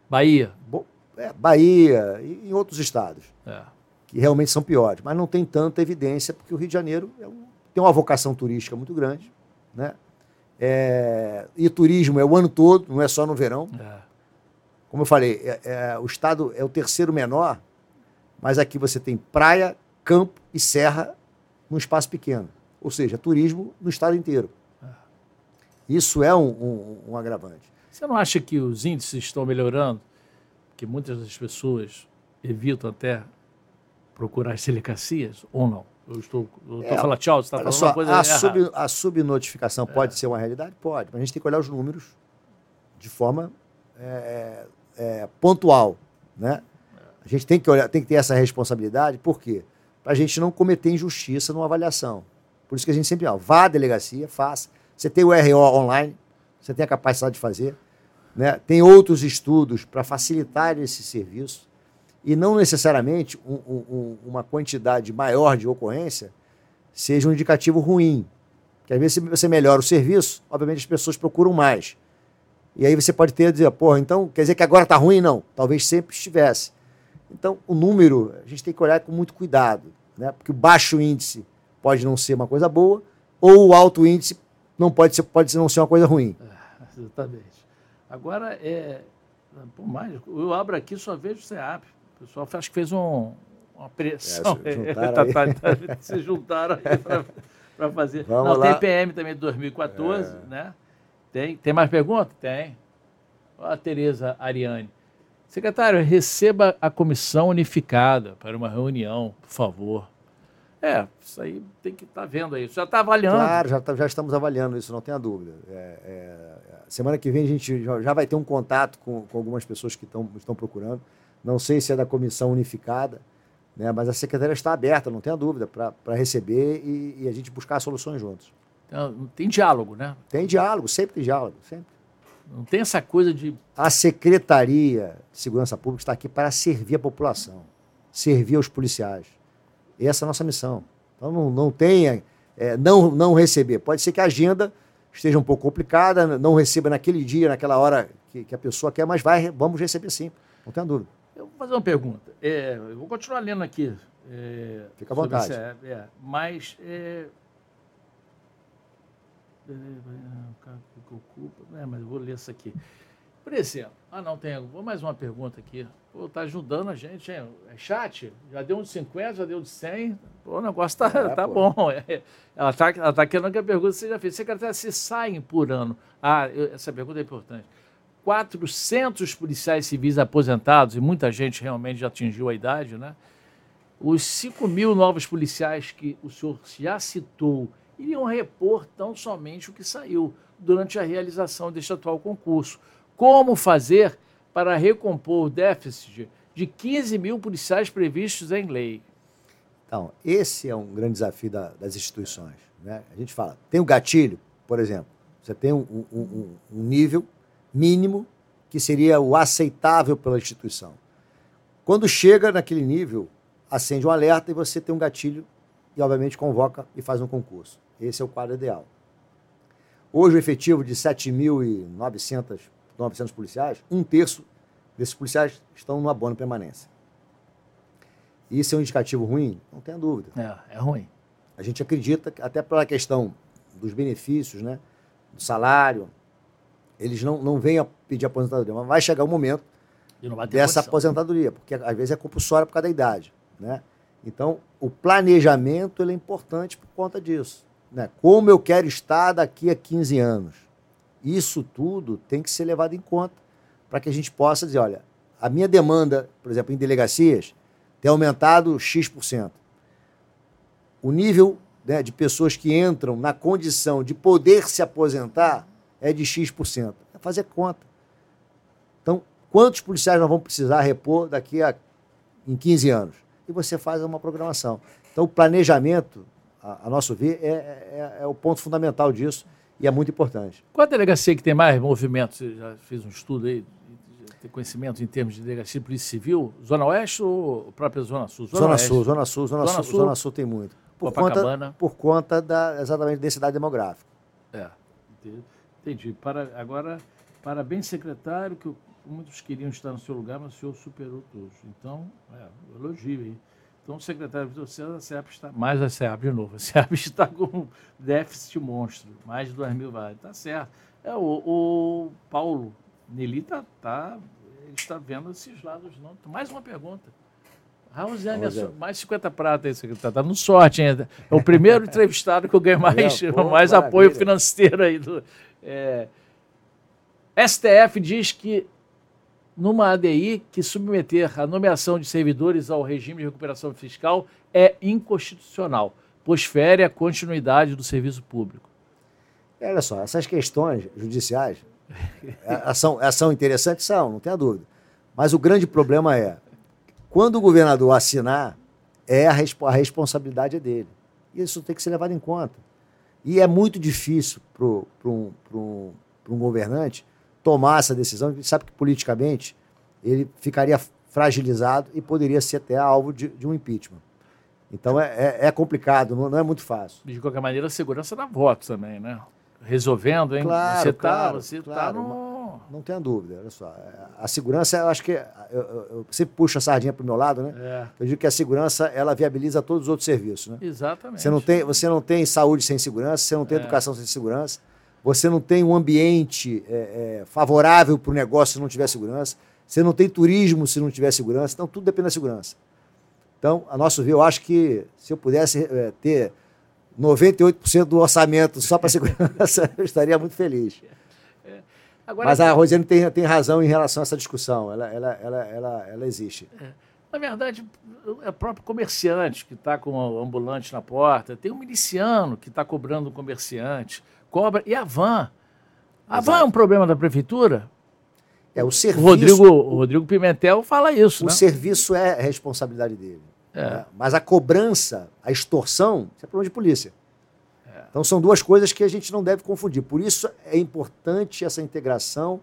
Bahia. Bo é, Bahia e em outros estados. É. Que realmente são piores. Mas não tem tanta evidência, porque o Rio de Janeiro é um, tem uma vocação turística muito grande. Né? É, e turismo é o ano todo, não é só no verão. É. Como eu falei, é, é, o estado é o terceiro menor, mas aqui você tem praia, campo e serra num espaço pequeno. Ou seja, turismo no estado inteiro. É. Isso é um, um, um agravante. Você não acha que os índices estão melhorando? Que muitas das pessoas evitam até procurar as delegacias ou não? Eu estou, eu estou é, falando tchau, você está falando só, uma coisa a, sub, a subnotificação é. pode ser uma realidade? Pode, mas a gente tem que olhar os números de forma é, é, pontual. Né? A gente tem que, olhar, tem que ter essa responsabilidade, por quê? Para a gente não cometer injustiça numa avaliação. Por isso que a gente sempre, ó, vá à delegacia, faça. Você tem o RO online, você tem a capacidade de fazer. Né? Tem outros estudos para facilitar esse serviço e não necessariamente um, um, uma quantidade maior de ocorrência seja um indicativo ruim. Porque às vezes você melhora o serviço, obviamente as pessoas procuram mais. E aí você pode ter dizer, porra, então quer dizer que agora está ruim? Não, talvez sempre estivesse. Então, o número, a gente tem que olhar com muito cuidado, né? porque o baixo índice pode não ser uma coisa boa, ou o alto índice não pode, ser, pode não ser uma coisa ruim. É, exatamente. Agora, é, por mais, eu abro aqui só vejo o CEAP. O pessoal acho que fez um, uma pressão. É, se, juntaram tá, tá, tá, se juntaram para fazer. Vamos não, lá. tem PM também de 2014, é. né? Tem, tem mais pergunta? Tem. Olha a Tereza Ariane. Secretário, receba a comissão unificada para uma reunião, por favor. É, isso aí tem que estar tá vendo aí. Já está avaliando? Claro, já, tá, já estamos avaliando isso, não tenha dúvida. É, é, semana que vem a gente já, já vai ter um contato com, com algumas pessoas que tão, estão procurando. Não sei se é da comissão unificada, né, mas a secretaria está aberta, não tenha dúvida, para receber e, e, a gente buscar soluções juntos. Então, tem diálogo, né? Tem diálogo, sempre tem diálogo, sempre. Não tem essa coisa de. A Secretaria de Segurança Pública está aqui para servir a população, servir os policiais. Essa é a nossa missão. Então não, não tenha, é, não, não receber. Pode ser que a agenda esteja um pouco complicada, não receba naquele dia, naquela hora que, que a pessoa quer, mas vai, vamos receber sim, não tenha dúvida. Eu vou fazer uma pergunta. É, eu vou continuar lendo aqui. É, Fica à vontade. É, é, mas. É, é, mas eu vou ler isso aqui. Por exemplo, ah, não, tem vou mais uma pergunta aqui. Pô, tá ajudando a gente, hein? É chat? Já deu um de 50, já deu de 100. Pô, o negócio tá, é, tá bom. É, ela tá, ela tá querendo que a pergunta seja feita. Secretário, se saem por ano? Ah, eu, essa pergunta é importante. 400 policiais civis aposentados, e muita gente realmente já atingiu a idade, né? Os 5 mil novos policiais que o senhor já citou iriam repor tão somente o que saiu durante a realização deste atual concurso. Como fazer para recompor o déficit de 15 mil policiais previstos em lei? Então, esse é um grande desafio da, das instituições. Né? A gente fala, tem o gatilho, por exemplo, você tem um, um, um nível mínimo que seria o aceitável pela instituição. Quando chega naquele nível, acende um alerta e você tem um gatilho e, obviamente, convoca e faz um concurso. Esse é o quadro ideal. Hoje, o efetivo de 7.900 policiais, um terço desses policiais estão no abono permanência. Isso é um indicativo ruim? Não tenha dúvida. É, é ruim. A gente acredita, até pela questão dos benefícios, né, do salário, eles não, não vêm a pedir aposentadoria, mas vai chegar o momento dessa condição. aposentadoria, porque às vezes é compulsória por causa da idade. Né? Então, o planejamento é importante por conta disso. Né? Como eu quero estar daqui a 15 anos. Isso tudo tem que ser levado em conta para que a gente possa dizer, olha, a minha demanda, por exemplo, em delegacias, tem aumentado X%. o nível né, de pessoas que entram na condição de poder se aposentar é de X%. É fazer conta. Então, quantos policiais nós vamos precisar repor daqui a em 15 anos? E você faz uma programação. Então, o planejamento, a, a nosso ver, é, é, é o ponto fundamental disso e é muito importante. Qual a delegacia que tem mais movimento? Você já fez um estudo aí, tem conhecimento em termos de delegacia de polícia civil? Zona Oeste ou própria Zona Sul? Zona, Zona Sul, Zona Sul, Zona, Zona Sul, Sul, Zona Sul tem muito. Por conta, por conta da exatamente densidade demográfica. É, entendi. Para, agora, parabéns, secretário, que muitos queriam estar no seu lugar, mas o senhor superou todos. Então, é, elogio aí. Então, o secretário Vitor César, a SEAP está. Mais a SEAP de novo. A SEAP está com um déficit monstro, mais de 2 mil vagas. Está certo. É, o, o Paulo Nelly está tá, está vendo esses lados. não. Mais uma pergunta. Raul Zé, mais 50 pratas aí, secretário. Está dando sorte ainda. É o primeiro entrevistado que eu ganho mais, pô, mais apoio financeiro aí. Do, é, STF diz que numa ADI que submeter a nomeação de servidores ao regime de recuperação fiscal é inconstitucional, pois fere a continuidade do serviço público. Olha só, essas questões judiciais é, são, é, são interessantes, são, não tenha dúvida. Mas o grande problema é, quando o governador assinar, é a, a responsabilidade é dele. Isso tem que ser levado em conta. E é muito difícil para um, um, um governante tomar essa decisão, ele sabe que politicamente ele ficaria fragilizado e poderia ser até alvo de, de um impeachment. Então é, é, é complicado, não, não, é muito fácil. De qualquer maneira, a segurança dá voto também, né? Resolvendo, hein? Claro, você está claro, você tá claro, tá no... Não tenha dúvida, olha só. A segurança, eu acho que. Eu, eu, eu sempre puxo a sardinha para o meu lado, né? É. Eu digo que a segurança ela viabiliza todos os outros serviços, né? Exatamente. Você não tem, você não tem saúde sem segurança, você não tem é. educação sem segurança, você não tem um ambiente é, é favorável para o negócio se não tiver segurança, você não tem turismo se não tiver segurança, então tudo depende da segurança. Então, a nosso ver, eu acho que se eu pudesse é, ter 98% do orçamento só para segurança, eu estaria muito feliz. É. Agora, Mas a Rosiane tem, tem razão em relação a essa discussão, ela, ela, ela, ela, ela existe. É. Na verdade, é o próprio comerciante que está com o ambulante na porta, tem um miliciano que está cobrando um comerciante, cobra. E a van? A Exato. van é um problema da prefeitura? É, o serviço. O Rodrigo, o Rodrigo Pimentel fala isso. O né? serviço é responsabilidade dele. É. Né? Mas a cobrança, a extorsão, isso é problema de polícia. Então são duas coisas que a gente não deve confundir. Por isso é importante essa integração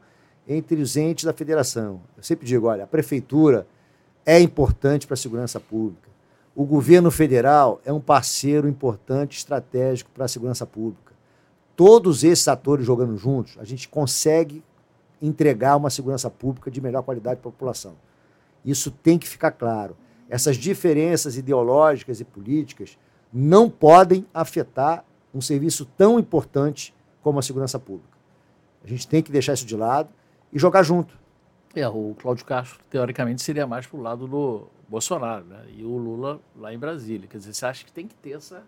entre os entes da federação. Eu sempre digo, olha, a prefeitura é importante para a segurança pública. O governo federal é um parceiro importante, estratégico para a segurança pública todos esses atores jogando juntos, a gente consegue entregar uma segurança pública de melhor qualidade para a população. Isso tem que ficar claro. Essas diferenças ideológicas e políticas não podem afetar um serviço tão importante como a segurança pública. A gente tem que deixar isso de lado e jogar junto. É, o Cláudio Castro, teoricamente, seria mais para o lado do Bolsonaro, né? e o Lula lá em Brasília. Quer dizer, você acha que tem que ter essa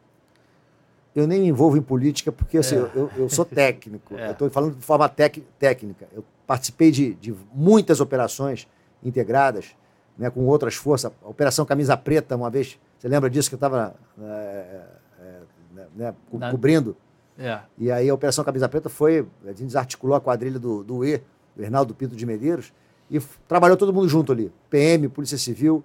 eu nem me envolvo em política porque assim, é. eu, eu, sou técnico. É. Eu estou falando de forma tec, técnica. Eu participei de, de muitas operações integradas né, com outras forças. A Operação Camisa Preta, uma vez, você lembra disso que eu estava é, é, né, co Na... cobrindo? É. E aí a Operação Camisa Preta foi, a gente desarticulou a quadrilha do, do E, do Hernaldo Pinto de Medeiros, e trabalhou todo mundo junto ali. PM, Polícia Civil.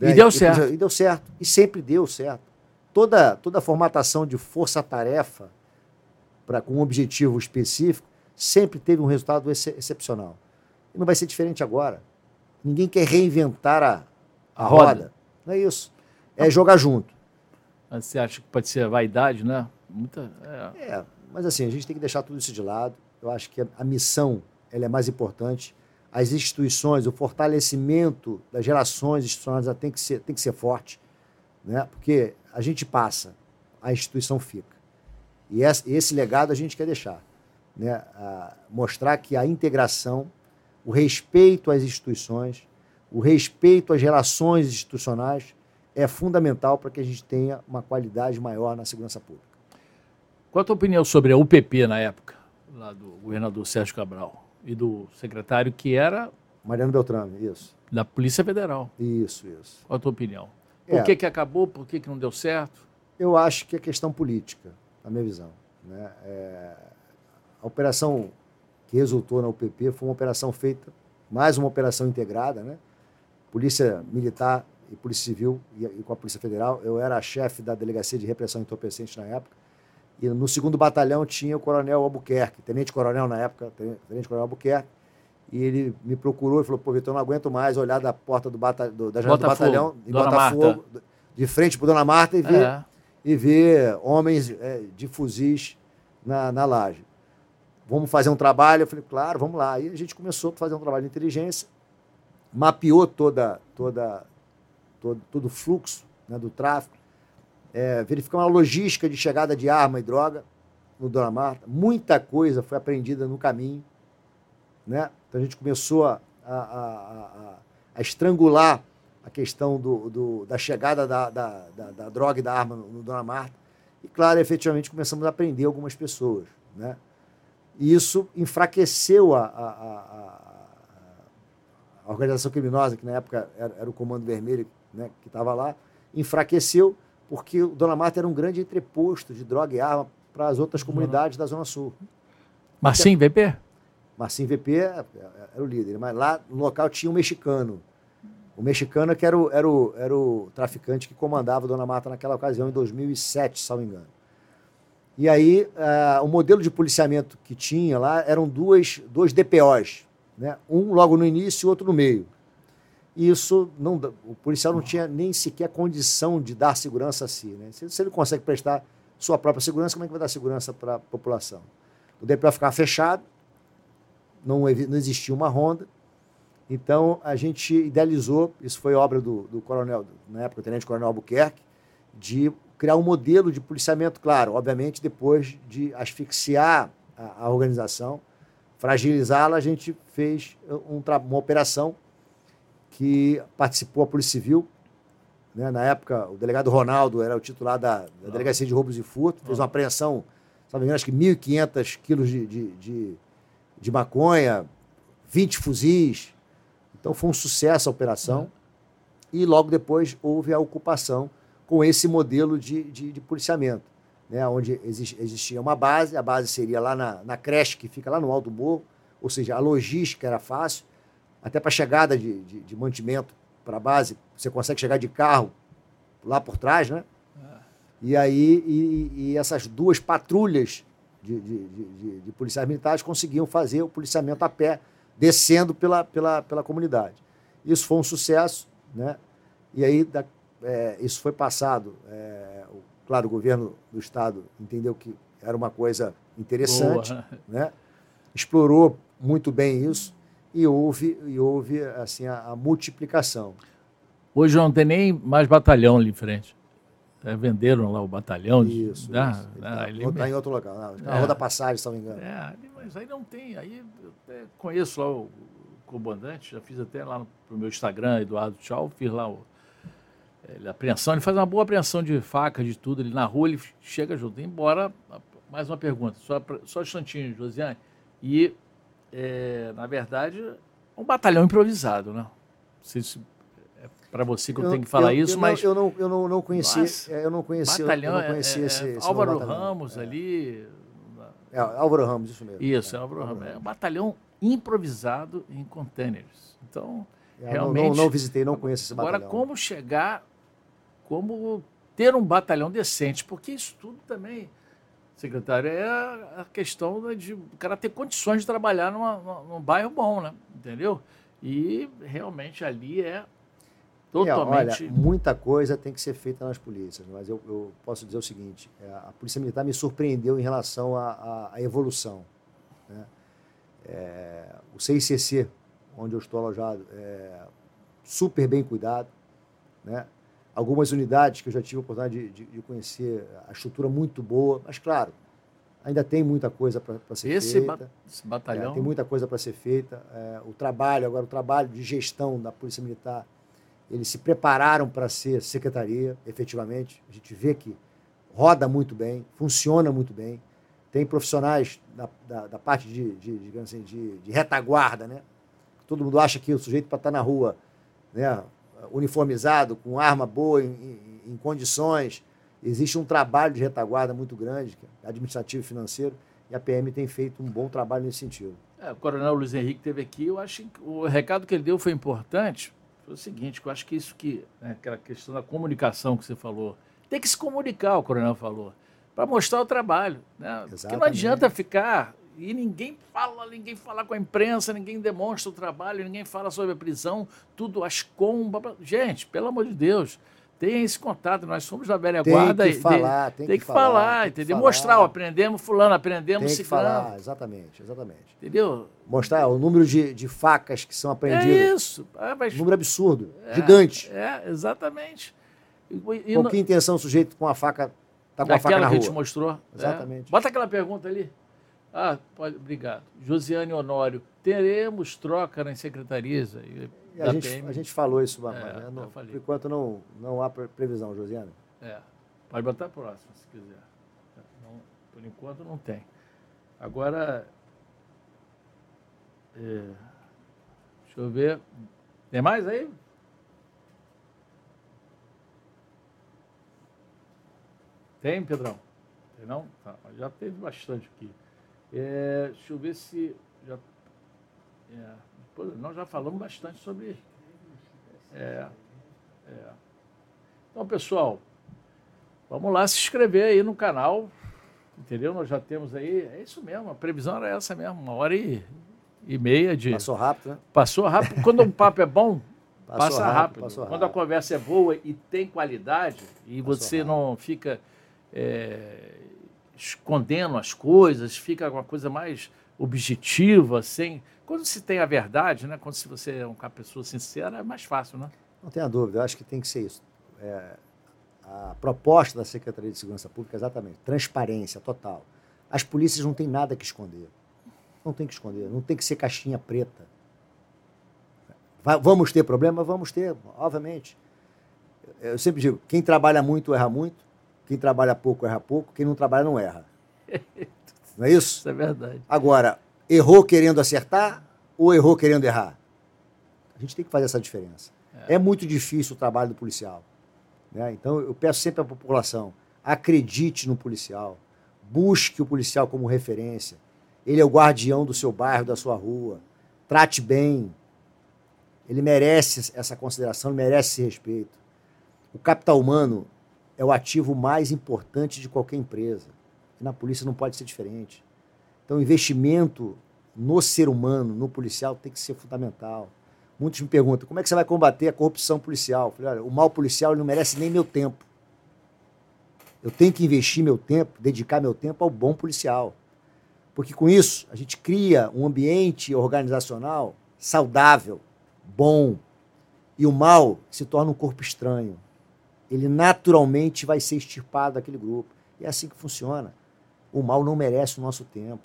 E né, deu e, certo. E deu certo. E sempre deu certo toda, toda formatação de força-tarefa para com um objetivo específico sempre teve um resultado ex excepcional. E não vai ser diferente agora. Ninguém quer reinventar a, a, a roda. roda. Não é isso. É jogar junto. Você acha que pode ser vaidade, né? Muita, é. é. mas assim, a gente tem que deixar tudo isso de lado. Eu acho que a, missão ela é mais importante. As instituições, o fortalecimento das relações institucionais tem que ser, tem que ser forte. Né? Porque a gente passa, a instituição fica. E esse legado a gente quer deixar. Né? mostrar que a integração, o respeito às instituições, o respeito às relações institucionais é fundamental para que a gente tenha uma qualidade maior na segurança pública. Qual a tua opinião sobre a UPP na época, lá do governador Sérgio Cabral e do secretário que era... Mariano Beltrame, isso. Da Polícia Federal. Isso, isso. Qual a tua opinião? Por é. que, que acabou? Por que, que não deu certo? Eu acho que é questão política, na minha visão. Né? É, a operação que resultou na UPP foi uma operação feita, mais uma operação integrada, né? Polícia Militar e Polícia Civil e, e com a Polícia Federal. Eu era chefe da Delegacia de Repressão Entorpecente na época. E no segundo batalhão tinha o Coronel Albuquerque, Tenente-Coronel na época, Tenente-Coronel Albuquerque. E ele me procurou e falou: pô, Vitor, eu não aguento mais olhar da porta do, bata, do da janela do batalhão em Dona Marta. de frente para Dona Marta e ver, É. e ver homens é, de fuzis na, na laje. Vamos fazer um trabalho? Eu falei, claro, vamos lá. Aí a gente começou a fazer um trabalho de inteligência, mapeou toda, toda, todo, todo o fluxo né, do tráfico, é, verificamos a logística de chegada de arma e droga no Dona Marta. Muita coisa foi aprendida no caminho. Né? Então a gente começou a, a, a, a, estrangular a questão do, do, da chegada da, da, da, da droga e da arma no, no Dona Marta. E, claro, efetivamente começamos a prender algumas pessoas. Né? E isso enfraqueceu a, a, a, a organização criminosa, que na época era, era o Comando Vermelho né, que estava lá, enfraqueceu porque o Dona Marta era um grande entreposto de droga e arma para as outras comunidades da Zona Sul. Marcinho, VP? Marcinho VP era o líder, mas lá no local tinha um mexicano. O mexicano que era o, era o, era o traficante que comandava o Dona Marta naquela ocasião, em 2007, se não me engano. E aí, uh, o modelo de policiamento que tinha lá eram duas, dois DPOs, né? um logo no início e outro no meio. Isso, não, o policial não tinha nem sequer condição de dar segurança a si. Né? Se, se ele consegue prestar sua própria segurança, como é que vai dar segurança para a população? O DPO ficava fechado, não, não existia uma ronda, então a gente idealizou, isso foi obra do, do coronel, na época, o tenente coronel Albuquerque, de criar um modelo de policiamento, claro, obviamente depois de asfixiar a, a organização, fragilizá-la, a gente fez um, uma operação que participou a Polícia Civil. Né? Na época, o delegado Ronaldo era o titular da, da Delegacia de Roubos e Furto, fez uma apreensão, engano, acho que 1.500 quilos de, de, de, de maconha, 20 fuzis. Então foi um sucesso a operação. E logo depois houve a ocupação com esse modelo de, de, de policiamento, né? onde existia uma base, a base seria lá na, na creche, que fica lá no alto do morro, ou seja, a logística era fácil, até para a chegada de, de, de mantimento para a base, você consegue chegar de carro lá por trás, né? E aí, e, e essas duas patrulhas de, de, de, de, policiais militares conseguiam fazer o policiamento a pé, descendo pela, pela, pela comunidade. Isso foi um sucesso, né? E aí, da, é, isso foi passado. É, o, claro, o governo do Estado entendeu que era uma coisa interessante, Boa. né? explorou muito bem isso e houve, e houve assim, a, a multiplicação. Hoje não tem nem mais batalhão ali em frente. É, venderam lá o batalhão. de- Isso. Ah, isso. Ele ah, tá- tá mesmo. em outro local. Na É. na Rua da Passagem, se não me engano. É, mas aí não tem. Aí eu até conheço lá o comandante, já fiz até lá no pro meu Instagram, Eduardo Tchau, fiz lá o, ele, a apreensão, ele faz uma boa apreensão de faca, de tudo, ele na rua, ele chega junto. Embora, mais uma pergunta, só, só um instantinho, Josiane. E, é, na verdade, é um batalhão improvisado, né? Não sei se é para você que eu, tenho que falar eu- isso, eu não- mas eu não, eu não, não conheci, é, eu não conheci, batalhão eu não é- conheci é, esse, é esse Álvaro novo batalhão. Ramos ali. É, Álvaro Ramos, isso mesmo. Isso, é Álvaro Ramos. É um batalhão improvisado em containers. Então, É, eu não- realmente. Não, não visitei, não conheço esse Agora, batalhão. como chegar, como ter um batalhão decente? Porque isso tudo também, secretário, é a questão de o cara ter condições de trabalhar numa, num bairro bom, né? Entendeu? E realmente ali é É, totalmente. olha, muita coisa tem que ser feita nas polícias, mas eu, eu posso dizer o seguinte: é, a Polícia Militar me surpreendeu em relação à, à- à evolução. né? É, o CICC, onde eu estou alojado, é super bem cuidado. Né? Algumas unidades que eu já tive a oportunidade de, de- de conhecer, a estrutura muito boa, mas claro, ainda tem muita coisa para ser esse, feita. ba- esse batalhão. É, tem muita coisa para ser feita. É, o trabalho, agora, o trabalho de gestão da Polícia Militar, eles se prepararam para ser secretaria, efetivamente. A gente vê que roda muito bem, funciona muito bem. Tem profissionais da, da, da parte de, de, digamos assim, de, de retaguarda, né? Todo mundo acha que o sujeito para estar na rua, né, uniformizado, com arma boa, em, em- condições, Existe um trabalho de retaguarda muito grande, é administrativo e financeiro, e a PM tem feito um bom trabalho nesse sentido. É, o Coronel Luiz Henrique teve aqui, eu acho que o recado que ele deu foi importante. Foi o seguinte, eu acho que isso que, né, aquela questão da comunicação que você falou, tem que se comunicar, o Coronel falou, para mostrar o trabalho. Né? Porque não adianta ficar e ninguém fala, ninguém fala com a imprensa, ninguém demonstra o trabalho, ninguém fala sobre a prisão, tudo as combas. Gente, pelo amor de Deus, tem esse contato. Nós somos da velha tem guarda. Que falar, tem, tem que, que falar, falar, entendeu? Falar. Mostrar, ó, aprendemos fulano, aprendemos tem que ciclano. falar, exatamente, exatamente. Entendeu? Mostrar o número de, de facas que são apreendidas. É isso. É, mas... número absurdo, é, gigante. É, exatamente. E, e com que intenção o sujeito com a faca está com a faca na que rua? que te mostrou. Exatamente. É. Bota aquela pergunta ali. Ah, pode, obrigado. Josiane Honório, teremos troca nas secretarias? a, gente, a gente falou isso, mas é, né? não, por enquanto não, não há previsão, Josiane. É, pode botar a próxima, se quiser. Não, por enquanto não tem. Agora, é, deixa eu ver. Tem mais aí? Tem, Pedrão? Tem não? Tá, já teve bastante aqui. É, deixa eu ver se. Já, é, nós já falamos bastante sobre. É, é. Então, pessoal, vamos lá se inscrever aí no canal. Entendeu? Nós já temos aí. É isso mesmo, a previsão era essa mesmo, uma hora e, e meia de. Passou rápido, né? Passou rápido. Quando o papo é bom, passa rápido. rápido. Passou Quando a conversa é boa e tem qualidade, e Passou você rápido. não fica. É, escondendo as coisas, fica uma coisa mais objetiva, sem. Quando se tem a verdade, né? Quando se você é uma pessoa sincera, é mais fácil, né? Não tenha dúvida, eu acho que tem que ser isso. É, a proposta da Secretaria de Segurança Pública é exatamente transparência total. As polícias não têm nada que esconder. Não tem que esconder, não tem que ser caixinha preta. Vai, vamos ter problema? Vamos ter, obviamente. Eu sempre digo, quem trabalha muito erra muito, quem trabalha pouco erra pouco, quem não trabalha não erra. Não é isso? Isso é verdade. Agora, errou querendo acertar ou errou querendo errar? A gente tem que fazer essa diferença. É, é muito difícil o trabalho do policial. Né? Então, eu peço sempre à população: acredite no policial, busque o policial como referência. Ele é o guardião do seu bairro, da sua rua. Trate bem. Ele merece essa consideração, merece esse respeito. O capital humano é o ativo mais importante de qualquer empresa. E na polícia não pode ser diferente. Então, o investimento no ser humano, no policial, tem que ser fundamental. Muitos me perguntam, como é que você vai combater a corrupção policial? Eu falei, olha, o mal policial não merece nem meu tempo. Eu tenho que investir meu tempo, dedicar meu tempo ao bom policial. Porque com isso, a gente cria um ambiente organizacional saudável, bom. E o mal se torna um corpo estranho ele naturalmente vai ser extirpado daquele grupo. E é assim que funciona. O mal não merece o nosso tempo.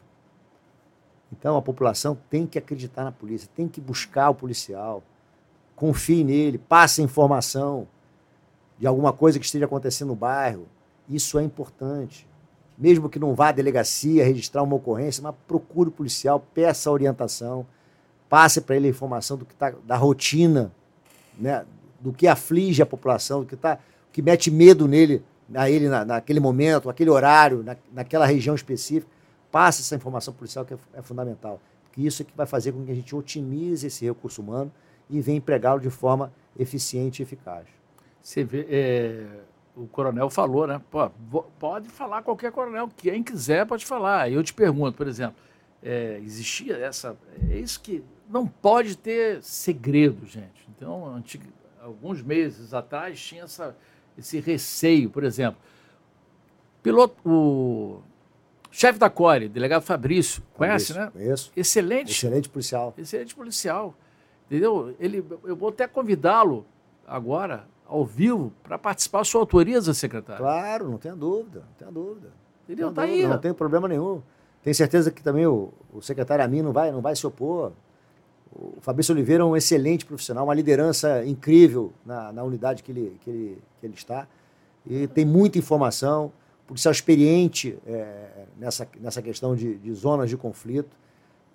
Então a população tem que acreditar na polícia, tem que buscar o policial, confie nele, passe informação de alguma coisa que esteja acontecendo no bairro. Isso é importante. Mesmo que não vá à delegacia registrar uma ocorrência, mas procure o policial, peça orientação, passe para ele a informação do que tá, da rotina, né, do que aflige a população, do que está que mete medo nele, a ele na, naquele momento, naquele horário, na, naquela região específica, passe essa informação policial que é, é, fundamental. Porque isso é que vai fazer com que a gente otimize esse recurso humano e venha empregá-lo de forma eficiente e eficaz. Você vê, é, o coronel falou, né? Pô, pode falar qualquer coronel, quem quiser pode falar. Eu te pergunto, por exemplo, é, existia essa. É isso que não pode ter segredo, gente. Então, antigo, alguns meses atrás tinha essa esse receio, por exemplo. Piloto, o chefe da Core, delegado Fabrício, conhece, né? Conheço. Excelente. Excelente policial. Excelente policial. Entendeu? Ele, eu vou até convidá-lo agora, ao vivo, para participar. Sua autoriza, secretário? Claro, não tenha dúvida, não tenha dúvida. Entendeu? Não tá dúvida, aí. Não tem problema nenhum. Tenho certeza que também o, o secretário Amin não vai, não vai se opor. O Fabrício Oliveira é um excelente profissional, uma liderança incrível na, na unidade que ele, que, ele, que ele está. E tem muita informação, policial experiente é, nessa, nessa questão de, de, zonas de conflito.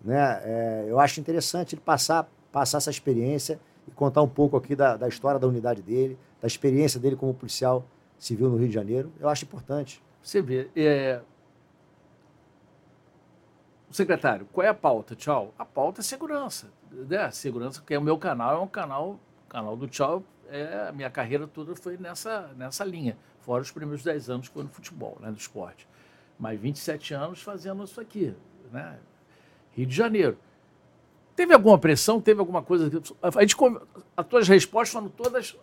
Né? É, eu acho interessante ele passar, passar essa experiência e contar um pouco aqui da, da história da unidade dele, da experiência dele como policial civil no Rio de Janeiro, eu acho importante. Você vê, é... secretário, qual é a pauta, tchau? A pauta é segurança. Né? Segurança, que é o meu canal, é um canal, canal do tchau, é, a minha carreira toda foi nessa, nessa linha, fora os primeiros 10 anos que foi no futebol, né, do esporte. Mas 27 anos fazendo isso aqui, né? Rio de Janeiro. Teve alguma pressão? Teve alguma coisa? A gente, as tuas respostas foram todas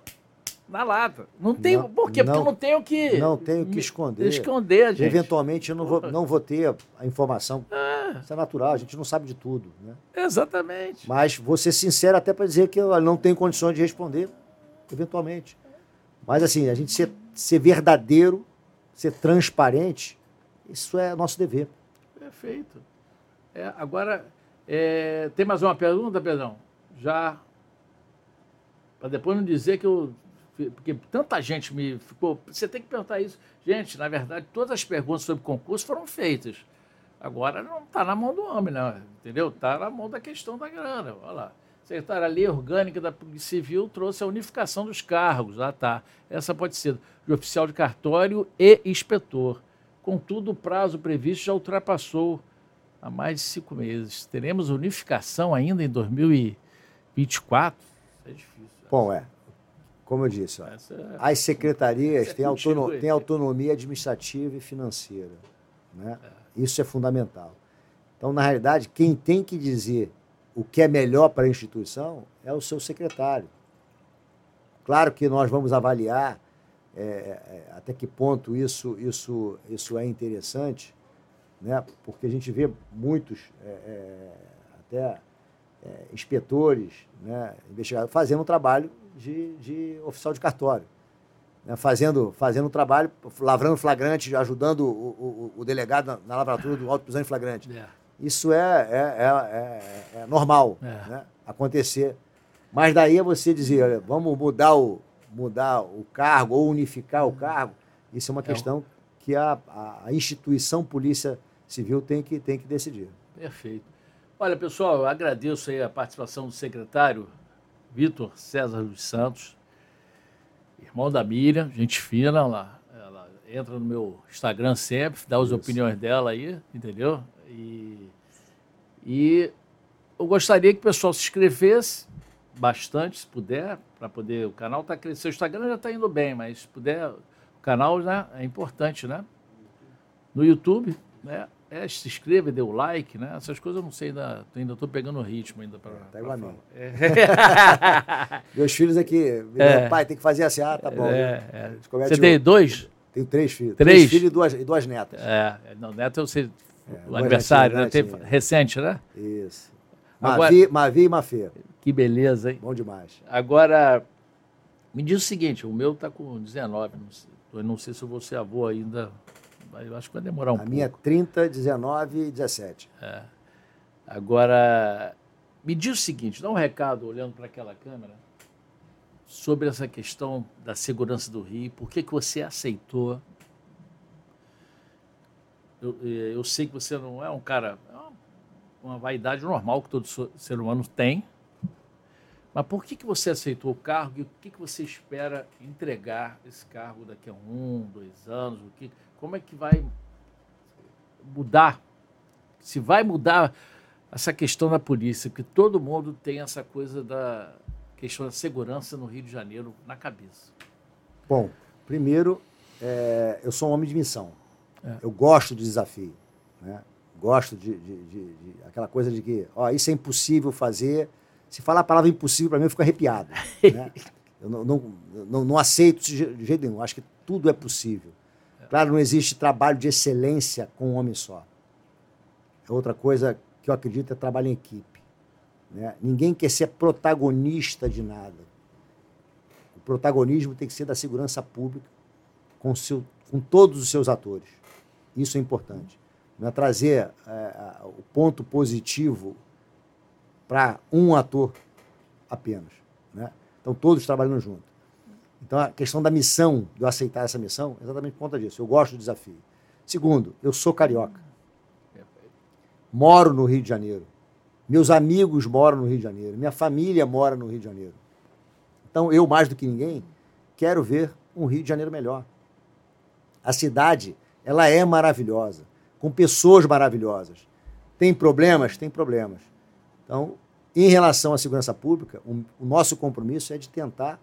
na lata. Não tem. Não, por quê? Porque eu não tenho que. Não tenho que esconder. Esconder, gente. Eventualmente eu não vou, não vou ter a informação. É. Isso é natural, a gente não sabe de tudo. Né? Exatamente. Mas vou ser sincero até para dizer que eu não tenho condições de responder, eventualmente. Mas assim, a gente ser, ser verdadeiro, ser transparente, isso é nosso dever. Perfeito. É, agora, é, tem mais uma pergunta, Pedrão? Já. Para depois não dizer que eu porque tanta gente me ficou. Você tem que perguntar isso. Gente, na verdade, todas as perguntas sobre concurso foram feitas. Agora não está na mão do homem, não, entendeu? Está na mão da questão da grana. Olha lá. A secretária Lei Orgânica da Polícia Civil trouxe a unificação dos cargos. Ah, tá. Essa pode ser de oficial de cartório e inspetor. Contudo, o prazo previsto já ultrapassou há mais de cinco meses. Teremos unificação ainda em 2024? Isso é difícil. Bom, é como eu disse, ó, é... as secretarias é têm, autono têm autonomia administrativa e financeira. Né? É. Isso é fundamental. Então, na realidade, quem tem que dizer o que é melhor para a instituição é o seu secretário. Claro que nós vamos avaliar é, é até que ponto isso, isso, isso é interessante, né? porque a gente vê muitos, é até inspetores, né, investigadores, fazendo um trabalho de, de oficial de cartório. Né, fazendo, fazendo um trabalho, lavrando flagrante, ajudando o, o, o delegado na, na, lavratura do auto-prisão em flagrante. É. Isso é, é, é, é normal né, acontecer. Mas daí é você dizer, olha, vamos mudar o, mudar o cargo ou unificar o cargo, isso é uma questão que a, a instituição Polícia Civil tem que, tem que decidir. Perfeito. Olha, pessoal, eu agradeço aí a participação do secretário Vitor César dos Santos, irmão da Miriam, gente fina lá. Ela entra no meu Instagram sempre, dá as Isso. opiniões dela aí, entendeu? E, e eu gostaria que o pessoal se inscrevesse bastante, se puder, para poder. O canal está crescendo. O Instagram já está indo bem, mas se puder, o canal né, é importante, né? No YouTube, né? É, se inscreva, dê o like, né? Essas coisas eu não sei, ainda ainda estou pegando o ritmo ainda para. Tá igual a mim. É. Meus filhos aqui, é. pai, tem que fazer assim, ah, tá bom. É, é. Você tem dois? Tenho três filhos. Três, três filhos e duas, e duas netas. É, não, neto eu sei. É, o aniversário, né? Teve, recente, né? Isso. Agora, Mavi, Mavi e Mafê. Que beleza, hein? Bom demais. Agora, me diz o seguinte: o meu está com 19, não sei, eu não sei se eu vou ser avô ainda eu acho que vai demorar um a pouco. A minha é 30, 19 e 17. É. Agora, me diz o seguinte, dá um recado olhando para aquela câmera sobre essa questão da segurança do Rio, por que, que você aceitou? Eu, eu sei que você não é um cara, é uma, uma vaidade normal que todo ser humano tem, mas por que, que você aceitou o cargo e o que, que você espera entregar esse cargo daqui a um, dois anos? O que, como é que vai mudar? Se vai mudar essa questão da polícia, porque todo mundo tem essa coisa da questão da segurança no Rio de Janeiro na cabeça. Bom, primeiro, é, eu sou um homem de missão. É. Eu gosto de desafio. Né? Gosto de, de, de, de, aquela coisa de que, ó, isso é impossível fazer. Se falar a palavra impossível, para mim, eu fico arrepiado. né? Eu não, não, não, não aceito de jeito nenhum. Acho que tudo é possível. Claro, não existe trabalho de excelência com um homem só. É outra coisa que eu acredito é trabalho em equipe. Né? Ninguém quer ser protagonista de nada. O protagonismo tem que ser da segurança pública com, seu, com todos os seus atores. Isso é importante. Não é trazer é, o ponto positivo para um ator apenas. Né? Então, todos trabalhando juntos. Então, a questão da missão, de eu aceitar essa missão, é exatamente por conta disso. Eu gosto do desafio. Segundo, eu sou carioca. Moro no Rio de Janeiro. Meus amigos moram no Rio de Janeiro. Minha família mora no Rio de Janeiro. Então, eu, mais do que ninguém, quero ver um Rio de Janeiro melhor. A cidade, ela é maravilhosa, com pessoas maravilhosas. Tem problemas? Tem problemas. Então, em relação à segurança pública, o, nosso compromisso é de tentar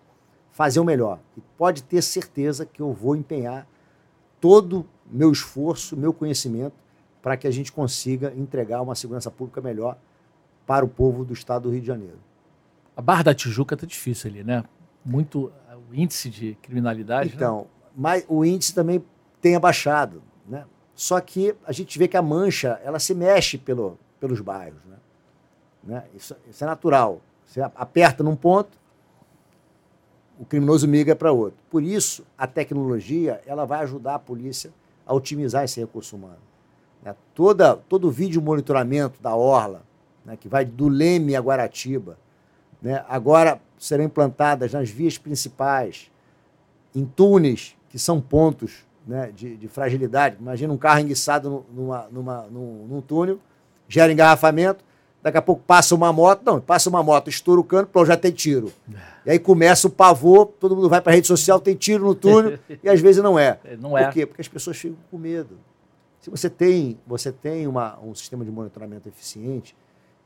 fazer o melhor. E pode ter certeza que eu vou empenhar todo meu esforço, meu conhecimento, para que a gente consiga entregar uma segurança pública melhor para o povo do estado do Rio de Janeiro. A Barra da Tijuca está difícil ali, né? Muito o índice de criminalidade. Né? Então, né? mas o índice também tem abaixado, né? Só que a gente vê que a mancha ela se mexe pelo, pelos bairros, né? né? Isso, isso é natural. Você aperta num ponto, o criminoso migra para outro. Por isso, a tecnologia ela vai ajudar a polícia a otimizar esse recurso humano. Né? Toda, todo o vídeo monitoramento da Orla, né, que vai do Leme a Guaratiba, né, agora serão implantadas nas vias principais, em túneis, que são pontos né, de, de, fragilidade. Imagina um carro enguiçado numa, numa, num, num túnel, gera engarrafamento, Daqui a pouco passa uma moto, não, passa uma moto, estoura o cano, pronto, já tem tiro. E aí começa o pavor, todo mundo vai para a rede social, tem tiro no túnel, e às vezes não é. Não é. Por quê? Porque as pessoas ficam com medo. Se você tem, você tem uma, um sistema de monitoramento eficiente,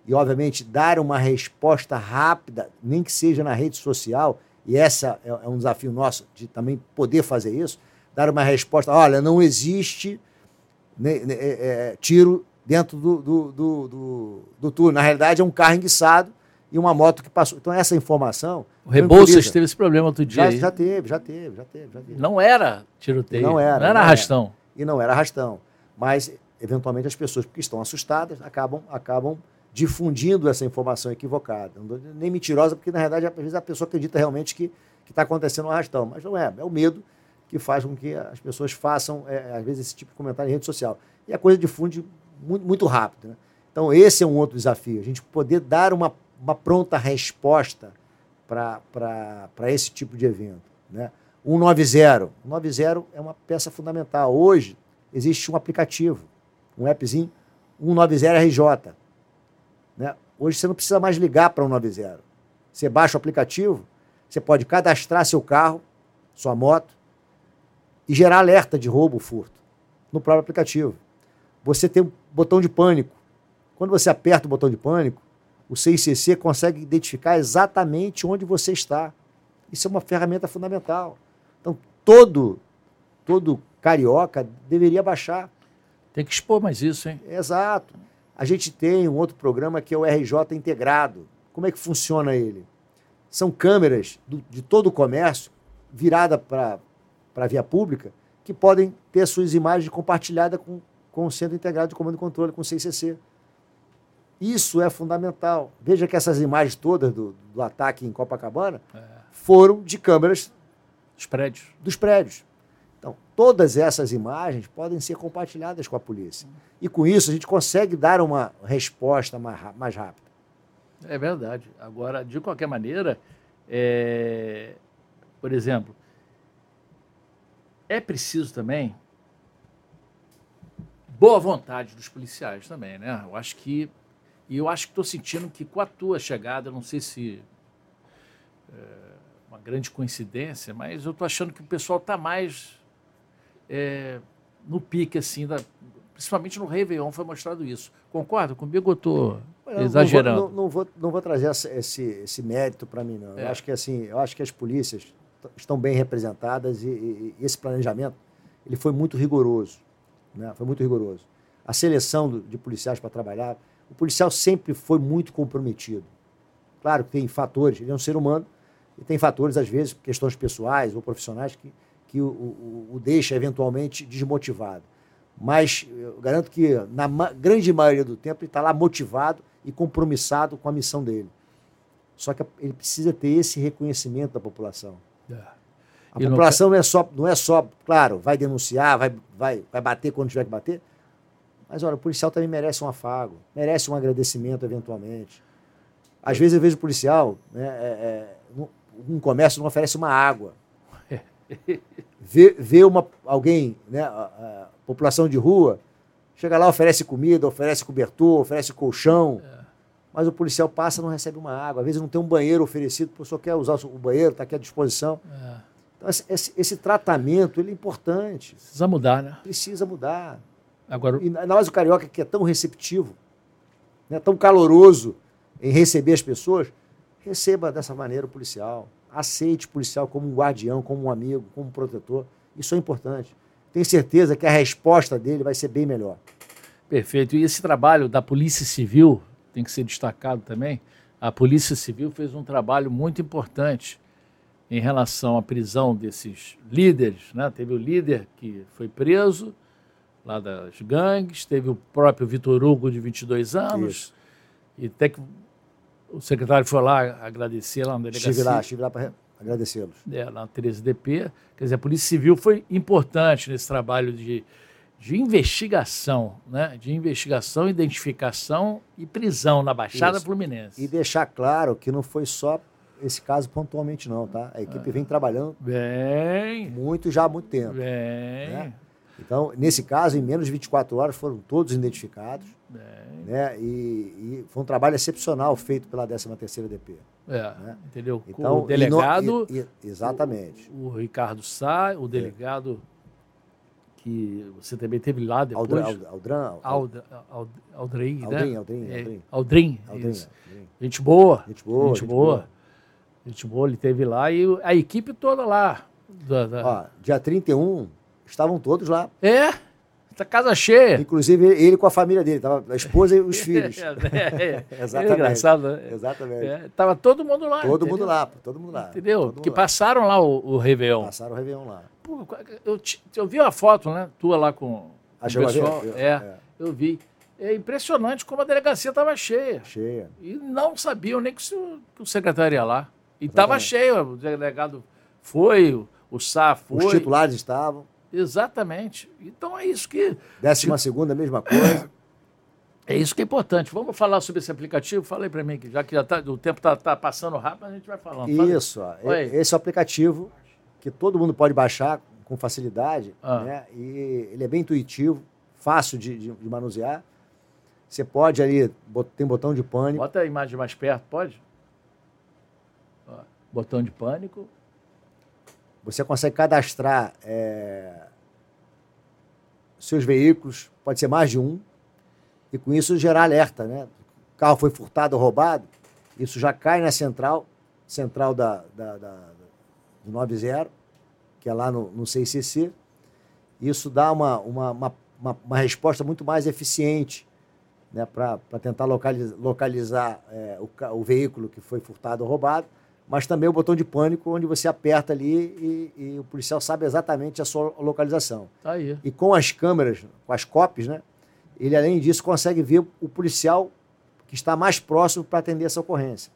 e obviamente dar uma resposta rápida, nem que seja na rede social, e essa é, é um desafio nosso de também poder fazer isso, dar uma resposta, olha, não existe né, né, é, é, tiro dentro do, do, do, do, do túnel. Na realidade, é um carro enguiçado e uma moto que passou. Então, essa informação. O Rebouças teve esse problema outro dia. Já, já, teve, já teve, já teve, já teve. Não era tiroteio. Não era. Não era não arrastão. Era. E não era arrastão. Mas, eventualmente, as pessoas, porque estão assustadas, acabam, acabam difundindo essa informação equivocada. Nem mentirosa, porque, na realidade, às vezes a pessoa acredita realmente que está acontecendo um arrastão. Mas não é. É o medo que faz com que as pessoas façam, é, às vezes, esse tipo de comentário em rede social. E a coisa difunde muito, muito rápido. Né? Então, esse é um outro desafio, a gente poder dar uma, uma pronta resposta para esse tipo de evento. Né? 190. 190 é uma peça fundamental. Hoje, existe um aplicativo, um appzinho, 190RJ. Né? Hoje, você não precisa mais ligar para 190. Você baixa o aplicativo, você pode cadastrar seu carro, sua moto, e gerar alerta de roubo ou furto no próprio aplicativo. Você tem um botão de pânico. Quando você aperta o botão de pânico, o CICC consegue identificar exatamente onde você está. Isso é uma ferramenta fundamental. Então, todo, todo carioca deveria baixar. Tem que expor mais isso, hein? Exato. A gente tem um outro programa que é o RJ Integrado. Como é que funciona ele? São câmeras do, de todo o comércio virada para a via pública que podem ter suas imagens compartilhadas com com o Centro Integrado de Comando e Controle, com o CICC. Isso é fundamental. Veja que essas imagens todas do, do ataque em Copacabana é. foram de câmeras dos prédios. dos prédios. Então, todas essas imagens podem ser compartilhadas com a polícia. E com isso a gente consegue dar uma resposta mais, mais rápida. É verdade. Agora, de qualquer maneira, é... por exemplo, é preciso também boa vontade dos policiais também, né? Eu acho que e eu acho que estou sentindo que com a tua chegada, não sei se é uma grande coincidência, mas eu estou achando que o pessoal está mais é, no pique assim, da, principalmente no Réveillon foi mostrado isso. Concorda comigo ou estou exagerando? Não vou, não, não, vou, não vou trazer esse, esse mérito para mim, não. É. Eu acho que assim, eu acho que as polícias estão bem representadas e, e, e esse planejamento ele foi muito rigoroso. Né? Foi muito rigoroso. A seleção do, de policiais para trabalhar, o policial sempre foi muito comprometido. Claro que tem fatores, ele é um ser humano, e tem fatores, às vezes, questões pessoais ou profissionais, que, que o, o, o deixa eventualmente desmotivado. Mas eu garanto que, na ma grande maioria do tempo, ele está lá motivado e compromissado com a missão dele. Só que ele precisa ter esse reconhecimento da população. É. A e população não... não... é só, não é só, claro, vai denunciar, vai, vai, vai bater quando tiver que bater. Mas olha, o policial também merece um afago, merece um agradecimento eventualmente. Às vezes eu vejo o policial, né, é, é, um comércio não oferece uma água. vê, vê uma, alguém, né, a, a, população de rua, chega lá, oferece comida, oferece cobertor, oferece colchão. É. Mas o policial passa e não recebe uma água. Às vezes não tem um banheiro oferecido, o pessoal quer usar o banheiro, está aqui à disposição. É. Então, esse, esse tratamento ele é importante. Precisa mudar, né? Precisa mudar. Agora, E mais o carioca que é tão receptivo, né, tão caloroso em receber as pessoas, receba dessa maneira o policial. Aceite o policial como um guardião, como um amigo, como um protetor. Isso é importante. Tenho certeza que a resposta dele vai ser bem melhor. perfeito. E esse trabalho da Polícia Civil tem que ser destacado também. A Polícia Civil fez um trabalho muito importante em relação à prisão desses líderes. Né? Teve o líder que foi preso lá das gangues, teve o próprio Vitor Hugo, de 22 anos, Isso. e até que o secretário foi lá agradecer lá na delegacia. Estive lá, estive lá para agradecê-los. é, na 13DP. Quer dizer, a Polícia Civil foi importante nesse trabalho de, de investigação, né? de investigação, identificação e prisão na Baixada Isso. Fluminense. E deixar claro que não foi só esse caso pontualmente, não, tá? A equipe vem trabalhando Bem, muito já há muito tempo. bem, né? Então, nesse caso, em menos de 24 horas foram todos identificados. bem. Né? E, e foi um trabalho excepcional feito pela 13ª DP. É, entendeu? Com Então, o delegado, e no- e- exatamente. o Ricardo Sá, o delegado que você também teve lá depois. Aldran, Ald- Aldran, Aldra, Ald, Aldrin, Aldrin, né? Aldrin, É, Aldrin. Aldrin, Aldrin. Aldrin. Gente boa. Gente boa, Gente gente boa. Gente boa, ele teve lá e o- a equipe toda lá. Da, da- Ó, dia 31, estavam todos lá. É, tá casa cheia. Inclusive ele com a família dele, tava a esposa e os filhos. É, é, Exatamente. É engraçado, né? Exatamente. É, tava todo mundo lá. todo entendeu? mundo lá, todo mundo lá. Entendeu? Mundo que lá. passaram lá o, o Réveillon. Passaram o Réveillon lá. Pô, eu, eu vi uma foto, né? Tua lá com, com Ah, o chegou a ver? pessoal. Eu- É, é. eu vi. É impressionante como a delegacia estava cheia. Cheia. E não sabiam nem que, o- que o secretário ia lá. E estava cheio. O delegado foi, o, Sá foi. Os titulares estavam. Exatamente. Então é isso que Décima segunda, mesma coisa. é isso que é importante. Vamos falar sobre esse aplicativo? Fala aí para mim, que já que já tá, o tempo está passando rápido, a gente vai falando. Fala. Isso. E- Esse é o aplicativo que todo mundo pode baixar com facilidade, Ah. né? E ele é bem intuitivo, fácil de, de- de manusear. Você pode ali, tem botão de pânico, Bota a imagem mais perto, pode? Botão de pânico. você consegue cadastrar é, seus veículos, pode ser mais de um, e com isso gerar alerta, né? O carro foi furtado ou roubado, isso já cai na central, central da, da, da- do 90, que é lá no, no CICC. Isso dá uma, uma, uma, uma, resposta muito mais eficiente né, para tentar localiza- localizar é, o, o veículo que foi furtado ou roubado, mas também o botão de pânico, onde você aperta ali e, e o policial sabe exatamente a sua localização. Tá aí. E com as câmeras, com as copies, né, ele, além disso, consegue ver o policial que está mais próximo para atender essa ocorrência.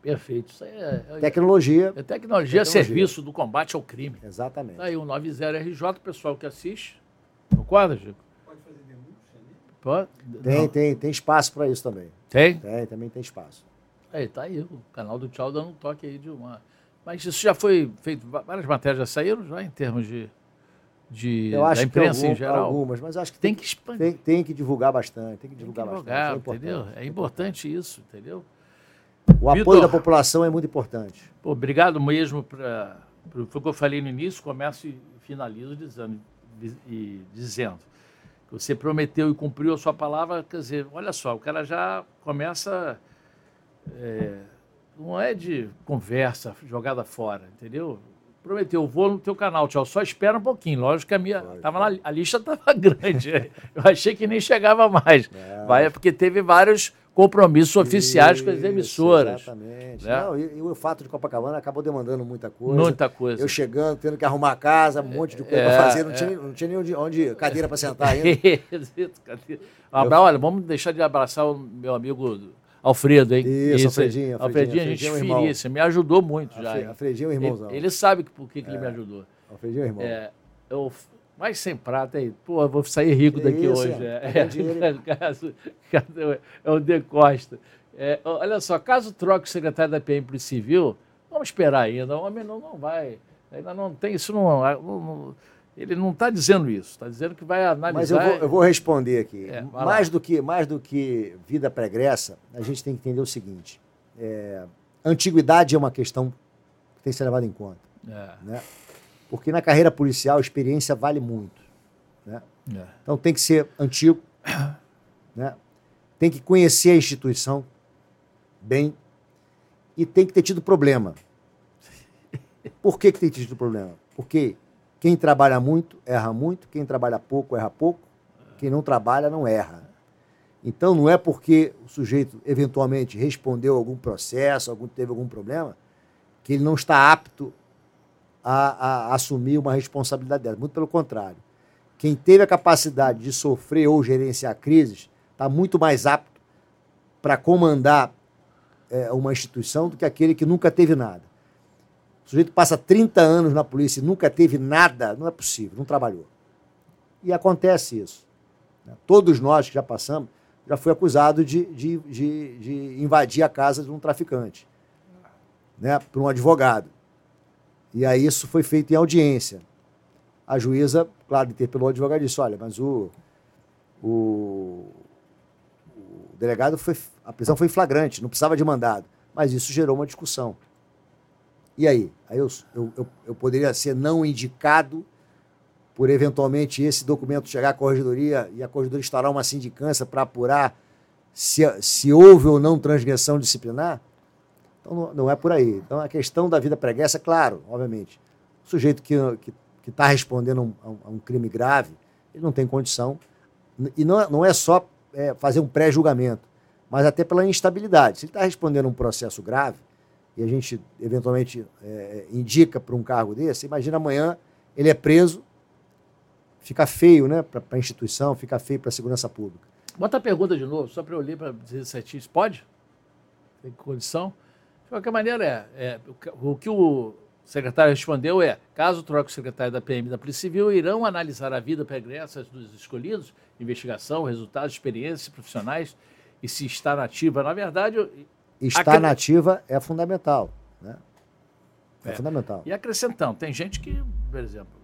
Perfeito. Isso aí é, é, Tecnologia, é tecnologia, Tecnologia. serviço do combate ao crime. exatamente. Tá aí o 90RJ, o pessoal que assiste. Concorda, Chico? Pode fazer denúncia Pode? Tem, Não. tem, tem espaço para isso também. Tem? Tem, também tem espaço. Aí, tá aí, o canal do Tchau dando um toque aí de uma. Mas isso já foi feito, várias matérias já saíram já em termos de, de Eu acho da que imprensa algum- em geral. algumas, mas acho que Tem tem, que expandir. tem, tem que divulgar bastante. Tem que Tem que divulgar bastante. divulgar, é importante, entendeu? É importante isso, entendeu? O apoio Vitor. da população é muito importante. Pô, obrigado mesmo para. Foi o que eu falei no início, começo e finalizo dizendo, e dizendo que você prometeu e cumpriu a sua palavra. Quer dizer, olha só, o cara já começa. É, não é de conversa jogada fora, entendeu? Prometeu, vou no teu canal, tchau. Só espera um pouquinho. Lógico que a minha. Vai, Tava na- a lista estava grande. Eu achei que nem chegava mais. É. Vai, é porque teve vários compromissos oficiais com as Isso, emissoras. Exatamente. né? Não, e, e o fato de Copacabana acabou demandando muita coisa. Muita coisa. Eu chegando, tendo que arrumar a casa, um monte de coisa É, para fazer. Não, é. tinha, não tinha nem onde, onde cadeira para sentar ainda. Abra, olha, vamos deixar de abraçar o meu amigo Alfredo, hein? Isso, Alfredinho, Alfredinho, Alfredinho, a gente Alfredinho é irmão. finíssima, me ajudou muito já. Alfre- hein? Alfredinho é um irmãozão. Ele, ele sabe por que, que ele me ajudou. Alfredinho é irmão. É, eu, mas sem prata aí, pô, eu vou sair rico Que daqui isso, hoje. é. É, é o De Costa. É, olha só, caso troque o secretário da PM para o civil, vamos esperar ainda. O homem não, não vai. Ainda não tem isso. Não, não- não- ele não está dizendo isso. Está dizendo que vai analisar. Mas eu vou, eu vou responder aqui. É, mais, lá. do que, mais do que vida pregressa, a gente tem que entender o seguinte: é, antiguidade é uma questão que tem que ser levada em conta. É. Né? Porque na carreira policial a experiência vale muito. Né? É. Então tem que ser antigo, né? tem que conhecer a instituição bem e tem que ter tido problema. Por que, que tem tido problema? Porque quem trabalha muito erra muito, quem trabalha pouco erra pouco, quem não trabalha não erra. Então não é porque o sujeito eventualmente respondeu algum processo, algum, teve algum problema, que ele não está apto a, a assumir uma responsabilidade dela. Muito pelo contrário. Quem teve a capacidade de sofrer ou gerenciar crises está muito mais apto para comandar é, uma instituição do que aquele que nunca teve nada. O sujeito passa 30 anos na polícia e nunca teve nada, não é possível, não trabalhou. E acontece isso. Né? Todos nós que já passamos, já foi acusado de, de, de, de invadir a casa de um traficante, né, por um advogado. E aí isso foi feito em audiência. A juíza, claro, interpelou o advogado e disse: olha, mas o, o, o delegado foi. A prisão foi flagrante, não precisava de mandado. Mas isso gerou uma discussão. E aí? Aí eu, eu, eu, poderia ser não indicado por eventualmente esse documento chegar à corregedoria e a corregedoria instaurar uma sindicância para apurar se, se houve ou não transgressão disciplinar? Então não, não, é por aí. Então a questão da vida pregressa, claro, obviamente. O sujeito que está que, que tá respondendo a um, a um, crime grave, ele não tem condição. E não, é, não é só é, fazer um pré-julgamento, mas até pela instabilidade. Se ele está respondendo a um processo grave, e a gente eventualmente é, indica para um cargo desse, imagina amanhã ele é preso fica feio né, para a instituição, fica feio para a segurança pública. Bota a pergunta de novo, só para eu ler para dizer certinho. Pode? Tem condição? De qualquer maneira, é, é o, que o secretário respondeu é: caso troque o secretário da PM da Polícia Civil, irão analisar a vida pregressa dos escolhidos, investigação, resultados, experiências profissionais e se está nativa. Na verdade. Estar nativa é fundamental. Né? É, é fundamental. E acrescentando, tem gente que, por exemplo,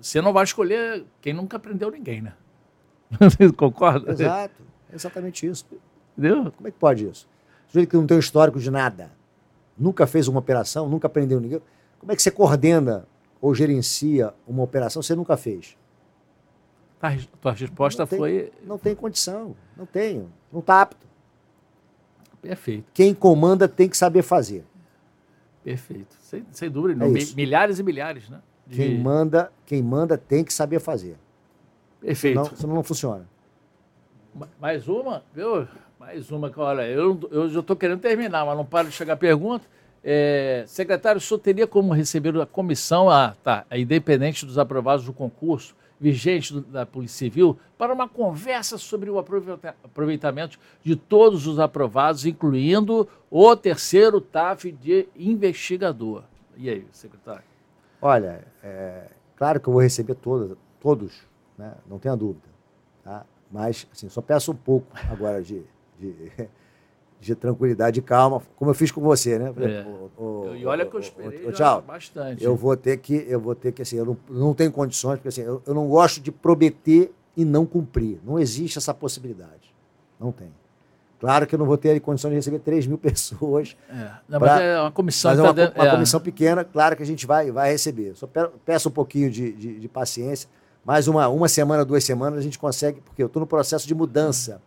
você não vai escolher quem nunca prendeu ninguém, né? Concorda? Exato. É exatamente isso. Entendeu? Como é que pode isso? Sujeito que não tem um histórico de nada, nunca fez uma operação, nunca prendeu ninguém. Como é que você coordena ou gerencia uma operação que você nunca fez? A tua resposta não tem, foi. Não tem condição. Não tenho. Não está apto. Perfeito. Quem comanda tem que saber fazer. Perfeito. Sem, sem dúvida. É milhares e milhares, né? Quem manda, quem manda tem que saber fazer. Perfeito. Senão, senão não funciona. Mais uma, viu? Mais uma, olha, eu, eu já estou querendo terminar, mas não para de chegar a pergunta. É, secretário, o senhor teria como receber a comissão, ah, tá, a independente dos aprovados do concurso vigente do, da Polícia Civil, para uma conversa sobre o aproveitamento de todos os aprovados, incluindo o terceiro TAF de investigador. E aí, secretário? Olha, é, claro que eu vou receber todos, todos, né? não tenha dúvida. Tá? Mas, assim, só peço um pouco agora de, de, de tranquilidade e calma, como eu fiz com você, né? É. O, o, e olha que eu esperei o, tchau, bastante. Eu vou ter que, eu vou ter que, assim, eu não, não tenho condições, porque assim, eu, eu não gosto de prometer e não cumprir. Não existe essa possibilidade. Não tem. Claro que eu não vou ter condições de receber 3 mil pessoas. É, não, pra, mas é uma comissão. Mas é uma, tá uma é. comissão pequena, claro que a gente vai, vai receber. Só peço um pouquinho de, de, de paciência. Mais uma, uma semana, duas semanas, a gente consegue, porque eu estou no processo de mudança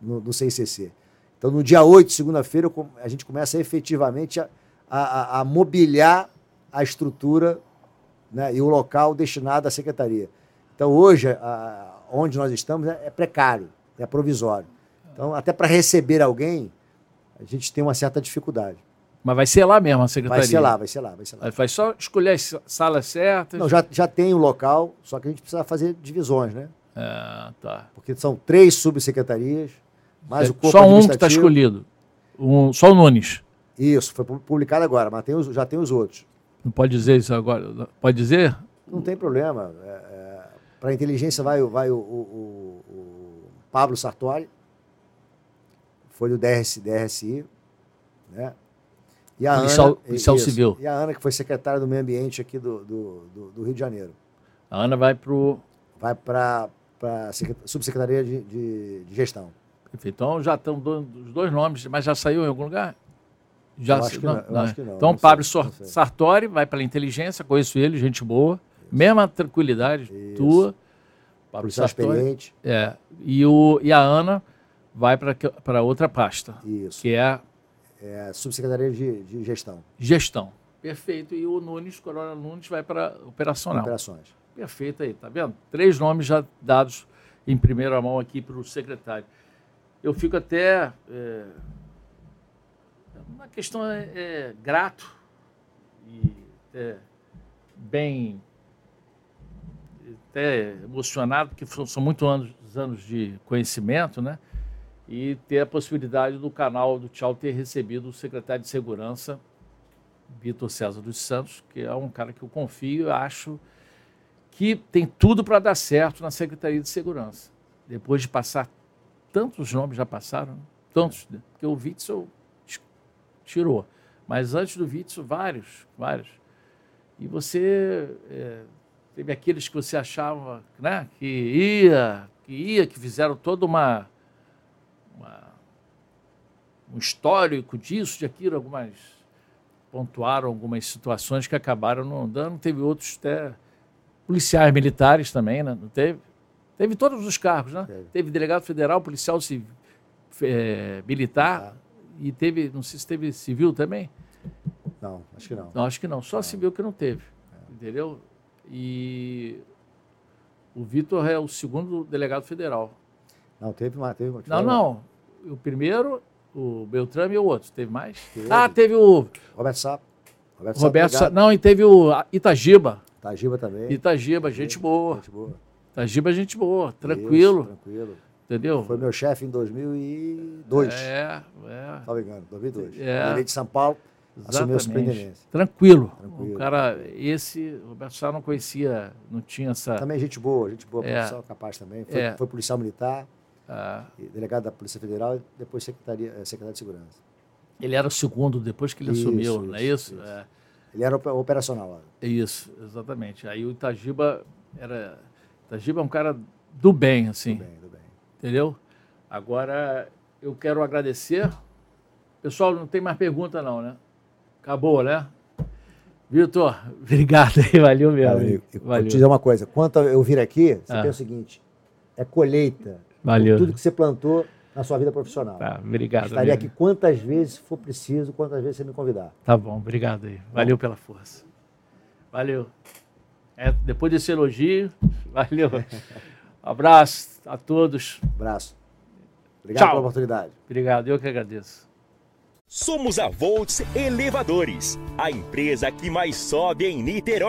no, no CICC. Então, no dia 8, segunda-feira, a gente começa efetivamente a, a, a mobiliar a estrutura né, e o local destinado à secretaria. Então, hoje, a, onde nós estamos é, é precário, é provisório. Então, até para receber alguém, a gente tem uma certa dificuldade. Mas vai ser lá mesmo a secretaria? Vai ser lá, vai ser lá. Vai, ser lá. vai só escolher as salas certas? Não, já, já tem o local, só que a gente precisa fazer divisões, né? É, tá. Porque são três subsecretarias, mais é, o corpo Só um que está escolhido. Um, só o Nunes. Isso, foi publicado agora, mas tem os, já tem os outros. Não pode dizer isso agora? Pode dizer? Não tem problema. É, é, para a inteligência vai, vai o, o, o Pablo Sartori, foi do DRS, DRSI, né? E a policial, Ana, policial isso, civil. E a Ana, que foi secretária do Meio Ambiente aqui do, do, do, do Rio de Janeiro. A Ana vai para o... Vai para a subsecretaria de, de, de, gestão. Perfeito. Então já estão os dois nomes, mas já saiu em algum lugar? Já acho que não, não, acho que não, Então, Pablo sei. Sartori vai pela inteligência, conheço ele, gente boa. Mesma tranquilidade Isso. tua. Pablo Sartori. experiente. É. E, o, e a Ana vai para outra pasta, Isso. que é É, subsecretaria de, de Gestão, gestão. Perfeito. E o Nunes, Coronel Nunes, vai para operacional. Operações. Perfeito aí, tá vendo? Três nomes já dados em primeira mão aqui para o secretário. Eu fico até. É, uma questão é, é grato e até bem. até emocionado, porque são, muitos anos, anos de conhecimento, né? E ter a possibilidade do canal do Tchau ter recebido o secretário de Segurança, Vitor César dos Santos, que é um cara que eu confio e acho que tem tudo para dar certo na Secretaria de Segurança. Depois de passar, tantos nomes já passaram, né? tantos, né? porque o Witzel tirou. Mas antes do Witzel, vários, vários. E você é, teve aqueles que você achava né, que ia, que ia, que fizeram toda uma, uma- um histórico disso, de aquilo, algumas pontuaram algumas situações que acabaram não dando. Teve outros até policiais militares também, né? Não teve? Teve todos os cargos, né? Teve. Teve delegado federal, policial civil, eh, militar e teve, não sei se teve civil também. Não, acho que não. Não, acho que não. Só civil que não teve. Entendeu? E o Vitor é o segundo delegado federal. Não, teve uma. Teve uma Não, não. O primeiro, o Beltrame e o outro. Teve mais? Teve. Ah, teve o Roberto Sapo. Roberto, Roberto. Sapo, Sa- Não, e teve o Itagiba. Tajiba também. Itagiba, gente boa. Gente boa. Itagiba, gente boa. Tranquilo. Isso, tranquilo. Entendeu? Foi meu chefe em 2002. É, é. Me engano, 2002. É. Ele de São Paulo, assumiu a Exatamente. superintendência. Tranquilo. Tranquilo. O cara, esse, o Roberto Sá não conhecia, não tinha essa. Também gente boa, gente boa, É. policial capaz também. Foi, É. foi policial militar, ah, delegado da Polícia Federal e depois secretaria, eh, secretário de Segurança. ele era o segundo depois que ele Isso, assumiu, não é isso, isso? isso. É, Ele era ope- operacional lá. é isso, exatamente. Aí o Itagiba era. Itagiba é um cara do bem, assim. Tudo bem, tudo bem. Entendeu? Agora, eu quero agradecer. Pessoal, não tem mais pergunta, não, né? Acabou, né? Vitor, obrigado aí, valeu mesmo. Cara, amigo. eu- eu valeu. Vou te dizer uma coisa. Quanto eu vir aqui, você Ah. tem o seguinte: é colheita. Valeu. de Tudo que você plantou na sua vida profissional. Tá, obrigado. Estaria amigo. aqui quantas vezes for preciso, quantas vezes você me convidar. Tá bom, obrigado aí. Valeu pela força. Valeu. É, depois desse elogio, valeu. Abraço a todos. Abraço. Obrigado Tchau. pela oportunidade. Obrigado, eu que agradeço. Somos a Volts Elevadores, a empresa que mais sobe em Niterói.